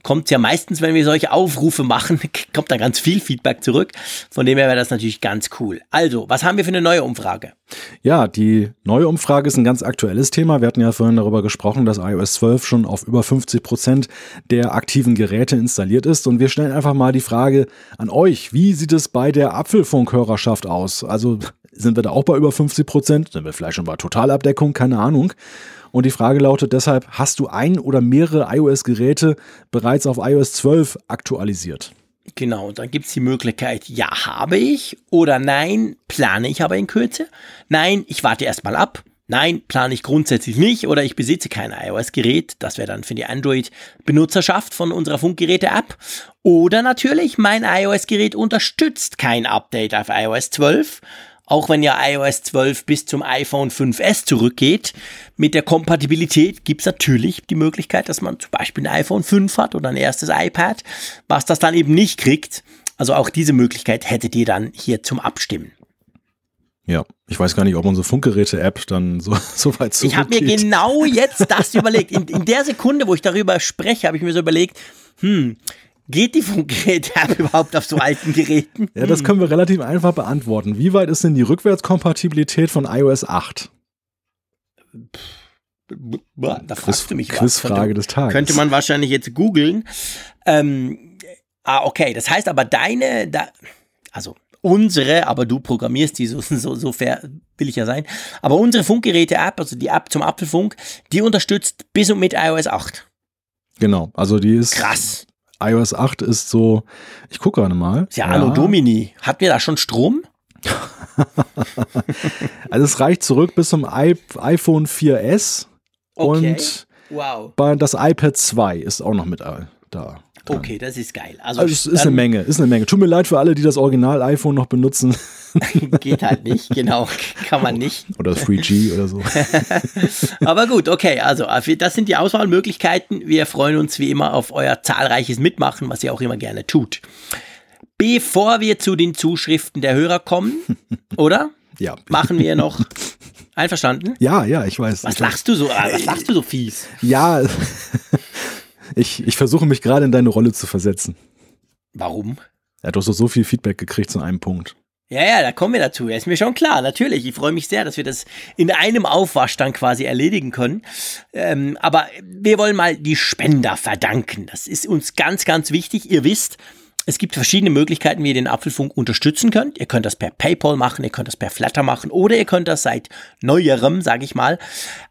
Kommt ja meistens, wenn wir solche Aufrufe machen, kommt da ganz viel Feedback zurück. Von dem her wäre das natürlich ganz cool. Also, was haben wir für eine neue Umfrage? Ja, die neue Umfrage ist ein ganz aktuelles Thema. Wir hatten ja vorhin darüber gesprochen, dass iOS 12 schon auf über 50 Prozent der aktiven Geräte installiert ist. Und wir stellen einfach mal die Frage an euch. Wie sieht es bei der Apfelfunkhörerschaft aus? Also sind wir da auch bei über 50 Prozent? Sind wir vielleicht schon bei Totalabdeckung? Keine Ahnung. Und die Frage lautet deshalb, hast du ein oder mehrere iOS-Geräte bereits auf iOS 12 aktualisiert? Genau, dann gibt's die Möglichkeit, ja, habe ich oder nein, plane ich aber in Kürze. Nein, ich warte erstmal ab. Nein, plane ich grundsätzlich nicht oder ich besitze kein iOS-Gerät. Das wäre dann für die Android-Benutzerschaft von unserer Funkgeräte-App. Oder natürlich, mein iOS-Gerät unterstützt kein Update auf iOS 12 auch wenn ja iOS 12 bis zum iPhone 5S zurückgeht, mit der Kompatibilität gibt es natürlich die Möglichkeit, dass man zum Beispiel ein iPhone 5 hat oder ein erstes iPad, was das dann eben nicht kriegt. Also auch diese Möglichkeit hättet ihr dann hier zum Abstimmen. Ja, ich weiß gar nicht, ob unsere Funkgeräte-App dann so, so weit zurückgeht. Ich habe mir genau jetzt das überlegt. In, in der Sekunde, wo ich darüber spreche, habe ich mir so überlegt, hm, Geht die Funkgeräte-App überhaupt auf so alten Geräten? Ja, das können wir relativ einfach beantworten. Wie weit ist denn die Rückwärtskompatibilität von iOS 8? Boah, da fragst du mich Quizfrage des Tages. Könnte man wahrscheinlich jetzt googeln. Ähm, ah, okay. Das heißt aber deine, da, also unsere, aber du programmierst die, so, so, so fair will ich ja sein. Aber unsere Funkgeräte-App, also die App zum Apfelfunk, die unterstützt bis und mit iOS 8. Genau, also die ist. Krass iOS 8 ist so, ich gucke gerade mal. Ja, Anno ja. Domini. Hatten wir da schon Strom? also es reicht zurück bis zum I iPhone 4S okay. und wow. das iPad 2 ist auch noch mit da. Dran. Okay, das ist geil. Also, also es ist eine Menge, ist eine Menge. Tut mir leid für alle, die das Original iPhone noch benutzen. Geht halt nicht, genau, kann man nicht. Oder 3G oder so. Aber gut, okay, also das sind die Auswahlmöglichkeiten. Wir freuen uns wie immer auf euer zahlreiches Mitmachen, was ihr auch immer gerne tut. Bevor wir zu den Zuschriften der Hörer kommen, oder? Ja. Machen wir noch Einverstanden? Ja, ja, ich weiß. Was ich lachst du so? Was lachst du so fies? Ja, ich, ich versuche mich gerade in deine Rolle zu versetzen. Warum? Ja, du hast doch so viel Feedback gekriegt zu einem Punkt. Ja, ja, da kommen wir dazu. Ist mir schon klar, natürlich. Ich freue mich sehr, dass wir das in einem Aufwasch dann quasi erledigen können. Ähm, aber wir wollen mal die Spender verdanken. Das ist uns ganz, ganz wichtig. Ihr wisst, es gibt verschiedene Möglichkeiten, wie ihr den Apfelfunk unterstützen könnt. Ihr könnt das per PayPal machen, ihr könnt das per Flatter machen oder ihr könnt das seit neuerem, sage ich mal,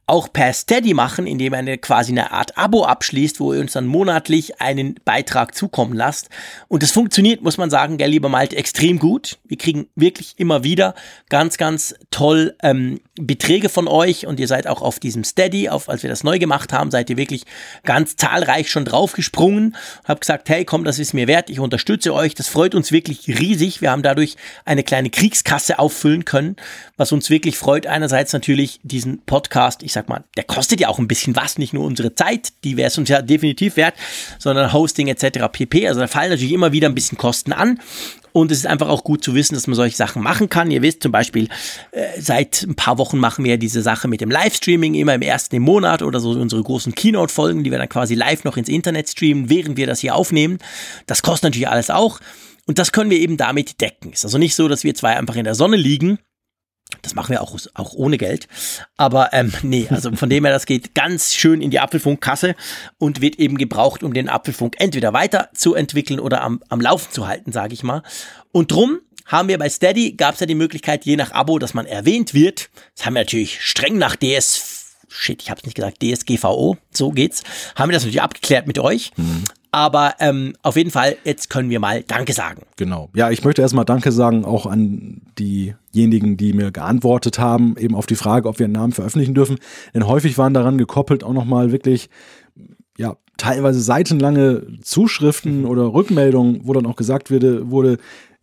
auch per Steady machen, indem ihr eine, quasi eine Art Abo abschließt, wo ihr uns dann monatlich einen Beitrag zukommen lasst. Und das funktioniert, muss man sagen, gell, lieber Malte, extrem gut. Wir kriegen wirklich immer wieder ganz, ganz toll ähm, Beträge von euch und ihr seid auch auf diesem Steady, auf, als wir das neu gemacht haben, seid ihr wirklich ganz zahlreich schon draufgesprungen. Habt gesagt, hey, komm, das ist mir wert, ich unterstütze euch. Das freut uns wirklich riesig. Wir haben dadurch eine kleine Kriegskasse auffüllen können, was uns wirklich freut. Einerseits natürlich diesen Podcast, ich sag mal, der kostet ja auch ein bisschen was, nicht nur unsere Zeit, die wäre es uns ja definitiv wert, sondern Hosting etc. pp. Also da fallen natürlich immer wieder ein bisschen Kosten an. Und es ist einfach auch gut zu wissen, dass man solche Sachen machen kann. Ihr wisst zum Beispiel, äh, seit ein paar Wochen machen wir diese Sache mit dem Livestreaming immer im ersten im Monat oder so unsere großen Keynote-Folgen, die wir dann quasi live noch ins Internet streamen, während wir das hier aufnehmen. Das kostet natürlich alles auch. Und das können wir eben damit decken. Ist also nicht so, dass wir zwei einfach in der Sonne liegen das machen wir auch, auch ohne Geld. Aber ähm, nee, also von dem her, das geht ganz schön in die Apfelfunkkasse und wird eben gebraucht, um den Apfelfunk entweder weiterzuentwickeln oder am, am Laufen zu halten, sage ich mal. Und drum haben wir bei Steady, gab es ja die Möglichkeit, je nach Abo, dass man erwähnt wird. Das haben wir natürlich streng nach DS shit, ich habe es nicht gesagt, DSGVO, so geht's. Haben wir das natürlich abgeklärt mit euch. Mhm. Aber ähm, auf jeden Fall, jetzt können wir mal Danke sagen. Genau. Ja, ich möchte erstmal Danke sagen, auch an diejenigen, die mir geantwortet haben, eben auf die Frage, ob wir einen Namen veröffentlichen dürfen. Denn häufig waren daran gekoppelt auch nochmal wirklich, ja, teilweise seitenlange Zuschriften oder Rückmeldungen, wo dann auch gesagt wurde, wurde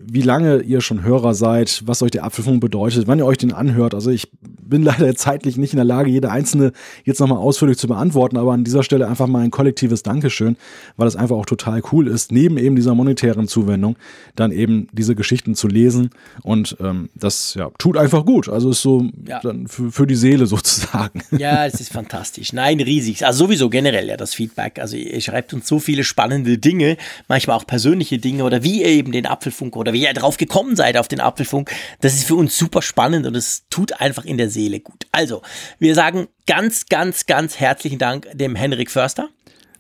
wie lange ihr schon Hörer seid, was euch der Apfelfunk bedeutet, wann ihr euch den anhört. Also ich bin leider zeitlich nicht in der Lage, jede einzelne jetzt nochmal ausführlich zu beantworten, aber an dieser Stelle einfach mal ein kollektives Dankeschön, weil es einfach auch total cool ist, neben eben dieser monetären Zuwendung dann eben diese Geschichten zu lesen und ähm, das ja, tut einfach gut. Also ist so ja. dann für, für die Seele sozusagen. Ja, es ist fantastisch. Nein, riesig. Also sowieso generell ja das Feedback. Also ihr schreibt uns so viele spannende Dinge, manchmal auch persönliche Dinge oder wie ihr eben den Apfelfunk oder wie ihr drauf gekommen seid auf den Apfelfunk. Das ist für uns super spannend und es tut einfach in der Seele gut. Also, wir sagen ganz, ganz, ganz herzlichen Dank dem Henrik Förster.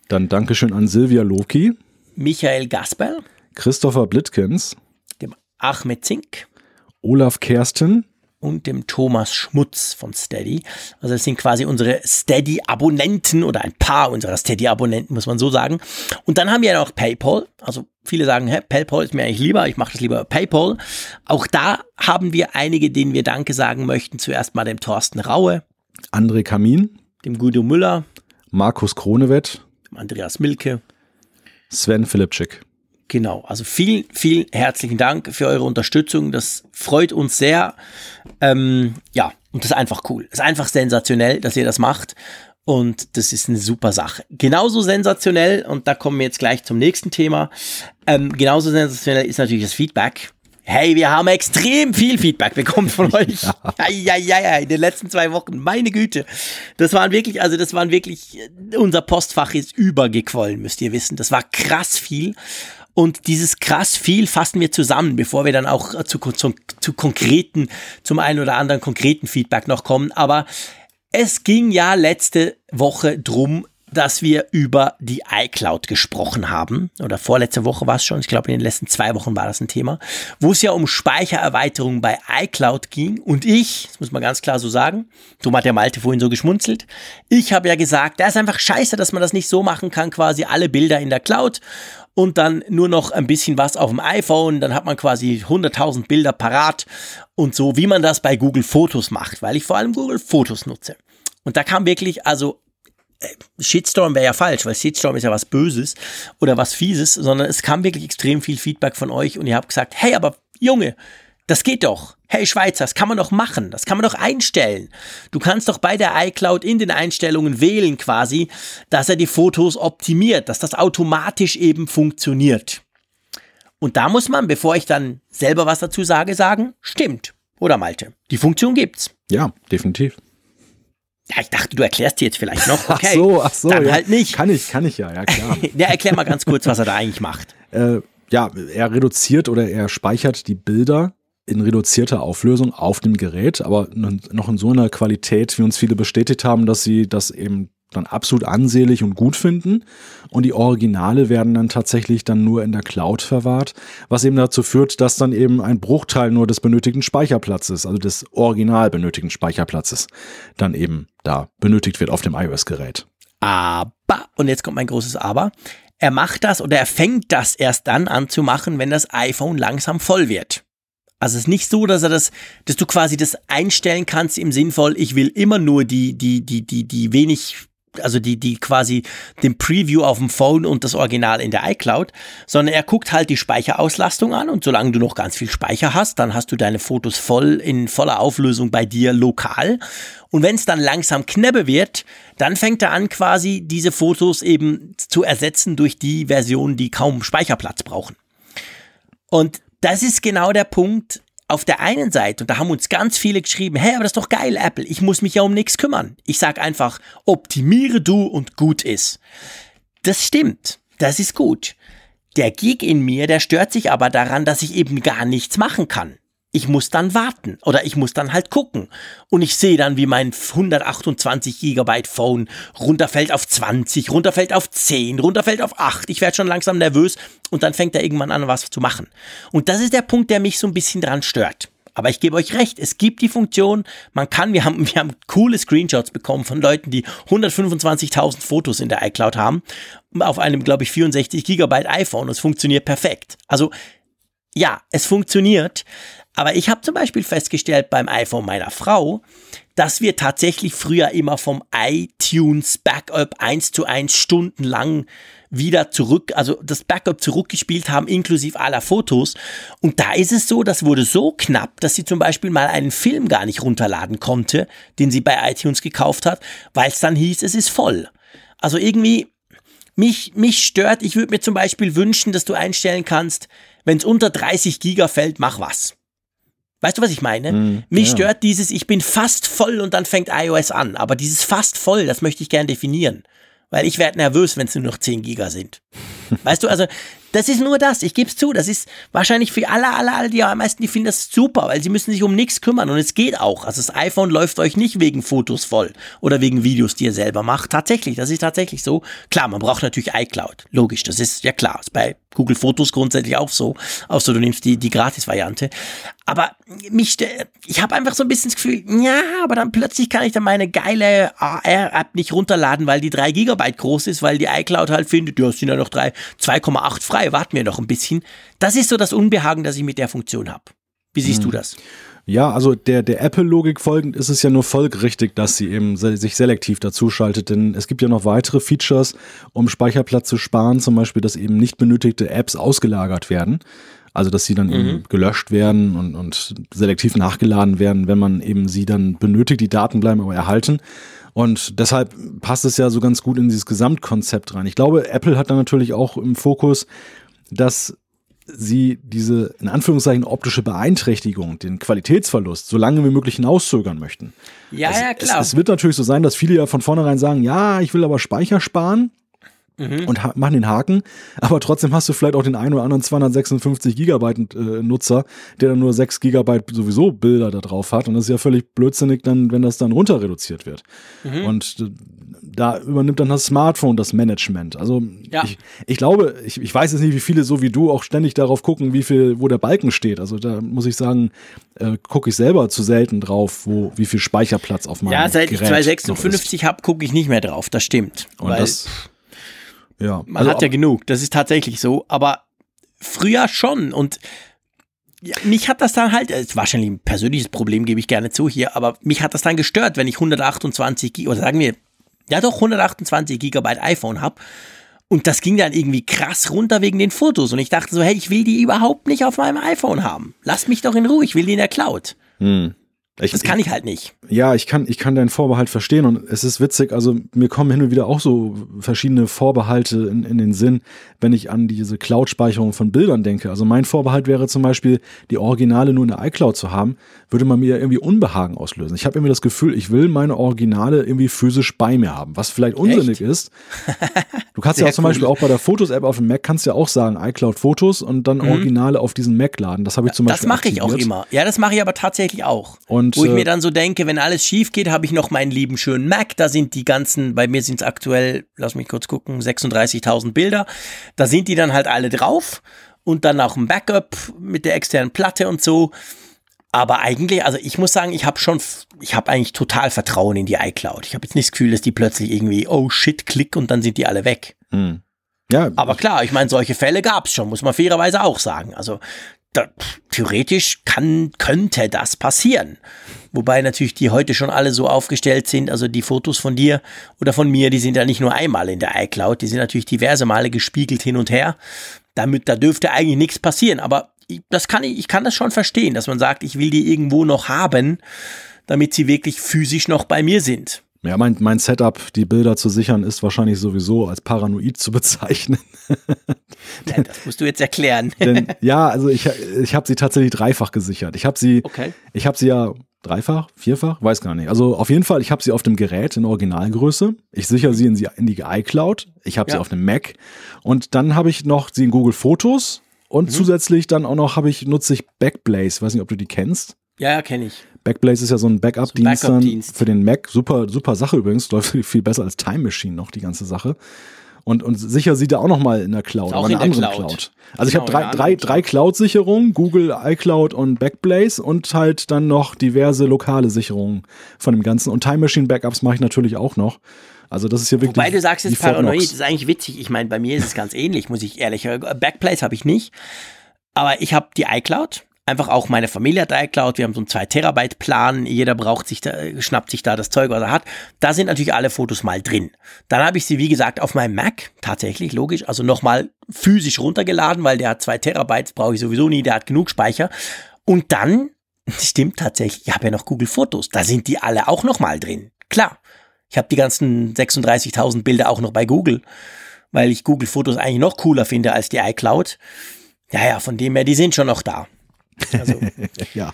Dann Dankeschön an Silvia Loki. Michael Gasperl. Christopher Blittkens. Dem Ahmed Zink. Olaf Kersten und dem Thomas Schmutz von Steady. Also das sind quasi unsere Steady-Abonnenten oder ein paar unserer Steady-Abonnenten, muss man so sagen. Und dann haben wir ja noch PayPal. Also viele sagen, hä, PayPal ist mir eigentlich lieber, ich mache das lieber PayPal. Auch da haben wir einige, denen wir Danke sagen möchten. Zuerst mal dem Thorsten Raue. André Kamin. Dem Guido Müller. Markus Kronewett. Dem Andreas Milke. Sven Filipczyk. Genau, also vielen, vielen herzlichen Dank für eure Unterstützung. Das freut uns sehr. Ähm, ja, und das ist einfach cool. Es ist einfach sensationell, dass ihr das macht. Und das ist eine super Sache. Genauso sensationell, und da kommen wir jetzt gleich zum nächsten Thema. Ähm, genauso sensationell ist natürlich das Feedback. Hey, wir haben extrem viel Feedback bekommen von euch. Ja. Ja, ja, ja, in den letzten zwei Wochen. Meine Güte. Das waren wirklich, also das waren wirklich, unser Postfach ist übergequollen, müsst ihr wissen. Das war krass viel. Und dieses krass viel fassen wir zusammen, bevor wir dann auch zu, zu, zu konkreten, zum einen oder anderen konkreten Feedback noch kommen. Aber es ging ja letzte Woche drum, dass wir über die iCloud gesprochen haben. Oder vorletzte Woche war es schon. Ich glaube, in den letzten zwei Wochen war das ein Thema. Wo es ja um Speichererweiterung bei iCloud ging. Und ich, das muss man ganz klar so sagen, so hat der Malte vorhin so geschmunzelt. Ich habe ja gesagt, da ist einfach scheiße, dass man das nicht so machen kann, quasi alle Bilder in der Cloud und dann nur noch ein bisschen was auf dem iPhone, dann hat man quasi 100.000 Bilder parat und so, wie man das bei Google Fotos macht, weil ich vor allem Google Fotos nutze. Und da kam wirklich, also äh, Shitstorm wäre ja falsch, weil Shitstorm ist ja was Böses oder was Fieses, sondern es kam wirklich extrem viel Feedback von euch und ihr habt gesagt, hey, aber Junge, das geht doch. Hey Schweizer, das kann man doch machen. Das kann man doch einstellen. Du kannst doch bei der iCloud in den Einstellungen wählen quasi, dass er die Fotos optimiert, dass das automatisch eben funktioniert. Und da muss man, bevor ich dann selber was dazu sage, sagen, stimmt. Oder Malte? Die Funktion gibt's. Ja, definitiv. Ja, ich dachte, du erklärst die jetzt vielleicht noch. Okay, ach so, ach so. Dann ja. halt nicht. Kann ich, kann ich ja, ja klar. ja, erklär mal ganz kurz, was er da eigentlich macht. Äh, ja, er reduziert oder er speichert die Bilder in reduzierter Auflösung auf dem Gerät, aber noch in so einer Qualität, wie uns viele bestätigt haben, dass sie das eben dann absolut ansehlich und gut finden. Und die Originale werden dann tatsächlich dann nur in der Cloud verwahrt, was eben dazu führt, dass dann eben ein Bruchteil nur des benötigten Speicherplatzes, also des original benötigten Speicherplatzes, dann eben da benötigt wird auf dem iOS-Gerät. Aber, und jetzt kommt mein großes Aber, er macht das oder er fängt das erst dann an zu machen, wenn das iPhone langsam voll wird. Also es ist nicht so, dass er das, dass du quasi das einstellen kannst im Sinnvoll, ich will immer nur die, die, die, die, die wenig also die, die quasi den Preview auf dem Phone und das Original in der iCloud, sondern er guckt halt die Speicherauslastung an und solange du noch ganz viel Speicher hast, dann hast du deine Fotos voll in voller Auflösung bei dir lokal. Und wenn es dann langsam knebbe wird, dann fängt er an quasi diese Fotos eben zu ersetzen durch die Versionen, die kaum Speicherplatz brauchen. Und das ist genau der Punkt, auf der einen Seite, und da haben uns ganz viele geschrieben, hey, aber das ist doch geil, Apple, ich muss mich ja um nichts kümmern. Ich sag einfach, optimiere du und gut ist. Das stimmt, das ist gut. Der Geek in mir, der stört sich aber daran, dass ich eben gar nichts machen kann ich muss dann warten oder ich muss dann halt gucken. Und ich sehe dann, wie mein 128 Gigabyte Phone runterfällt auf 20, runterfällt auf 10, runterfällt auf 8. Ich werde schon langsam nervös und dann fängt er irgendwann an, was zu machen. Und das ist der Punkt, der mich so ein bisschen dran stört. Aber ich gebe euch recht, es gibt die Funktion, man kann, wir haben, wir haben coole Screenshots bekommen von Leuten, die 125.000 Fotos in der iCloud haben, auf einem, glaube ich, 64 Gigabyte iPhone. Es funktioniert perfekt. Also, ja, es funktioniert, aber ich habe zum Beispiel festgestellt beim iPhone meiner Frau, dass wir tatsächlich früher immer vom iTunes Backup eins zu eins stundenlang wieder zurück, also das Backup zurückgespielt haben, inklusive aller Fotos. Und da ist es so, das wurde so knapp, dass sie zum Beispiel mal einen Film gar nicht runterladen konnte, den sie bei iTunes gekauft hat, weil es dann hieß, es ist voll. Also irgendwie, mich, mich stört, ich würde mir zum Beispiel wünschen, dass du einstellen kannst, wenn es unter 30 Giga fällt, mach was. Weißt du, was ich meine? Mm, Mich ja. stört dieses, ich bin fast voll und dann fängt iOS an. Aber dieses fast voll, das möchte ich gern definieren. Weil ich werde nervös, wenn es nur noch 10 Giga sind. Weißt du, also das ist nur das. Ich gebe es zu. Das ist wahrscheinlich für alle, alle, alle, die am meisten, die finden das super, weil sie müssen sich um nichts kümmern. Und es geht auch. Also das iPhone läuft euch nicht wegen Fotos voll oder wegen Videos, die ihr selber macht. Tatsächlich, das ist tatsächlich so. Klar, man braucht natürlich iCloud. Logisch, das ist ja klar. Ist bei Google Fotos grundsätzlich auch so. Außer du nimmst die, die Gratis-Variante. Aber mich, ich habe einfach so ein bisschen das Gefühl, ja, aber dann plötzlich kann ich dann meine geile AR-App nicht runterladen, weil die 3 Gigabyte groß ist, weil die iCloud halt findet, ja, es sind ja noch 2,8 frei warten wir noch ein bisschen. Das ist so das Unbehagen, das ich mit der Funktion habe. Wie siehst hm. du das? Ja, also der, der Apple-Logik folgend ist es ja nur folgerichtig, dass sie eben se sich selektiv dazuschaltet, denn es gibt ja noch weitere Features, um Speicherplatz zu sparen, zum Beispiel, dass eben nicht benötigte Apps ausgelagert werden. Also, dass sie dann mhm. eben gelöscht werden und, und selektiv nachgeladen werden, wenn man eben sie dann benötigt. Die Daten bleiben aber erhalten. Und deshalb passt es ja so ganz gut in dieses Gesamtkonzept rein. Ich glaube, Apple hat da natürlich auch im Fokus, dass sie diese in Anführungszeichen optische Beeinträchtigung, den Qualitätsverlust, so lange wie möglich hinauszögern möchten. Ja, es, ja, klar. Es, es, wird natürlich so sein, dass viele ja von vornherein sagen, ja, ich will aber Speicher sparen mhm. und machen den Haken, aber trotzdem hast du vielleicht auch den einen oder anderen 256 Gigabyte äh, Nutzer, der dann nur 6 Gigabyte sowieso Bilder da drauf hat und das ist ja völlig blödsinnig dann, wenn das dann runter reduziert wird. Mhm. Und äh, da übernimmt dann das Smartphone das Management. Also ja. ich, ich glaube, ich, ich weiß jetzt nicht, wie viele so wie du auch ständig darauf gucken, wie viel, wo der Balken steht. Also da muss ich sagen, äh, gucke ich selber zu selten drauf, wo wie viel Speicherplatz auf meinem Ja, seit Gerät ich 256 habe, gucke ich nicht mehr drauf. Das stimmt. Und das ja. Man also, hat ja genug, das ist tatsächlich so, aber früher schon und ja, mich hat das dann halt, ist wahrscheinlich ein persönliches Problem, gebe ich gerne zu hier, aber mich hat das dann gestört, wenn ich 128 oder sagen wir, ja doch 128 Gigabyte iPhone habe und das ging dann irgendwie krass runter wegen den Fotos und ich dachte so, hey, ich will die überhaupt nicht auf meinem iPhone haben. Lass mich doch in Ruhe, ich will die in der Cloud. Hm. Ich, das kann ich halt nicht. Ja, ich kann, ich kann deinen Vorbehalt verstehen und es ist witzig, also mir kommen hin und wieder auch so verschiedene Vorbehalte in, in den Sinn, wenn ich an diese Cloud-Speicherung von Bildern denke. Also mein Vorbehalt wäre zum Beispiel, die Originale nur in der iCloud zu haben, würde man mir irgendwie Unbehagen auslösen. Ich habe irgendwie das Gefühl, ich will meine Originale irgendwie physisch bei mir haben, was vielleicht unsinnig Echt? ist. Du kannst ja auch zum cool. Beispiel auch bei der Fotos-App auf dem Mac kannst ja auch sagen, iCloud Fotos und dann mhm. Originale auf diesen Mac laden. Das habe ich zum Beispiel. Das mache ich auch immer. Ja, das mache ich aber tatsächlich auch. Und Und, Wo ich äh, mir dann so denke, wenn alles schief geht, habe ich noch meinen lieben schönen Mac. Da sind die ganzen, bei mir sind es aktuell, lass mich kurz gucken, 36.000 Bilder. Da sind die dann halt alle drauf und dann auch ein Backup mit der externen Platte und so. Aber eigentlich, also ich muss sagen, ich habe schon, ich habe eigentlich total Vertrauen in die iCloud. Ich habe jetzt nicht das Gefühl, dass die plötzlich irgendwie, oh shit, klick und dann sind die alle weg. hm. ja, Aber klar, ich meine, solche Fälle gab es schon, muss man fairerweise auch sagen. Also da, theoretisch kann, könnte das passieren. Wobei natürlich die heute schon alle so aufgestellt sind, also die Fotos von dir oder von mir, die sind ja nicht nur einmal in der iCloud, die sind natürlich diverse Male gespiegelt hin und her. Damit, da dürfte eigentlich nichts passieren. Aber das kann ich, ich kann das schon verstehen, dass man sagt, ich will die irgendwo noch haben, damit sie wirklich physisch noch bei mir sind. Ja mein, mein Setup, die Bilder zu sichern, ist wahrscheinlich sowieso als paranoid zu bezeichnen. Ja, das musst du jetzt erklären. Denn ja, also ich, ich habe sie tatsächlich dreifach gesichert. Ich habe sie, Okay. ich habe sie ja dreifach, vierfach, weiß gar nicht. Also auf jeden Fall, ich habe sie auf dem Gerät in Originalgröße. Ich sichere sie in, die- in die iCloud. Ich habe sie Ja. auf dem Mac. Und dann habe ich noch sie in Google Fotos. Und Mhm. zusätzlich dann auch noch habe ich, nutze ich Backblaze. Weiß nicht, ob du die kennst. Ja, ja, kenne ich. Backblaze ist ja so ein Backup-Dienst Backup-Dienst. für den Mac. Super, super Sache übrigens. Läuft viel besser als Time Machine noch, die ganze Sache. Und, und sicher sie da auch noch mal in der Cloud, Auch aber in in einer der anderen Cloud. Cloud. Also ich Genau, habe drei, drei, drei Cloud-Sicherungen, Google, iCloud und Backblaze und halt dann noch diverse lokale Sicherungen von dem Ganzen. Und Time Machine Backups mache ich natürlich auch noch. Also das ist hier wirklich. Wobei du sagst wie jetzt paranoid, das ist eigentlich witzig. Ich meine, bei mir ist es ganz ähnlich, muss ich ehrlich sagen. Backplace habe ich nicht. Aber ich habe die iCloud. Einfach auch meine Familie hat iCloud. Wir haben so einen 2 Terabyte Plan. Jeder braucht sich da, schnappt sich da das Zeug, was er hat. Da sind natürlich alle Fotos mal drin. Dann habe ich sie, wie gesagt, auf meinem Mac. Tatsächlich, logisch. Also nochmal physisch runtergeladen, weil der hat 2 Terabyte, brauche ich sowieso nie. Der hat genug Speicher. Und dann, stimmt tatsächlich, ich habe ja noch Google Fotos. Da sind die alle auch nochmal drin. Klar. Ich habe die ganzen 36.000 Bilder auch noch bei Google, weil ich Google Fotos eigentlich noch cooler finde als die iCloud. Ja, ja, von dem her, die sind schon noch da. Also, Ja,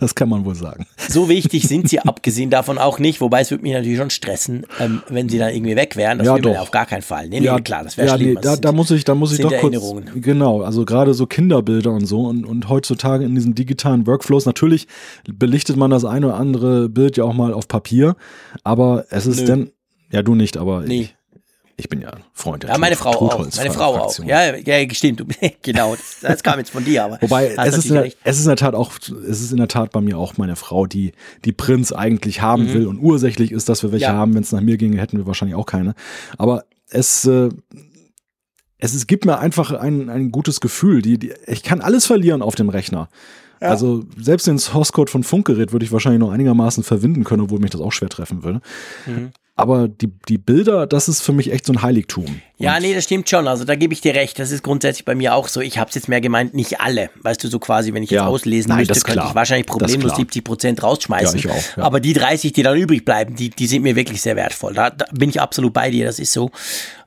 das kann man wohl sagen. so wichtig sind sie abgesehen davon auch nicht, wobei es würde mich natürlich schon stressen, ähm, wenn sie dann irgendwie weg wären. Das Ja, ja auf gar keinen Fall. Nee, nee, klar, das wäre ja, schlimm. nee, da, sind- da muss ich, da muss ich doch kurz, genau, also gerade so Kinderbilder und so und, und heutzutage in diesen digitalen Workflows, natürlich belichtet man das eine oder andere Bild ja auch mal auf Papier, aber es ist Nö. dann, ja du nicht, aber Nee. ich, ich bin ja Freund der Ja, meine Frau auch. Meine Frau auch. Ja, ja, stimmt. Genau, das, das kam jetzt von dir, aber. Wobei es ist, der, es ist in der Tat auch, es ist in der Tat bei mir auch meine Frau, die die Prinz eigentlich haben will und ursächlich ist, dass wir welche Mhm. Ja. haben. Wenn es nach mir ginge, hätten wir wahrscheinlich auch keine. Aber es, äh, es, es gibt mir einfach ein, ein gutes Gefühl. Die, die, ich kann alles verlieren auf dem Rechner. Also selbst den Source-Code von Funkgerät würde ich wahrscheinlich noch einigermaßen verwinden können, obwohl mich das auch schwer treffen würde. Mhm. Aber die, die Bilder, das ist für mich echt so ein Heiligtum. Ja, Und- nee, das stimmt schon. Also da gebe ich dir recht. Das ist grundsätzlich bei mir auch so. Ich habe es jetzt mehr gemeint, nicht alle. Weißt du, so quasi, wenn ich jetzt Ja. auslesen Nein, müsste, könnte ich wahrscheinlich problemlos klar. 70 Prozent rausschmeißen. Ja, auch, ja. Aber die 30, die dann übrig bleiben, die, die sind mir wirklich sehr wertvoll. Da, da bin ich absolut bei dir, das ist so.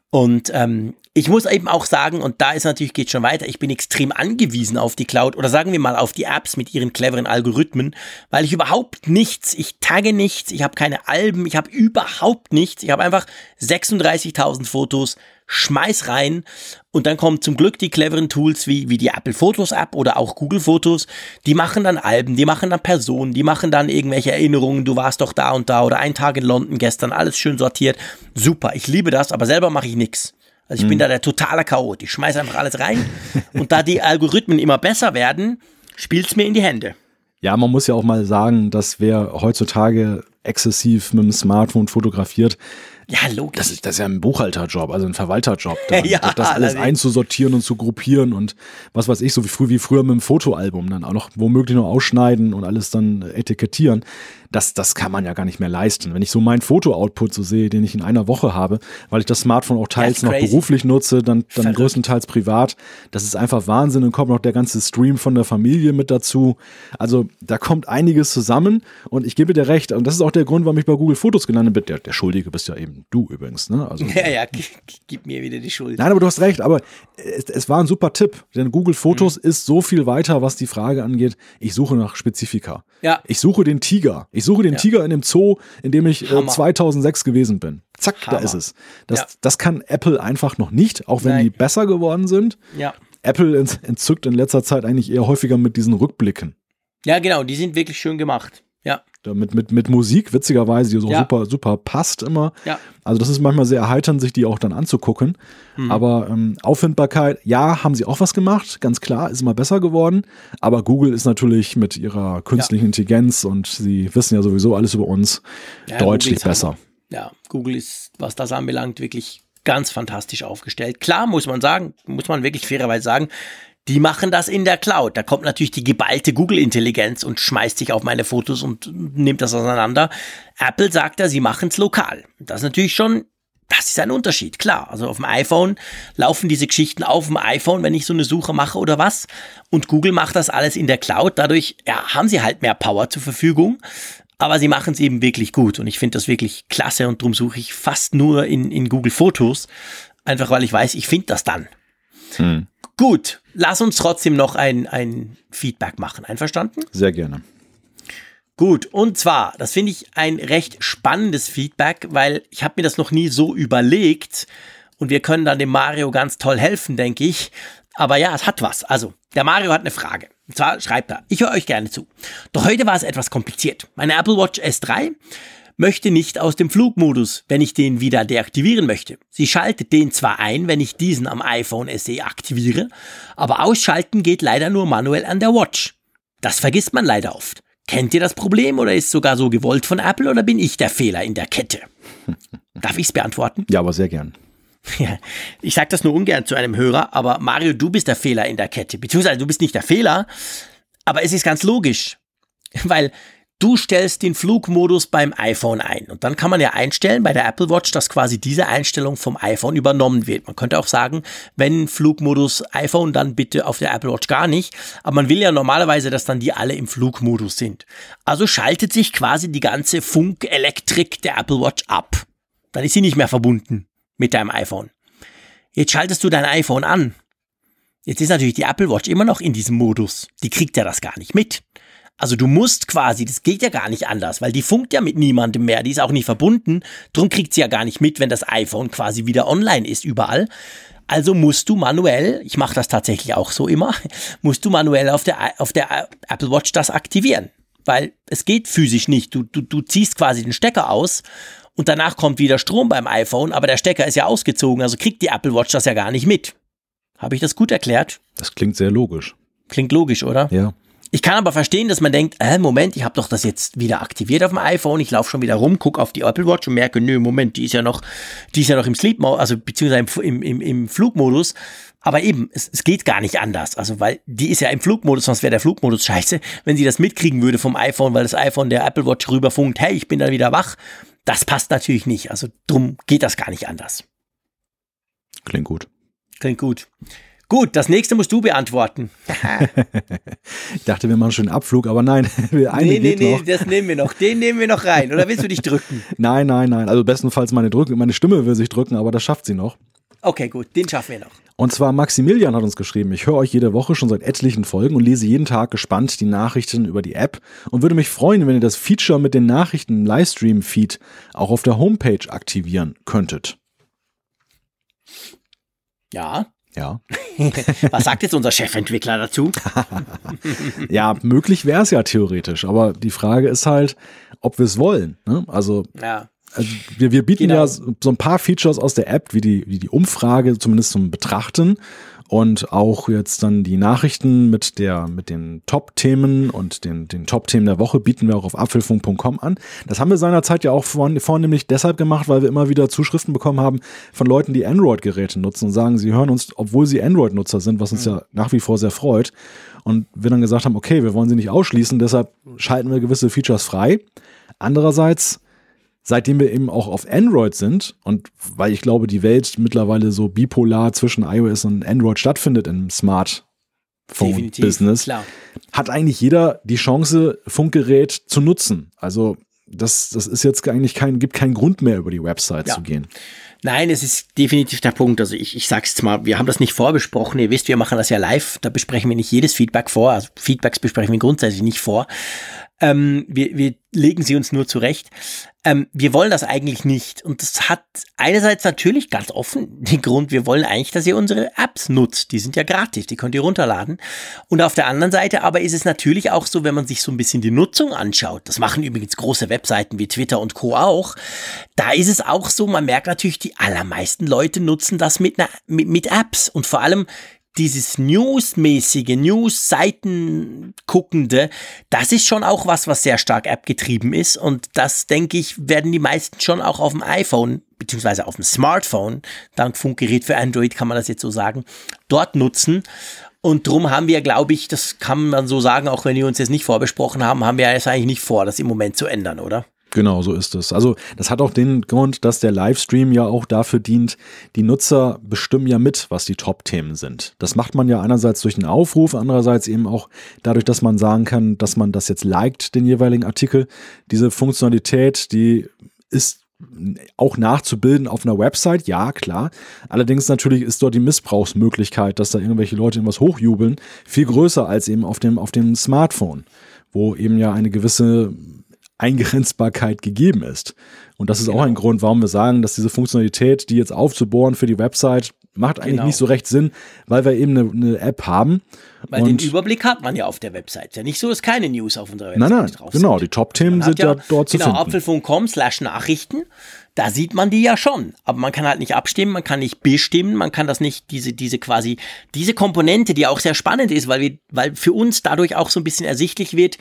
Und ähm, ich muss eben auch sagen, und da ist natürlich, geht schon weiter, ich bin extrem angewiesen auf die Cloud oder sagen wir mal auf die Apps mit ihren cleveren Algorithmen, weil ich überhaupt nichts, ich tagge nichts, ich habe keine Alben, ich habe überhaupt nichts, ich habe einfach 36.000 Fotos, schmeiß rein und dann kommen zum Glück die cleveren Tools wie, wie die Apple Fotos App oder auch Google Fotos, die machen dann Alben, die machen dann Personen, die machen dann irgendwelche Erinnerungen, du warst doch da und da oder ein Tag in London gestern, alles schön sortiert. Super, ich liebe das, aber selber mache ich nichts. Also ich bin da der totale Chaot. Ich schmeiße einfach alles rein und da die Algorithmen immer besser werden, spielt's mir in die Hände. Ja, man muss ja auch mal sagen, dass wer heutzutage exzessiv mit dem Smartphone fotografiert, Ja, logisch. das ist, das ist ja ein Buchhalterjob, also ein Verwalterjob. Da, Ja, das alles allerdings. einzusortieren und zu gruppieren und was weiß ich, so wie, früh, wie früher mit dem Fotoalbum, dann auch noch womöglich noch ausschneiden und alles dann etikettieren. Das, das kann man ja gar nicht mehr leisten. Wenn ich so meinen Foto-Output so sehe, den ich in einer Woche habe, weil ich das Smartphone auch teils noch beruflich nutze, dann, dann Verrückt. größtenteils privat, das ist einfach Wahnsinn. Dann kommt noch der ganze Stream von der Familie mit dazu. Also da kommt einiges zusammen und ich gebe dir recht. Und das ist auch der Grund, warum ich bei Google Fotos gelandet bin. Der, der Schuldige bist ja eben du übrigens. Ne? Also, ja, ja, gib mir wieder die Schuld. Nein, aber du hast recht, aber es, es war ein super Tipp, denn Google Fotos Mhm. ist so viel weiter, was die Frage angeht. Ich suche nach Spezifika. Ja. Ich suche den Tiger. Ich suche den Tiger in dem Zoo, in dem ich äh, Hammer. 2006 gewesen bin. Zack, da Hammer. ist es. Das, Ja. das kann Apple einfach noch nicht, auch wenn Nein. die besser geworden sind. Ja. Apple ent- entzückt in letzter Zeit eigentlich eher häufiger mit diesen Rückblicken. Ja, genau, die sind wirklich schön gemacht. Ja. mit, mit, mit Musik, witzigerweise, die so Ja. super, super passt immer. Ja. Also das ist manchmal sehr erheiternd, sich die auch dann anzugucken. Mhm. Aber ähm, Auffindbarkeit, ja, haben sie auch was gemacht, ganz klar, ist immer besser geworden. Aber Google ist natürlich mit ihrer künstlichen Intelligenz und sie wissen ja sowieso alles über uns Ja, deutlich besser. Hammer. Ja, Google ist, was das anbelangt, wirklich ganz fantastisch aufgestellt. Klar, muss man sagen, muss man wirklich fairerweise sagen, die machen das in der Cloud. Da kommt natürlich die geballte Google-Intelligenz und schmeißt sich auf meine Fotos und nimmt das auseinander. Apple sagt ja, sie machen es lokal. Das ist natürlich schon, das ist ein Unterschied, klar. Also auf dem iPhone laufen diese Geschichten auf dem iPhone, wenn ich so eine Suche mache oder was. Und Google macht das alles in der Cloud. Dadurch ja, haben sie halt mehr Power zur Verfügung. Aber sie machen es eben wirklich gut. Und ich finde das wirklich klasse. Und darum suche ich fast nur in, in Google Fotos. Einfach weil ich weiß, ich finde das dann. Gut, lass uns trotzdem noch ein, ein Feedback machen. Einverstanden? Sehr gerne. Gut, und zwar, das finde ich ein recht spannendes Feedback, weil ich habe mir das noch nie so überlegt und wir können dann dem Mario ganz toll helfen, denke ich. Aber ja, es hat was. Also, der Mario hat eine Frage. Und zwar schreibt er, ich höre euch gerne zu. Doch heute war es etwas kompliziert. Meine Apple Watch S3 möchte nicht aus dem Flugmodus, wenn ich den wieder deaktivieren möchte. Sie schaltet den zwar ein, wenn ich diesen am iPhone SE aktiviere, aber ausschalten geht leider nur manuell an der Watch. Das vergisst man leider oft. Kennt ihr das Problem oder ist sogar so gewollt von Apple oder bin ich der Fehler in der Kette? Darf ich's beantworten? Ja, aber sehr gern. Ja, ich sage das nur ungern zu einem Hörer, aber Mario, du bist der Fehler in der Kette. Beziehungsweise du bist nicht der Fehler, aber es ist ganz logisch. Weil du stellst den Flugmodus beim iPhone ein. Und dann kann man ja einstellen bei der Apple Watch, dass quasi diese Einstellung vom iPhone übernommen wird. Man könnte auch sagen, wenn Flugmodus iPhone, dann bitte auf der Apple Watch gar nicht. Aber man will ja normalerweise, dass dann die alle im Flugmodus sind. Also schaltet sich quasi die ganze Funkelektrik der Apple Watch ab. Dann ist sie nicht mehr verbunden mit deinem iPhone. Jetzt schaltest du dein iPhone an. Jetzt ist natürlich die Apple Watch immer noch in diesem Modus. Die kriegt ja das gar nicht mit. Also du musst quasi, das geht ja gar nicht anders, weil die funkt ja mit niemandem mehr, die ist auch nicht verbunden, drum kriegt sie ja gar nicht mit, wenn das iPhone quasi wieder online ist überall. Also musst du manuell, ich mache das tatsächlich auch so immer, musst du manuell auf der, auf der Apple Watch das aktivieren. Weil es geht physisch nicht. Du, du, du ziehst quasi den Stecker aus und danach kommt wieder Strom beim iPhone, aber der Stecker ist ja ausgezogen, also kriegt die Apple Watch das ja gar nicht mit. Habe ich das gut erklärt? Das klingt sehr logisch. Klingt logisch, oder? Ja. Ich kann aber verstehen, dass man denkt, äh, Moment, ich habe doch das jetzt wieder aktiviert auf dem iPhone, ich laufe schon wieder rum, guck auf die Apple Watch und merke, nö, Moment, die ist ja noch, die ist ja noch im Sleep Mode, also beziehungsweise im, im, im Flugmodus. Aber eben, es, es geht gar nicht anders. Also, weil die ist ja im Flugmodus, sonst wäre der Flugmodus scheiße, wenn sie das mitkriegen würde vom iPhone, weil das iPhone der Apple Watch rüberfunkt, hey, ich bin dann wieder wach. Das passt natürlich nicht. Also drum geht das gar nicht anders. Klingt gut. Klingt gut. Gut, das nächste musst du beantworten. Ich dachte, wir machen schon einen Abflug, aber nein, eine nee, nee, nee, noch. das nehmen wir noch. Den nehmen wir noch rein. Oder willst du dich drücken? Nein, nein, nein. Also bestenfalls meine drücken, meine Stimme will sich drücken, aber das schafft sie noch. Okay, gut, den schaffen wir noch. Und zwar Maximilian hat uns geschrieben, ich höre euch jede Woche schon seit etlichen Folgen und lese jeden Tag gespannt die Nachrichten über die App und würde mich freuen, wenn ihr das Feature mit den Nachrichten im Livestream-Feed auch auf der Homepage aktivieren könntet. Ja. Ja. Was sagt jetzt unser Chefentwickler dazu? Ja, möglich wäre es ja theoretisch, aber die Frage ist halt, ob wir es wollen. Ne? Also Ja. Also wir, wir bieten Genau. ja so ein paar Features aus der App, wie die, wie die Umfrage, zumindest zum Betrachten. Und auch jetzt dann die Nachrichten mit der, mit den Top-Themen und den, den Top-Themen der Woche bieten wir auch auf apfelfunk.com an. Das haben wir seinerzeit ja auch vorn- vornehmlich deshalb gemacht, weil wir immer wieder Zuschriften bekommen haben von Leuten, die Android-Geräte nutzen und sagen, sie hören uns, obwohl sie Android-Nutzer sind, was uns ja nach wie vor sehr freut. Und wir dann gesagt haben, okay, wir wollen sie nicht ausschließen, deshalb schalten wir gewisse Features frei. Andererseits seitdem wir eben auch auf Android sind und weil ich glaube, die Welt mittlerweile so bipolar zwischen iOS und Android stattfindet im Smartphone-Business, hat eigentlich jeder die Chance, Funkgerät zu nutzen. Also das, das ist jetzt eigentlich kein, gibt keinen Grund mehr, über die Website Ja. zu gehen. Nein, es ist definitiv der Punkt. Also ich, ich sag's jetzt mal, wir haben das nicht vorbesprochen. Ihr wisst, wir machen das ja live. Da besprechen wir nicht jedes Feedback vor. Also Feedbacks besprechen wir grundsätzlich nicht vor. Ähm, wir, wir legen sie uns nur zurecht. Ähm, wir wollen das eigentlich nicht. Und das hat einerseits natürlich ganz offen den Grund, wir wollen eigentlich, dass ihr unsere Apps nutzt. Die sind ja gratis, die könnt ihr runterladen. Und auf der anderen Seite aber ist es natürlich auch so, wenn man sich so ein bisschen die Nutzung anschaut, das machen übrigens große Webseiten wie Twitter und Co. auch, da ist es auch so, man merkt natürlich, die allermeisten Leute nutzen das mit, mit, mit Apps. Und vor allem dieses News-mäßige, News-Seiten guckende, das ist schon auch was, was sehr stark App-getrieben ist. Und das, denke ich, werden die meisten schon auch auf dem iPhone beziehungsweise auf dem Smartphone, dank Funkgerät für Android kann man das jetzt so sagen, dort nutzen. Und drum haben wir, glaube ich, das kann man so sagen, auch wenn wir uns jetzt nicht vorbesprochen haben, haben wir es eigentlich nicht vor, das im Moment zu ändern, oder? Genau, so ist es. Also das hat auch den Grund, dass der Livestream ja auch dafür dient, die Nutzer bestimmen ja mit, was die Top-Themen sind. Das macht man ja einerseits durch einen Aufruf, andererseits eben auch dadurch, dass man sagen kann, dass man das jetzt liked, den jeweiligen Artikel. Diese Funktionalität, die ist auch nachzubilden auf einer Website, ja, klar. Allerdings natürlich ist dort die Missbrauchsmöglichkeit, dass da irgendwelche Leute irgendwas hochjubeln, viel größer als eben auf dem, auf dem Smartphone, wo eben ja eine gewisse Eingrenzbarkeit gegeben ist. Und das ist genau. auch ein Grund, warum wir sagen, dass diese Funktionalität, die jetzt aufzubohren für die Website, macht eigentlich genau. nicht so recht Sinn, weil wir eben eine, eine App haben. Weil den Überblick hat man ja auf der Website. Ja nicht so, dass keine News auf unserer Website nein, nein, drauf genau, sind. die Top-Themen sind ja, ja, dort zu genau, finden. Genau, apfelfunk.com slash Nachrichten. Da sieht man die ja schon. Aber man kann halt nicht abstimmen, man kann nicht bestimmen, man kann das nicht, diese, diese quasi, diese Komponente, die auch sehr spannend ist, weil wir, weil für uns dadurch auch so ein bisschen ersichtlich wird,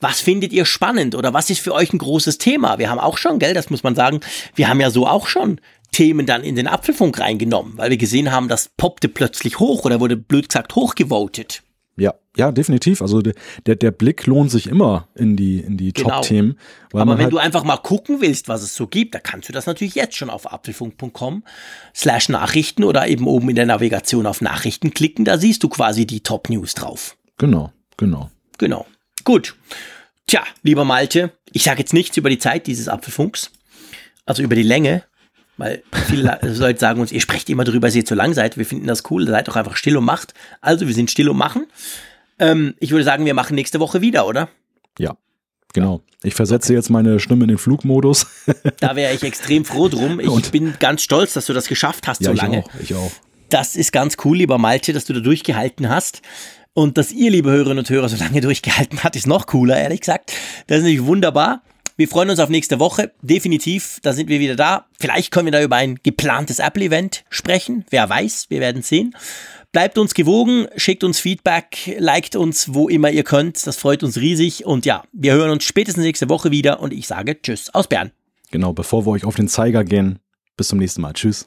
was findet ihr spannend oder was ist für euch ein großes Thema? Wir haben auch schon, gell, das muss man sagen, wir haben ja so auch schon Themen dann in den Apfelfunk reingenommen, weil wir gesehen haben, das poppte plötzlich hoch oder wurde blöd gesagt hochgevotet. Ja, ja, definitiv. Also der, der Blick lohnt sich immer in die, in die genau. Top-Themen. Aber wenn halt du einfach mal gucken willst, was es so gibt, da kannst du das natürlich jetzt schon auf apfelfunk.com slash Nachrichten oder eben oben in der Navigation auf Nachrichten klicken. Da siehst du quasi die Top-News drauf. Genau, genau. Genau. Gut. Tja, lieber Malte, ich sage jetzt nichts über die Zeit dieses Apfelfunks, also über die Länge, weil viele Leute sagen uns, ihr sprecht immer drüber, dass ihr zu lang seid. Wir finden das cool, seid doch einfach still und macht. Also, wir sind still und machen. Ähm, ich würde sagen, wir machen nächste Woche wieder, oder? Ja, genau. Ich versetze okay. jetzt meine Stimme in den Flugmodus. da wäre ich extrem froh drum. Ich und bin ganz stolz, dass du das geschafft hast ja, so lange. Ich auch, ich auch. Das ist ganz cool, lieber Malte, dass du da durchgehalten hast. Und dass ihr, liebe Hörerinnen und Hörer, so lange durchgehalten habt, ist noch cooler, ehrlich gesagt. Das ist natürlich wunderbar. Wir freuen uns auf nächste Woche. Definitiv, da sind wir wieder da. Vielleicht können wir da über ein geplantes Apple-Event sprechen. Wer weiß, wir werden sehen. Bleibt uns gewogen, schickt uns Feedback, liked uns, wo immer ihr könnt. Das freut uns riesig. Und ja, wir hören uns spätestens nächste Woche wieder. Und ich sage Tschüss aus Bern. Genau, bevor wir euch auf den Zeiger gehen. Bis zum nächsten Mal. Tschüss.